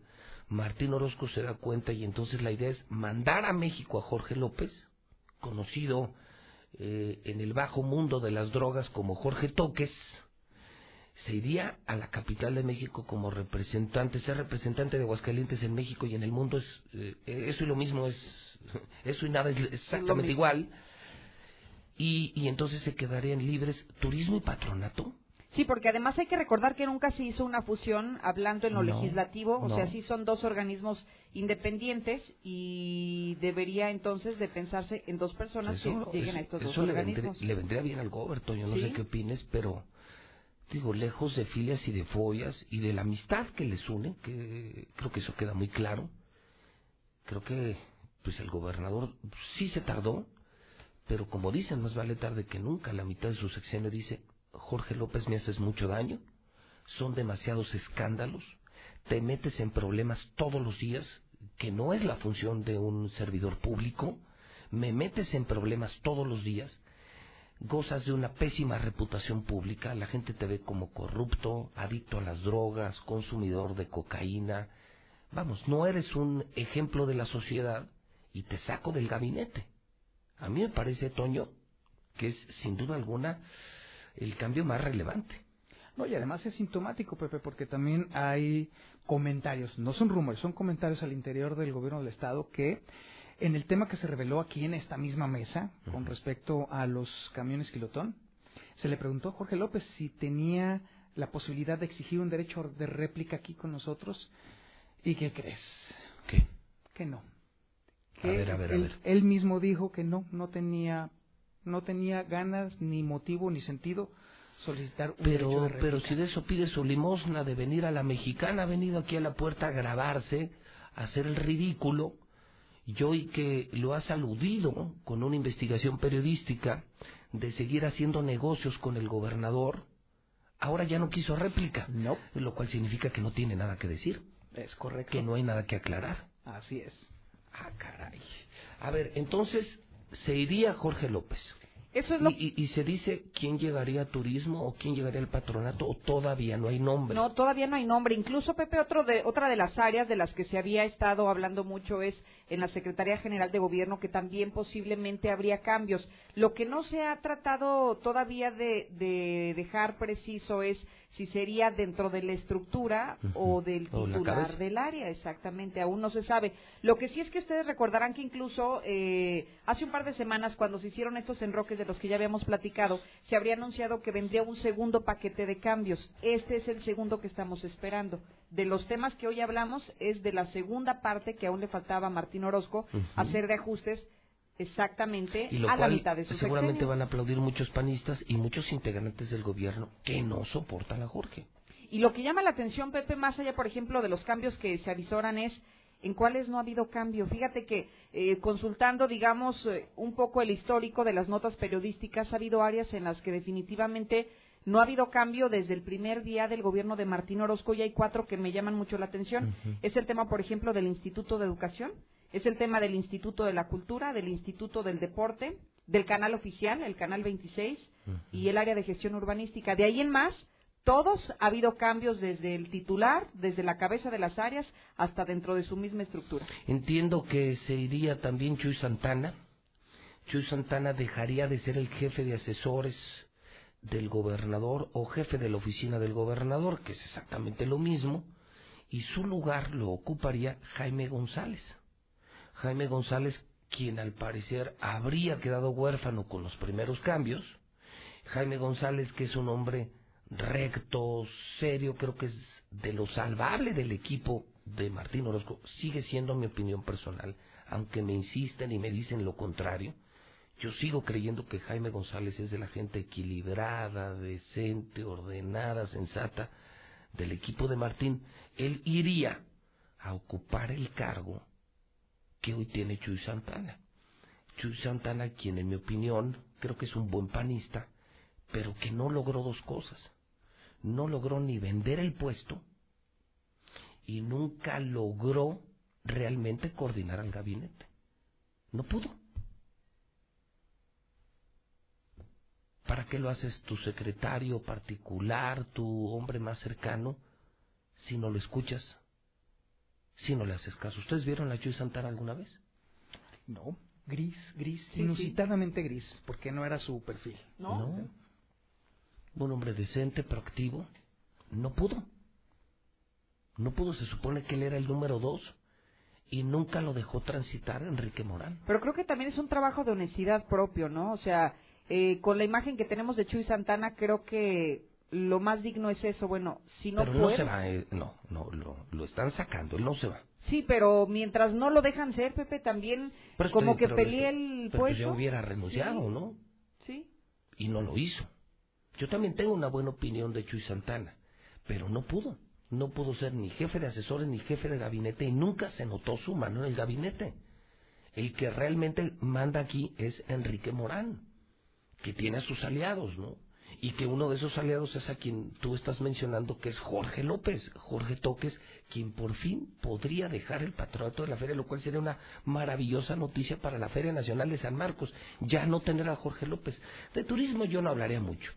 Martín Orozco se da cuenta y entonces la idea es mandar a México a Jorge López, conocido eh, en el bajo mundo de las drogas como Jorge Toques, se iría a la capital de México como representante, ser representante de Aguascalientes en México y en el mundo es eh, eso y lo mismo es eso y nada es exactamente igual. Y, y entonces se quedarían libres turismo y patronato Sí, porque además hay que recordar que nunca se hizo una fusión hablando en lo legislativo, o sea, sí son dos organismos independientes y debería entonces de pensarse en dos personas que lleguen a estos dos organismos. le vendría bien al Goberto, yo no sé qué opines, pero digo, lejos de filias y de follas y de la amistad que les une, que creo que eso queda muy claro, creo que pues el gobernador sí se tardó, pero como dicen, más vale tarde que nunca, la mitad de su sexenio dice, Jorge López me haces mucho daño, son demasiados escándalos, te metes en problemas todos los días, que no es la función de un servidor público, me metes en problemas todos los días, gozas de una pésima reputación pública, la gente te ve como corrupto, adicto a las drogas, consumidor de cocaína, vamos, no eres un ejemplo de la sociedad y te saco del gabinete. A mí me parece, Toño, que es sin duda alguna el cambio más relevante. No, y además es sintomático, Pepe, porque también hay comentarios, no son rumores, son comentarios al interior del gobierno del Estado que en el tema que se reveló aquí en esta misma mesa con respecto a los camiones kilotón, se le preguntó a Jorge López si tenía la posibilidad de exigir un derecho de réplica aquí con nosotros. ¿Y qué crees? ¿Qué? Que no. a ver, a ver, a ver. Él mismo dijo que no, no tenía no tenía ganas, ni motivo, ni sentido solicitar un pero, Pero si de eso pide su limosna, de venir a la mexicana, ha venido aquí a la puerta a grabarse, a hacer el ridículo, y hoy que lo has aludido con una investigación periodística de seguir haciendo negocios con el gobernador, ahora ya no quiso réplica, no. lo cual significa que no tiene nada que decir. Es correcto. Que no hay nada que aclarar. Así es. Ah, caray. A ver, entonces, se iría Jorge López. Eso es lo... y, y, se dice quién llegaría a turismo o quién llegaría al patronato o todavía no hay nombre. No, todavía no hay nombre. Incluso, Pepe, otro de, otra de las áreas de las que se había estado hablando mucho es en la Secretaría General de Gobierno que también posiblemente habría cambios. Lo que no se ha tratado todavía de, de dejar preciso es si sería dentro de la estructura o del titular del área, exactamente, aún no se sabe. Lo que sí es que ustedes recordarán que incluso eh, hace un par de semanas, cuando se hicieron estos enroques de los que ya habíamos platicado, se habría anunciado que vendría un segundo paquete de cambios. Este es el segundo que estamos esperando. De los temas que hoy hablamos es de la segunda parte que aún le faltaba a Martín Orozco hacer de ajustes exactamente a la mitad de su seguramente van a aplaudir muchos panistas y muchos integrantes del gobierno que no soportan a Jorge. Y lo que llama la atención, Pepe, más allá, por ejemplo, de los cambios que se avisoran es en cuáles no ha habido cambio. Fíjate que eh, consultando, digamos, eh, un poco el histórico de las notas periodísticas, ha habido áreas en las que definitivamente no ha habido cambio desde el primer día del gobierno de Martín Orozco y hay cuatro que me llaman mucho la atención. Es el tema, por ejemplo, del Instituto de Educación, es el tema del Instituto de la Cultura, del Instituto del Deporte, del canal oficial, el canal 26, y el área de gestión urbanística. De ahí en más, todos ha habido cambios desde el titular, desde la cabeza de las áreas, hasta dentro de su misma estructura. Entiendo que se iría también Chuy Santana. Chuy Santana dejaría de ser el jefe de asesores del gobernador o jefe de la oficina del gobernador, que es exactamente lo mismo, y su lugar lo ocuparía Jaime González. Jaime González, quien al parecer habría quedado huérfano con los primeros cambios. Jaime González, que es un hombre recto, serio, creo que es de lo salvable del equipo de Martín Orozco, sigue siendo mi opinión personal, aunque me insisten y me dicen lo contrario. Yo sigo creyendo que Jaime González es de la gente equilibrada, decente, ordenada, sensata del equipo de Martín. Él iría a ocupar el cargo que hoy tiene Chuy Santana. Chuy Santana, quien en mi opinión creo que es un buen panista, pero que no logró dos cosas. No logró ni vender el puesto y nunca logró realmente coordinar al gabinete. No pudo. ¿Para qué lo haces tu secretario particular, tu hombre más cercano, si no lo escuchas? Si no le haces caso. ¿Ustedes vieron la Chuy Santana alguna vez? No, gris, gris, inusitadamente gris, porque no era su perfil. No. Un hombre decente, proactivo, no pudo. No pudo, se supone que él era el número dos y nunca lo dejó transitar Enrique Morán. Pero creo que también es un trabajo de honestidad propio, ¿no? O sea, eh, con la imagen que tenemos de Chuy Santana, creo que lo más digno es eso. Bueno, si no pero puede... no se va, eh, no, no, lo, lo están sacando, él no se va. Sí, pero mientras no lo dejan ser, Pepe, también como que peleé el pero puesto. ya hubiera renunciado, ¿no? Sí. Y no lo hizo. Yo también tengo una buena opinión de Chuy Santana, pero no pudo. No pudo ser ni jefe de asesores ni jefe de gabinete y nunca se notó su mano en el gabinete. El que realmente manda aquí es Enrique Morán, que tiene a sus aliados, ¿no? Y que uno de esos aliados es a quien tú estás mencionando, que es Jorge López, Jorge Toques, quien por fin podría dejar el patronato de la feria, lo cual sería una maravillosa noticia para la Feria Nacional de San Marcos, ya no tener a Jorge López. De turismo yo no hablaría mucho,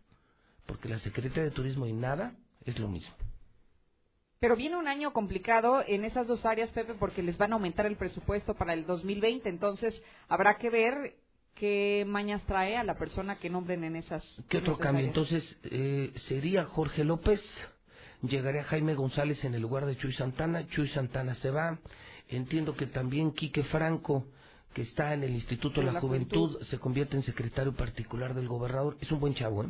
porque la Secretaría de Turismo y nada es lo mismo. Pero viene un año complicado en esas dos áreas, Pepe, porque les van a aumentar el presupuesto para el 2020, entonces habrá que ver qué mañas trae a la persona que nombren en esas. ¿Qué otro cambio? Entonces, eh, sería Jorge López, llegaría Jaime González en el lugar de Chuy Santana, Chuy Santana se va. Entiendo que también Quique Franco, que está en el Instituto de la, Juventud, se convierte en secretario particular del gobernador. Es un buen chavo, ¿eh?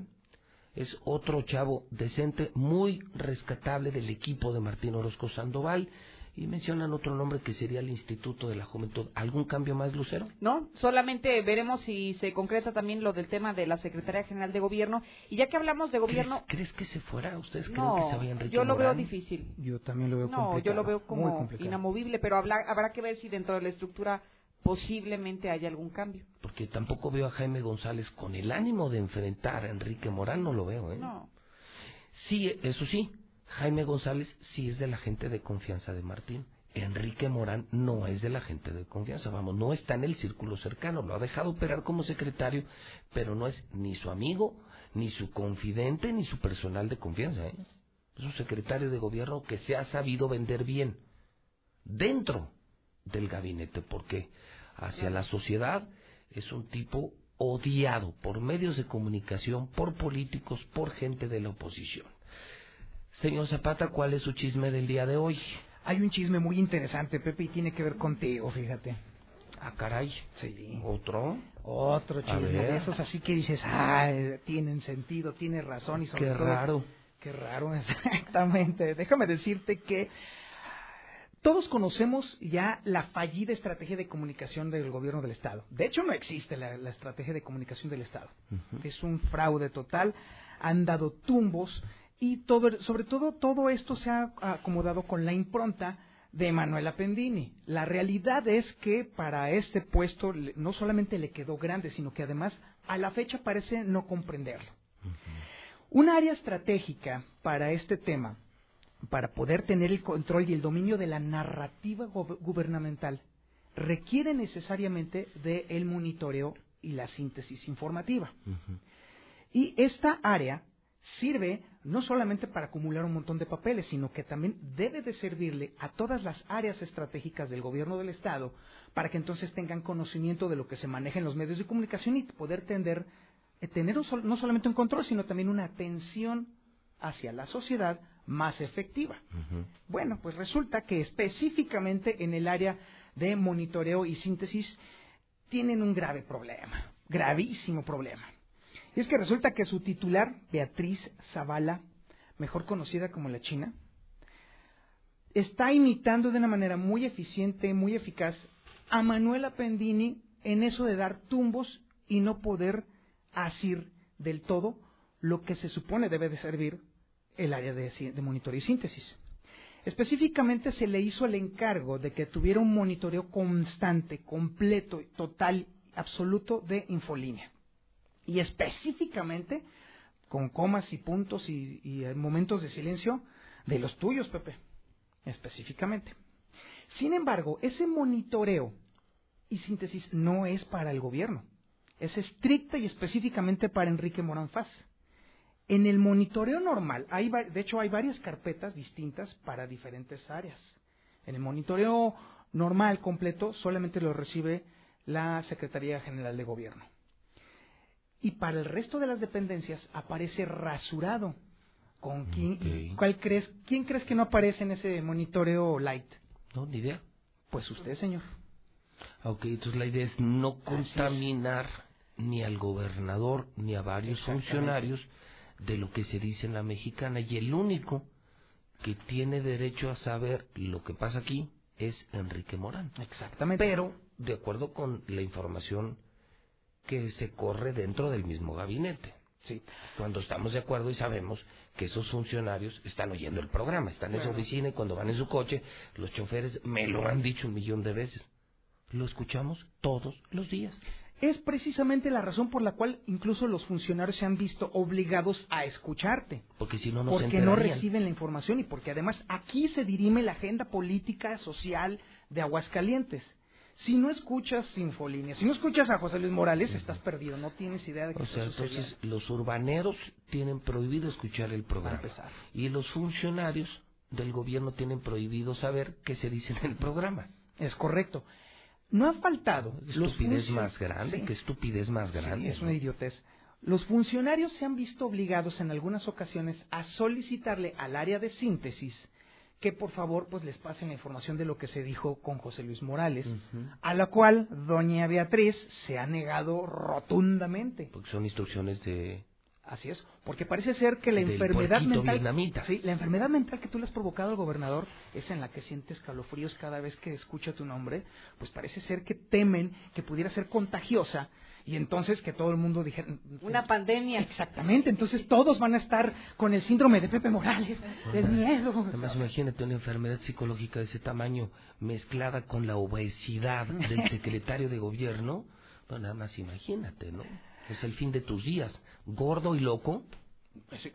Es otro chavo decente, muy rescatable del equipo de Martín Orozco Sandoval y mencionan otro nombre que sería el Instituto de la Juventud. ¿Algún cambio más, Lucero? No, solamente veremos si se concreta también lo del tema de la Secretaría General de Gobierno. Y ya que hablamos de gobierno... ¿Crees, que se fuera? ¿Ustedes creen que se vayan yo lo veo difícil. Yo también lo veo No, yo lo veo como inamovible, pero habrá que ver si dentro de la estructura posiblemente haya algún cambio. Porque tampoco veo a Jaime González con el ánimo de enfrentar a Enrique Morán, no lo veo, ¿eh? No. Sí, eso sí, Jaime González sí es de la gente de confianza de Martín. Enrique Morán no es de la gente de confianza, vamos, no está en el círculo cercano, lo ha dejado operar como secretario, pero no es ni su amigo, ni su confidente, ni su personal de confianza. ¿eh? Es un secretario de gobierno que se ha sabido vender bien dentro del gabinete, porque hacia la sociedad es un tipo odiado por medios de comunicación, por políticos, por gente de la oposición. Señor Zapata, ¿cuál es su chisme del día de hoy? Hay un chisme muy interesante, Pepe, y tiene que ver contigo, fíjate. Ah, caray. Sí. ¿Otro? Otro chisme de esos así que dices, ah, tienen sentido, tiene razón y sobre Qué todo... raro. Qué raro, exactamente. Déjame decirte que todos conocemos ya la fallida estrategia de comunicación del gobierno del Estado. De hecho, no existe la, la estrategia de comunicación del Estado. Es un fraude total. Han dado tumbos y todo, sobre todo todo esto se ha acomodado con la impronta de Manuela Pendini. La realidad es que para este puesto no solamente le quedó grande, sino que además a la fecha parece no comprenderlo. Un área estratégica para este tema, para poder tener el control y el dominio de la narrativa gubernamental, requiere necesariamente del el monitoreo y la síntesis informativa. Y esta área sirve no solamente para acumular un montón de papeles, sino que también debe de servirle a todas las áreas estratégicas del gobierno del Estado para que entonces tengan conocimiento de lo que se maneja en los medios de comunicación y poder tender, eh, tener un sol- no solamente un control, sino también una atención hacia la sociedad más efectiva. Bueno, pues resulta que específicamente en el área de monitoreo y síntesis tienen un grave problema, gravísimo problema. Y es que resulta que su titular, Beatriz Zavala, mejor conocida como la China, está imitando de una manera muy eficiente, muy eficaz a Manuela Pendini en eso de dar tumbos y no poder asir del todo lo que se supone debe de servir el área de, monitoreo y síntesis. Específicamente se le hizo el encargo de que tuviera un monitoreo constante, completo, total, absoluto de infolínea. Y específicamente con comas y puntos y, eh, momentos de silencio de los tuyos, Pepe. Específicamente. Sin embargo, ese monitoreo y síntesis no es para el gobierno. Es estricta y específicamente para Enrique Morán Faz. En el monitoreo normal, hay, de hecho hay varias carpetas distintas para diferentes áreas. En el monitoreo normal completo solamente lo recibe la Secretaría General de Gobierno. Y para el resto de las dependencias aparece rasurado. ¿Con quién, ¿cuál crees, ¿Quién crees que no aparece en ese monitoreo light? No, ni idea. Pues usted, señor. Ok, entonces la idea es no contaminar ni al gobernador ni a varios funcionarios de lo que se dice en la mexicana. Y el único que tiene derecho a saber lo que pasa aquí es Enrique Morán. Exactamente. Pero, de acuerdo con la información que se corre dentro del mismo gabinete. Sí. Cuando estamos de acuerdo y sabemos que esos funcionarios están oyendo el programa, están en su oficina y cuando van en su coche, los choferes me lo han dicho un millón de veces. Lo escuchamos todos los días. Es precisamente la razón por la cual incluso los funcionarios se han visto obligados a escucharte. Porque si no, no se porque no reciben la información y porque además aquí se dirime la agenda política social de Aguascalientes. Si no escuchas Sinfolínea, si no escuchas a José Luis Morales, estás perdido, no tienes idea de qué O sea, está entonces los urbaneros tienen prohibido escuchar el programa. Y los funcionarios del gobierno tienen prohibido saber qué se dice en el programa. Es correcto. No ha faltado. Estupidez más grande, Sí. qué estupidez más Sí, grande. es ¿no? una idiotez. Los funcionarios se han visto obligados en algunas ocasiones a solicitarle al área de síntesis que por favor pues les pasen la información de lo que se dijo con José Luis Morales, a la cual doña Beatriz se ha negado rotundamente. Porque son instrucciones de... Así es, porque parece ser que la enfermedad mental, vietnamita. sí, la enfermedad mental que tú le has provocado al gobernador es en la que sientes calofríos cada vez que escucha tu nombre, pues parece ser que temen que pudiera ser contagiosa y entonces que todo el mundo dijera Una pandemia. exactamente, entonces todos van a estar con el síndrome de Pepe Morales, del miedo. Además, imagínate una enfermedad psicológica de ese tamaño mezclada con la obesidad del secretario de gobierno. No, nada más imagínate, ¿no? Es el fin de tus días. Gordo y loco.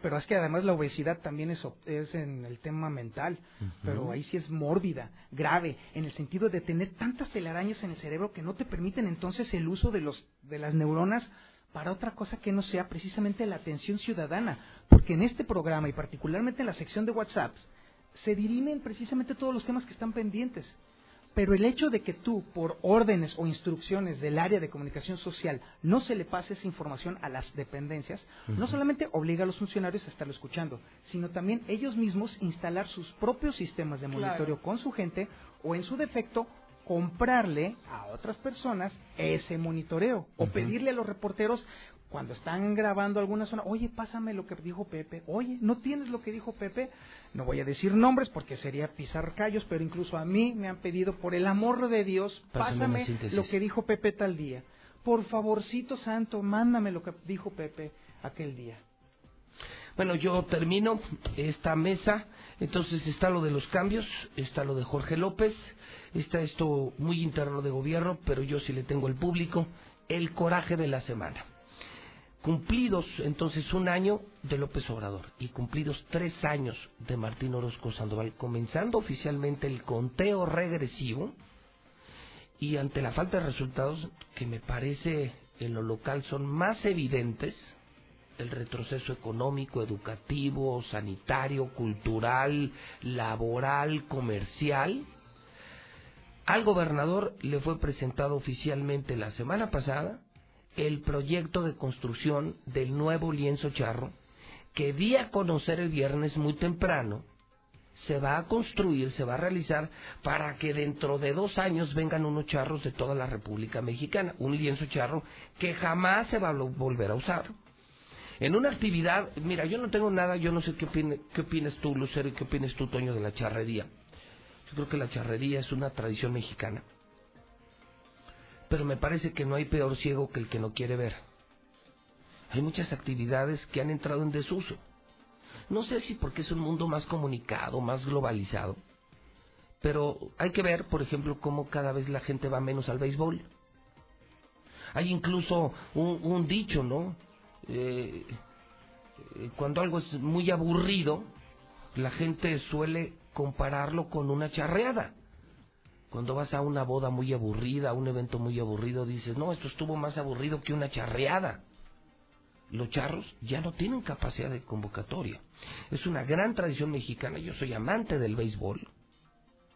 Pero es que además la obesidad también es, es en el tema mental, pero ahí sí es mórbida, grave, en el sentido de tener tantas telarañas en el cerebro que no te permiten entonces el uso de, los, de las neuronas para otra cosa que no sea precisamente la atención ciudadana, porque en este programa y particularmente en la sección de WhatsApp se dirimen precisamente todos los temas que están pendientes. Pero el hecho de que tú, por órdenes o instrucciones del área de comunicación social, no se le pase esa información a las dependencias, no solamente obliga a los funcionarios a estarlo escuchando, sino también ellos mismos instalar sus propios sistemas de monitoreo con su gente o, en su defecto, comprarle a otras personas ese monitoreo o pedirle a los reporteros cuando están grabando alguna zona, oye, pásame lo que dijo Pepe, oye, ¿no tienes lo que dijo Pepe? No voy a decir nombres porque sería pisar callos, pero incluso a mí me han pedido, por el amor de Dios, pásame, lo que dijo Pepe tal día. Por favorcito santo, mándame lo que dijo Pepe aquel día. Bueno, yo termino esta mesa. Entonces está lo de los cambios, está lo de Jorge López, está esto muy interno de gobierno, pero yo sí le tengo el público, el coraje de la semana. Cumplidos entonces un año de López Obrador y cumplidos tres años de Martín Orozco Sandoval, comenzando oficialmente el conteo regresivo y ante la falta de resultados que me parece en lo local son más evidentes, el retroceso económico, educativo, sanitario, cultural, laboral, comercial, al gobernador le fue presentado oficialmente la semana pasada el proyecto de construcción del nuevo lienzo charro que di a conocer el viernes muy temprano, se va a construir, se va a realizar para que dentro de dos años vengan unos charros de toda la República Mexicana, un lienzo charro que jamás se va a volver a usar. En una actividad, mira, yo no tengo nada, yo no sé qué, qué opinas tú, Lucero, y qué opinas tú, Toño, de la charrería. Yo creo que la charrería es una tradición mexicana pero me parece que no hay peor ciego que el que no quiere ver. Hay muchas actividades que han entrado en desuso. No sé si porque es un mundo más comunicado, más globalizado, pero hay que ver, por ejemplo, cómo cada vez la gente va menos al béisbol. Hay incluso un, dicho, ¿no? Eh, eh, cuando algo es muy aburrido, la gente suele compararlo con una charreada. Cuando vas a una boda muy aburrida, a un evento muy aburrido, dices, no, esto estuvo más aburrido que una charreada. Los charros ya no tienen capacidad de convocatoria. Es una gran tradición mexicana. Yo soy amante del béisbol,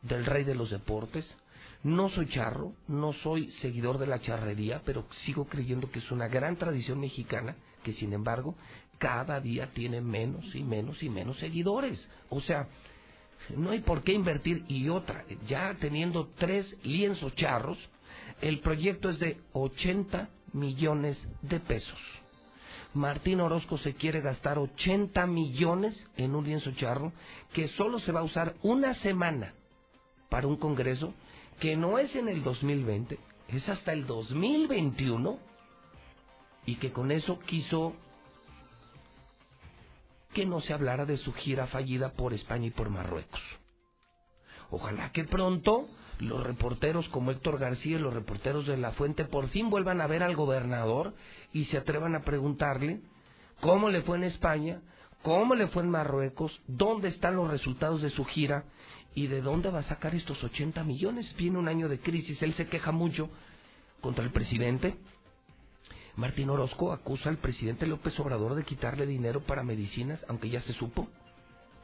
del rey de los deportes. No soy charro, no soy seguidor de la charrería, pero sigo creyendo que es una gran tradición mexicana que, sin embargo, cada día tiene menos y menos y menos seguidores. O sea, no hay por qué invertir. Y otra, ya teniendo tres lienzos charros, el proyecto es de 80 millones de pesos. Martín Orozco se quiere gastar 80 millones en un lienzo charro que solo se va a usar una semana para un congreso que no es en el 2020, es hasta el 2021 y que con eso quiso que no se hablara de su gira fallida por España y por Marruecos. Ojalá que pronto los reporteros como Héctor García y los reporteros de La Fuente por fin vuelvan a ver al gobernador y se atrevan a preguntarle cómo le fue en España, cómo le fue en Marruecos, dónde están los resultados de su gira y de dónde va a sacar estos 80 millones. Viene un año de crisis, él se queja mucho contra el presidente, Martín Orozco acusa al presidente López Obrador de quitarle dinero para medicinas, aunque ya se supo,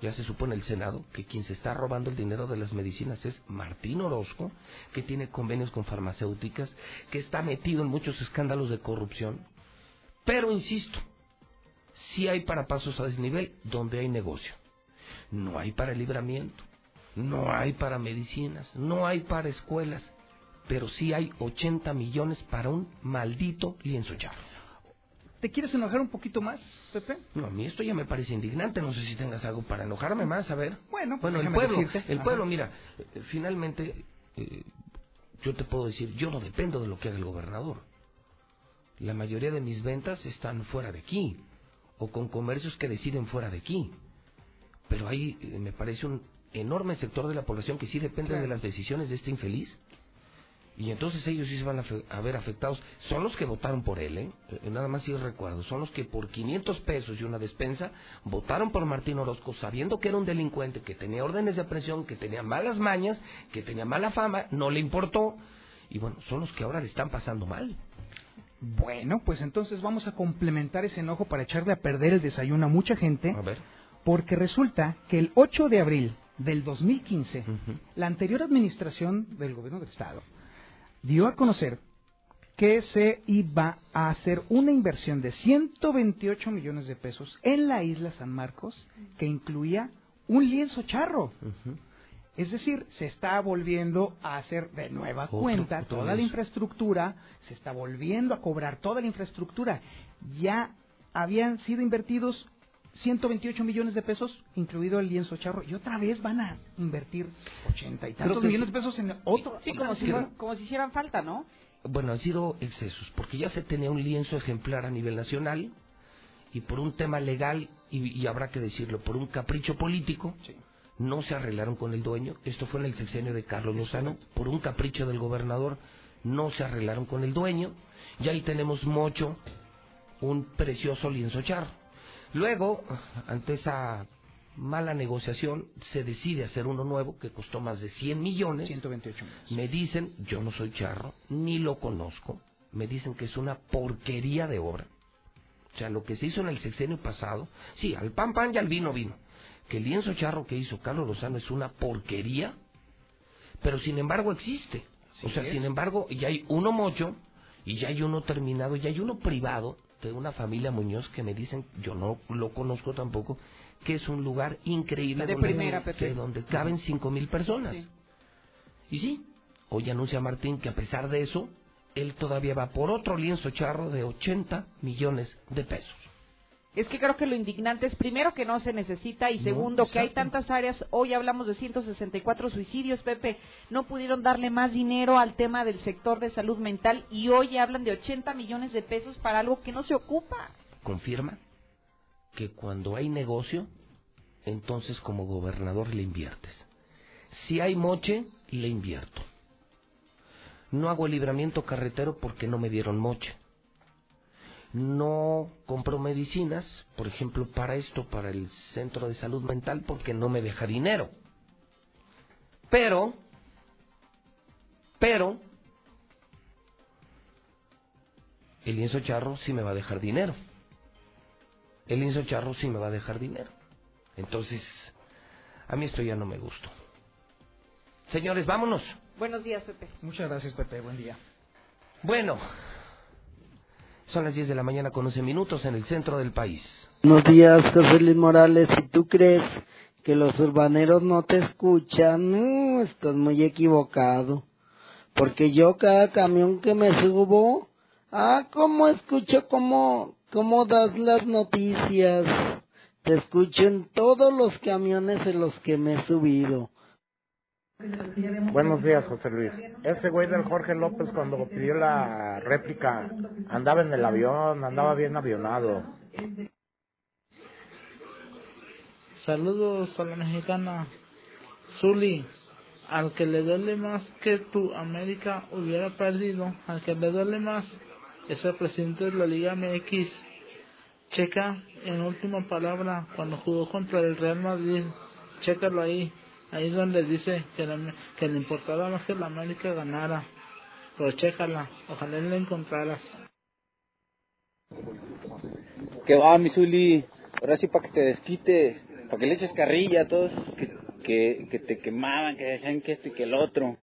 ya se supo en el Senado que quien se está robando el dinero de las medicinas es Martín Orozco, que tiene convenios con farmacéuticas, que está metido en muchos escándalos de corrupción. Pero insisto, sí hay para pasos a desnivel donde hay negocio. No hay para libramiento, no hay para medicinas, no hay para escuelas pero sí hay 80 millones para un maldito lienzo charro. ¿Te quieres enojar un poquito más, Pepe? No, a mí esto ya me parece indignante. No sé si tengas algo para enojarme más, a ver. Bueno, bueno el pueblo, el pueblo, mira, eh, finalmente eh, yo te puedo decir, yo no dependo de lo que haga el gobernador. La mayoría de mis ventas están fuera de aquí o con comercios que deciden fuera de aquí. Pero hay, eh, me parece, un enorme sector de la población que sí depende de las decisiones de este infeliz Y entonces ellos sí se van a, ver afectados. Son los que votaron por él, ¿eh? Eh, Nada más si recuerdo. Son los que por 500 pesos y una despensa votaron por Martín Orozco sabiendo que era un delincuente, que tenía órdenes de aprehensión, que tenía malas mañas, que tenía mala fama, no le importó. Y bueno, son los que ahora le están pasando mal. Bueno, pues entonces vamos a complementar ese enojo para echarle a perder el desayuno a mucha gente. A ver. Porque resulta que el 8 de abril del 2015, la anterior administración del gobierno del Estado dio a conocer que se iba a hacer una inversión de 128 millones de pesos en la isla San Marcos que incluía un lienzo charro. Es decir, se está volviendo a hacer de nueva Otro- cuenta otro toda la infraestructura, se está volviendo a cobrar toda la infraestructura. Ya habían sido invertidos 128 millones de pesos, incluido el lienzo charro, y otra vez van a invertir 80 y tantos millones de pesos en otro. Sí, como si, como si hicieran falta, ¿no? Bueno, han sido excesos, porque ya se tenía un lienzo ejemplar a nivel nacional y por un tema legal, y, y habrá que decirlo, por un capricho político, no se arreglaron con el dueño. Esto fue en el sexenio de Carlos Lozano. Por un capricho del gobernador, no se arreglaron con el dueño. Y ahí tenemos mocho, un precioso lienzo charro. Luego, ante esa mala negociación, se decide hacer uno nuevo que costó más de 100 millones. 128 millones. Me dicen, yo no soy charro, ni lo conozco, me dicen que es una porquería de obra. O sea, lo que se hizo en el sexenio pasado, sí, al pan pan y al vino vino. Que el lienzo charro que hizo Carlos Lozano es una porquería, pero sin embargo existe. o sea, es. sin embargo, ya hay uno mocho, y ya hay uno terminado, y hay uno privado de una familia Muñoz que me dicen, yo no lo conozco tampoco, que es un lugar increíble De donde, primera, Pepe. que donde caben cinco mil personas. Sí. Y sí, hoy anuncia Martín que a pesar de eso, él todavía va por otro lienzo charro de 80 millones de pesos. Es que creo que lo indignante es primero que no se necesita y No, segundo que hay tantas áreas, hoy hablamos de 164 suicidios, Pepe, no pudieron darle más dinero al tema del sector de salud mental y hoy hablan de 80 millones de pesos para algo que no se ocupa. Confirma que cuando hay negocio, entonces como gobernador le inviertes. Si hay moche, le invierto. No hago el libramiento carretero porque no me dieron moche. No compro medicinas, por ejemplo, para esto, para el centro de salud mental, porque no me deja dinero. Pero, pero, el lienzo charro sí me va a dejar dinero. El lienzo charro sí me va a dejar dinero. Entonces, a mí esto ya no me gustó. Señores, vámonos. Buenos días, Pepe. Muchas gracias, Pepe. Buen día. Bueno, son las 10 de la mañana con 11 minutos en el centro del país. Buenos días, José Luis Morales. Si tú crees que los urbaneros no te escuchan, no, estás muy equivocado. Porque yo cada camión que me subo, ah, cómo escucho cómo, cómo das las noticias. Te escucho en todos los camiones en los que me he subido. Buenos días, José Luis. Ese güey del Jorge López cuando pidió la réplica andaba en el avión, andaba bien avionado. Saludos a la mexicana. Zuli, al que le duele más que tu América hubiera perdido, al que le duele más es el presidente de la Liga MX. Checa en última palabra cuando jugó contra el Real Madrid. Chécalo ahí. Ahí es donde dice que, la- que le importaba más que la América ganara. Pero chécala, ojalá la encontraras. Que va, mi Zuli? Ahora sí para que te desquites, para que le eches carrilla a todos que, que, que te quemaban, que decían que esto y que el otro.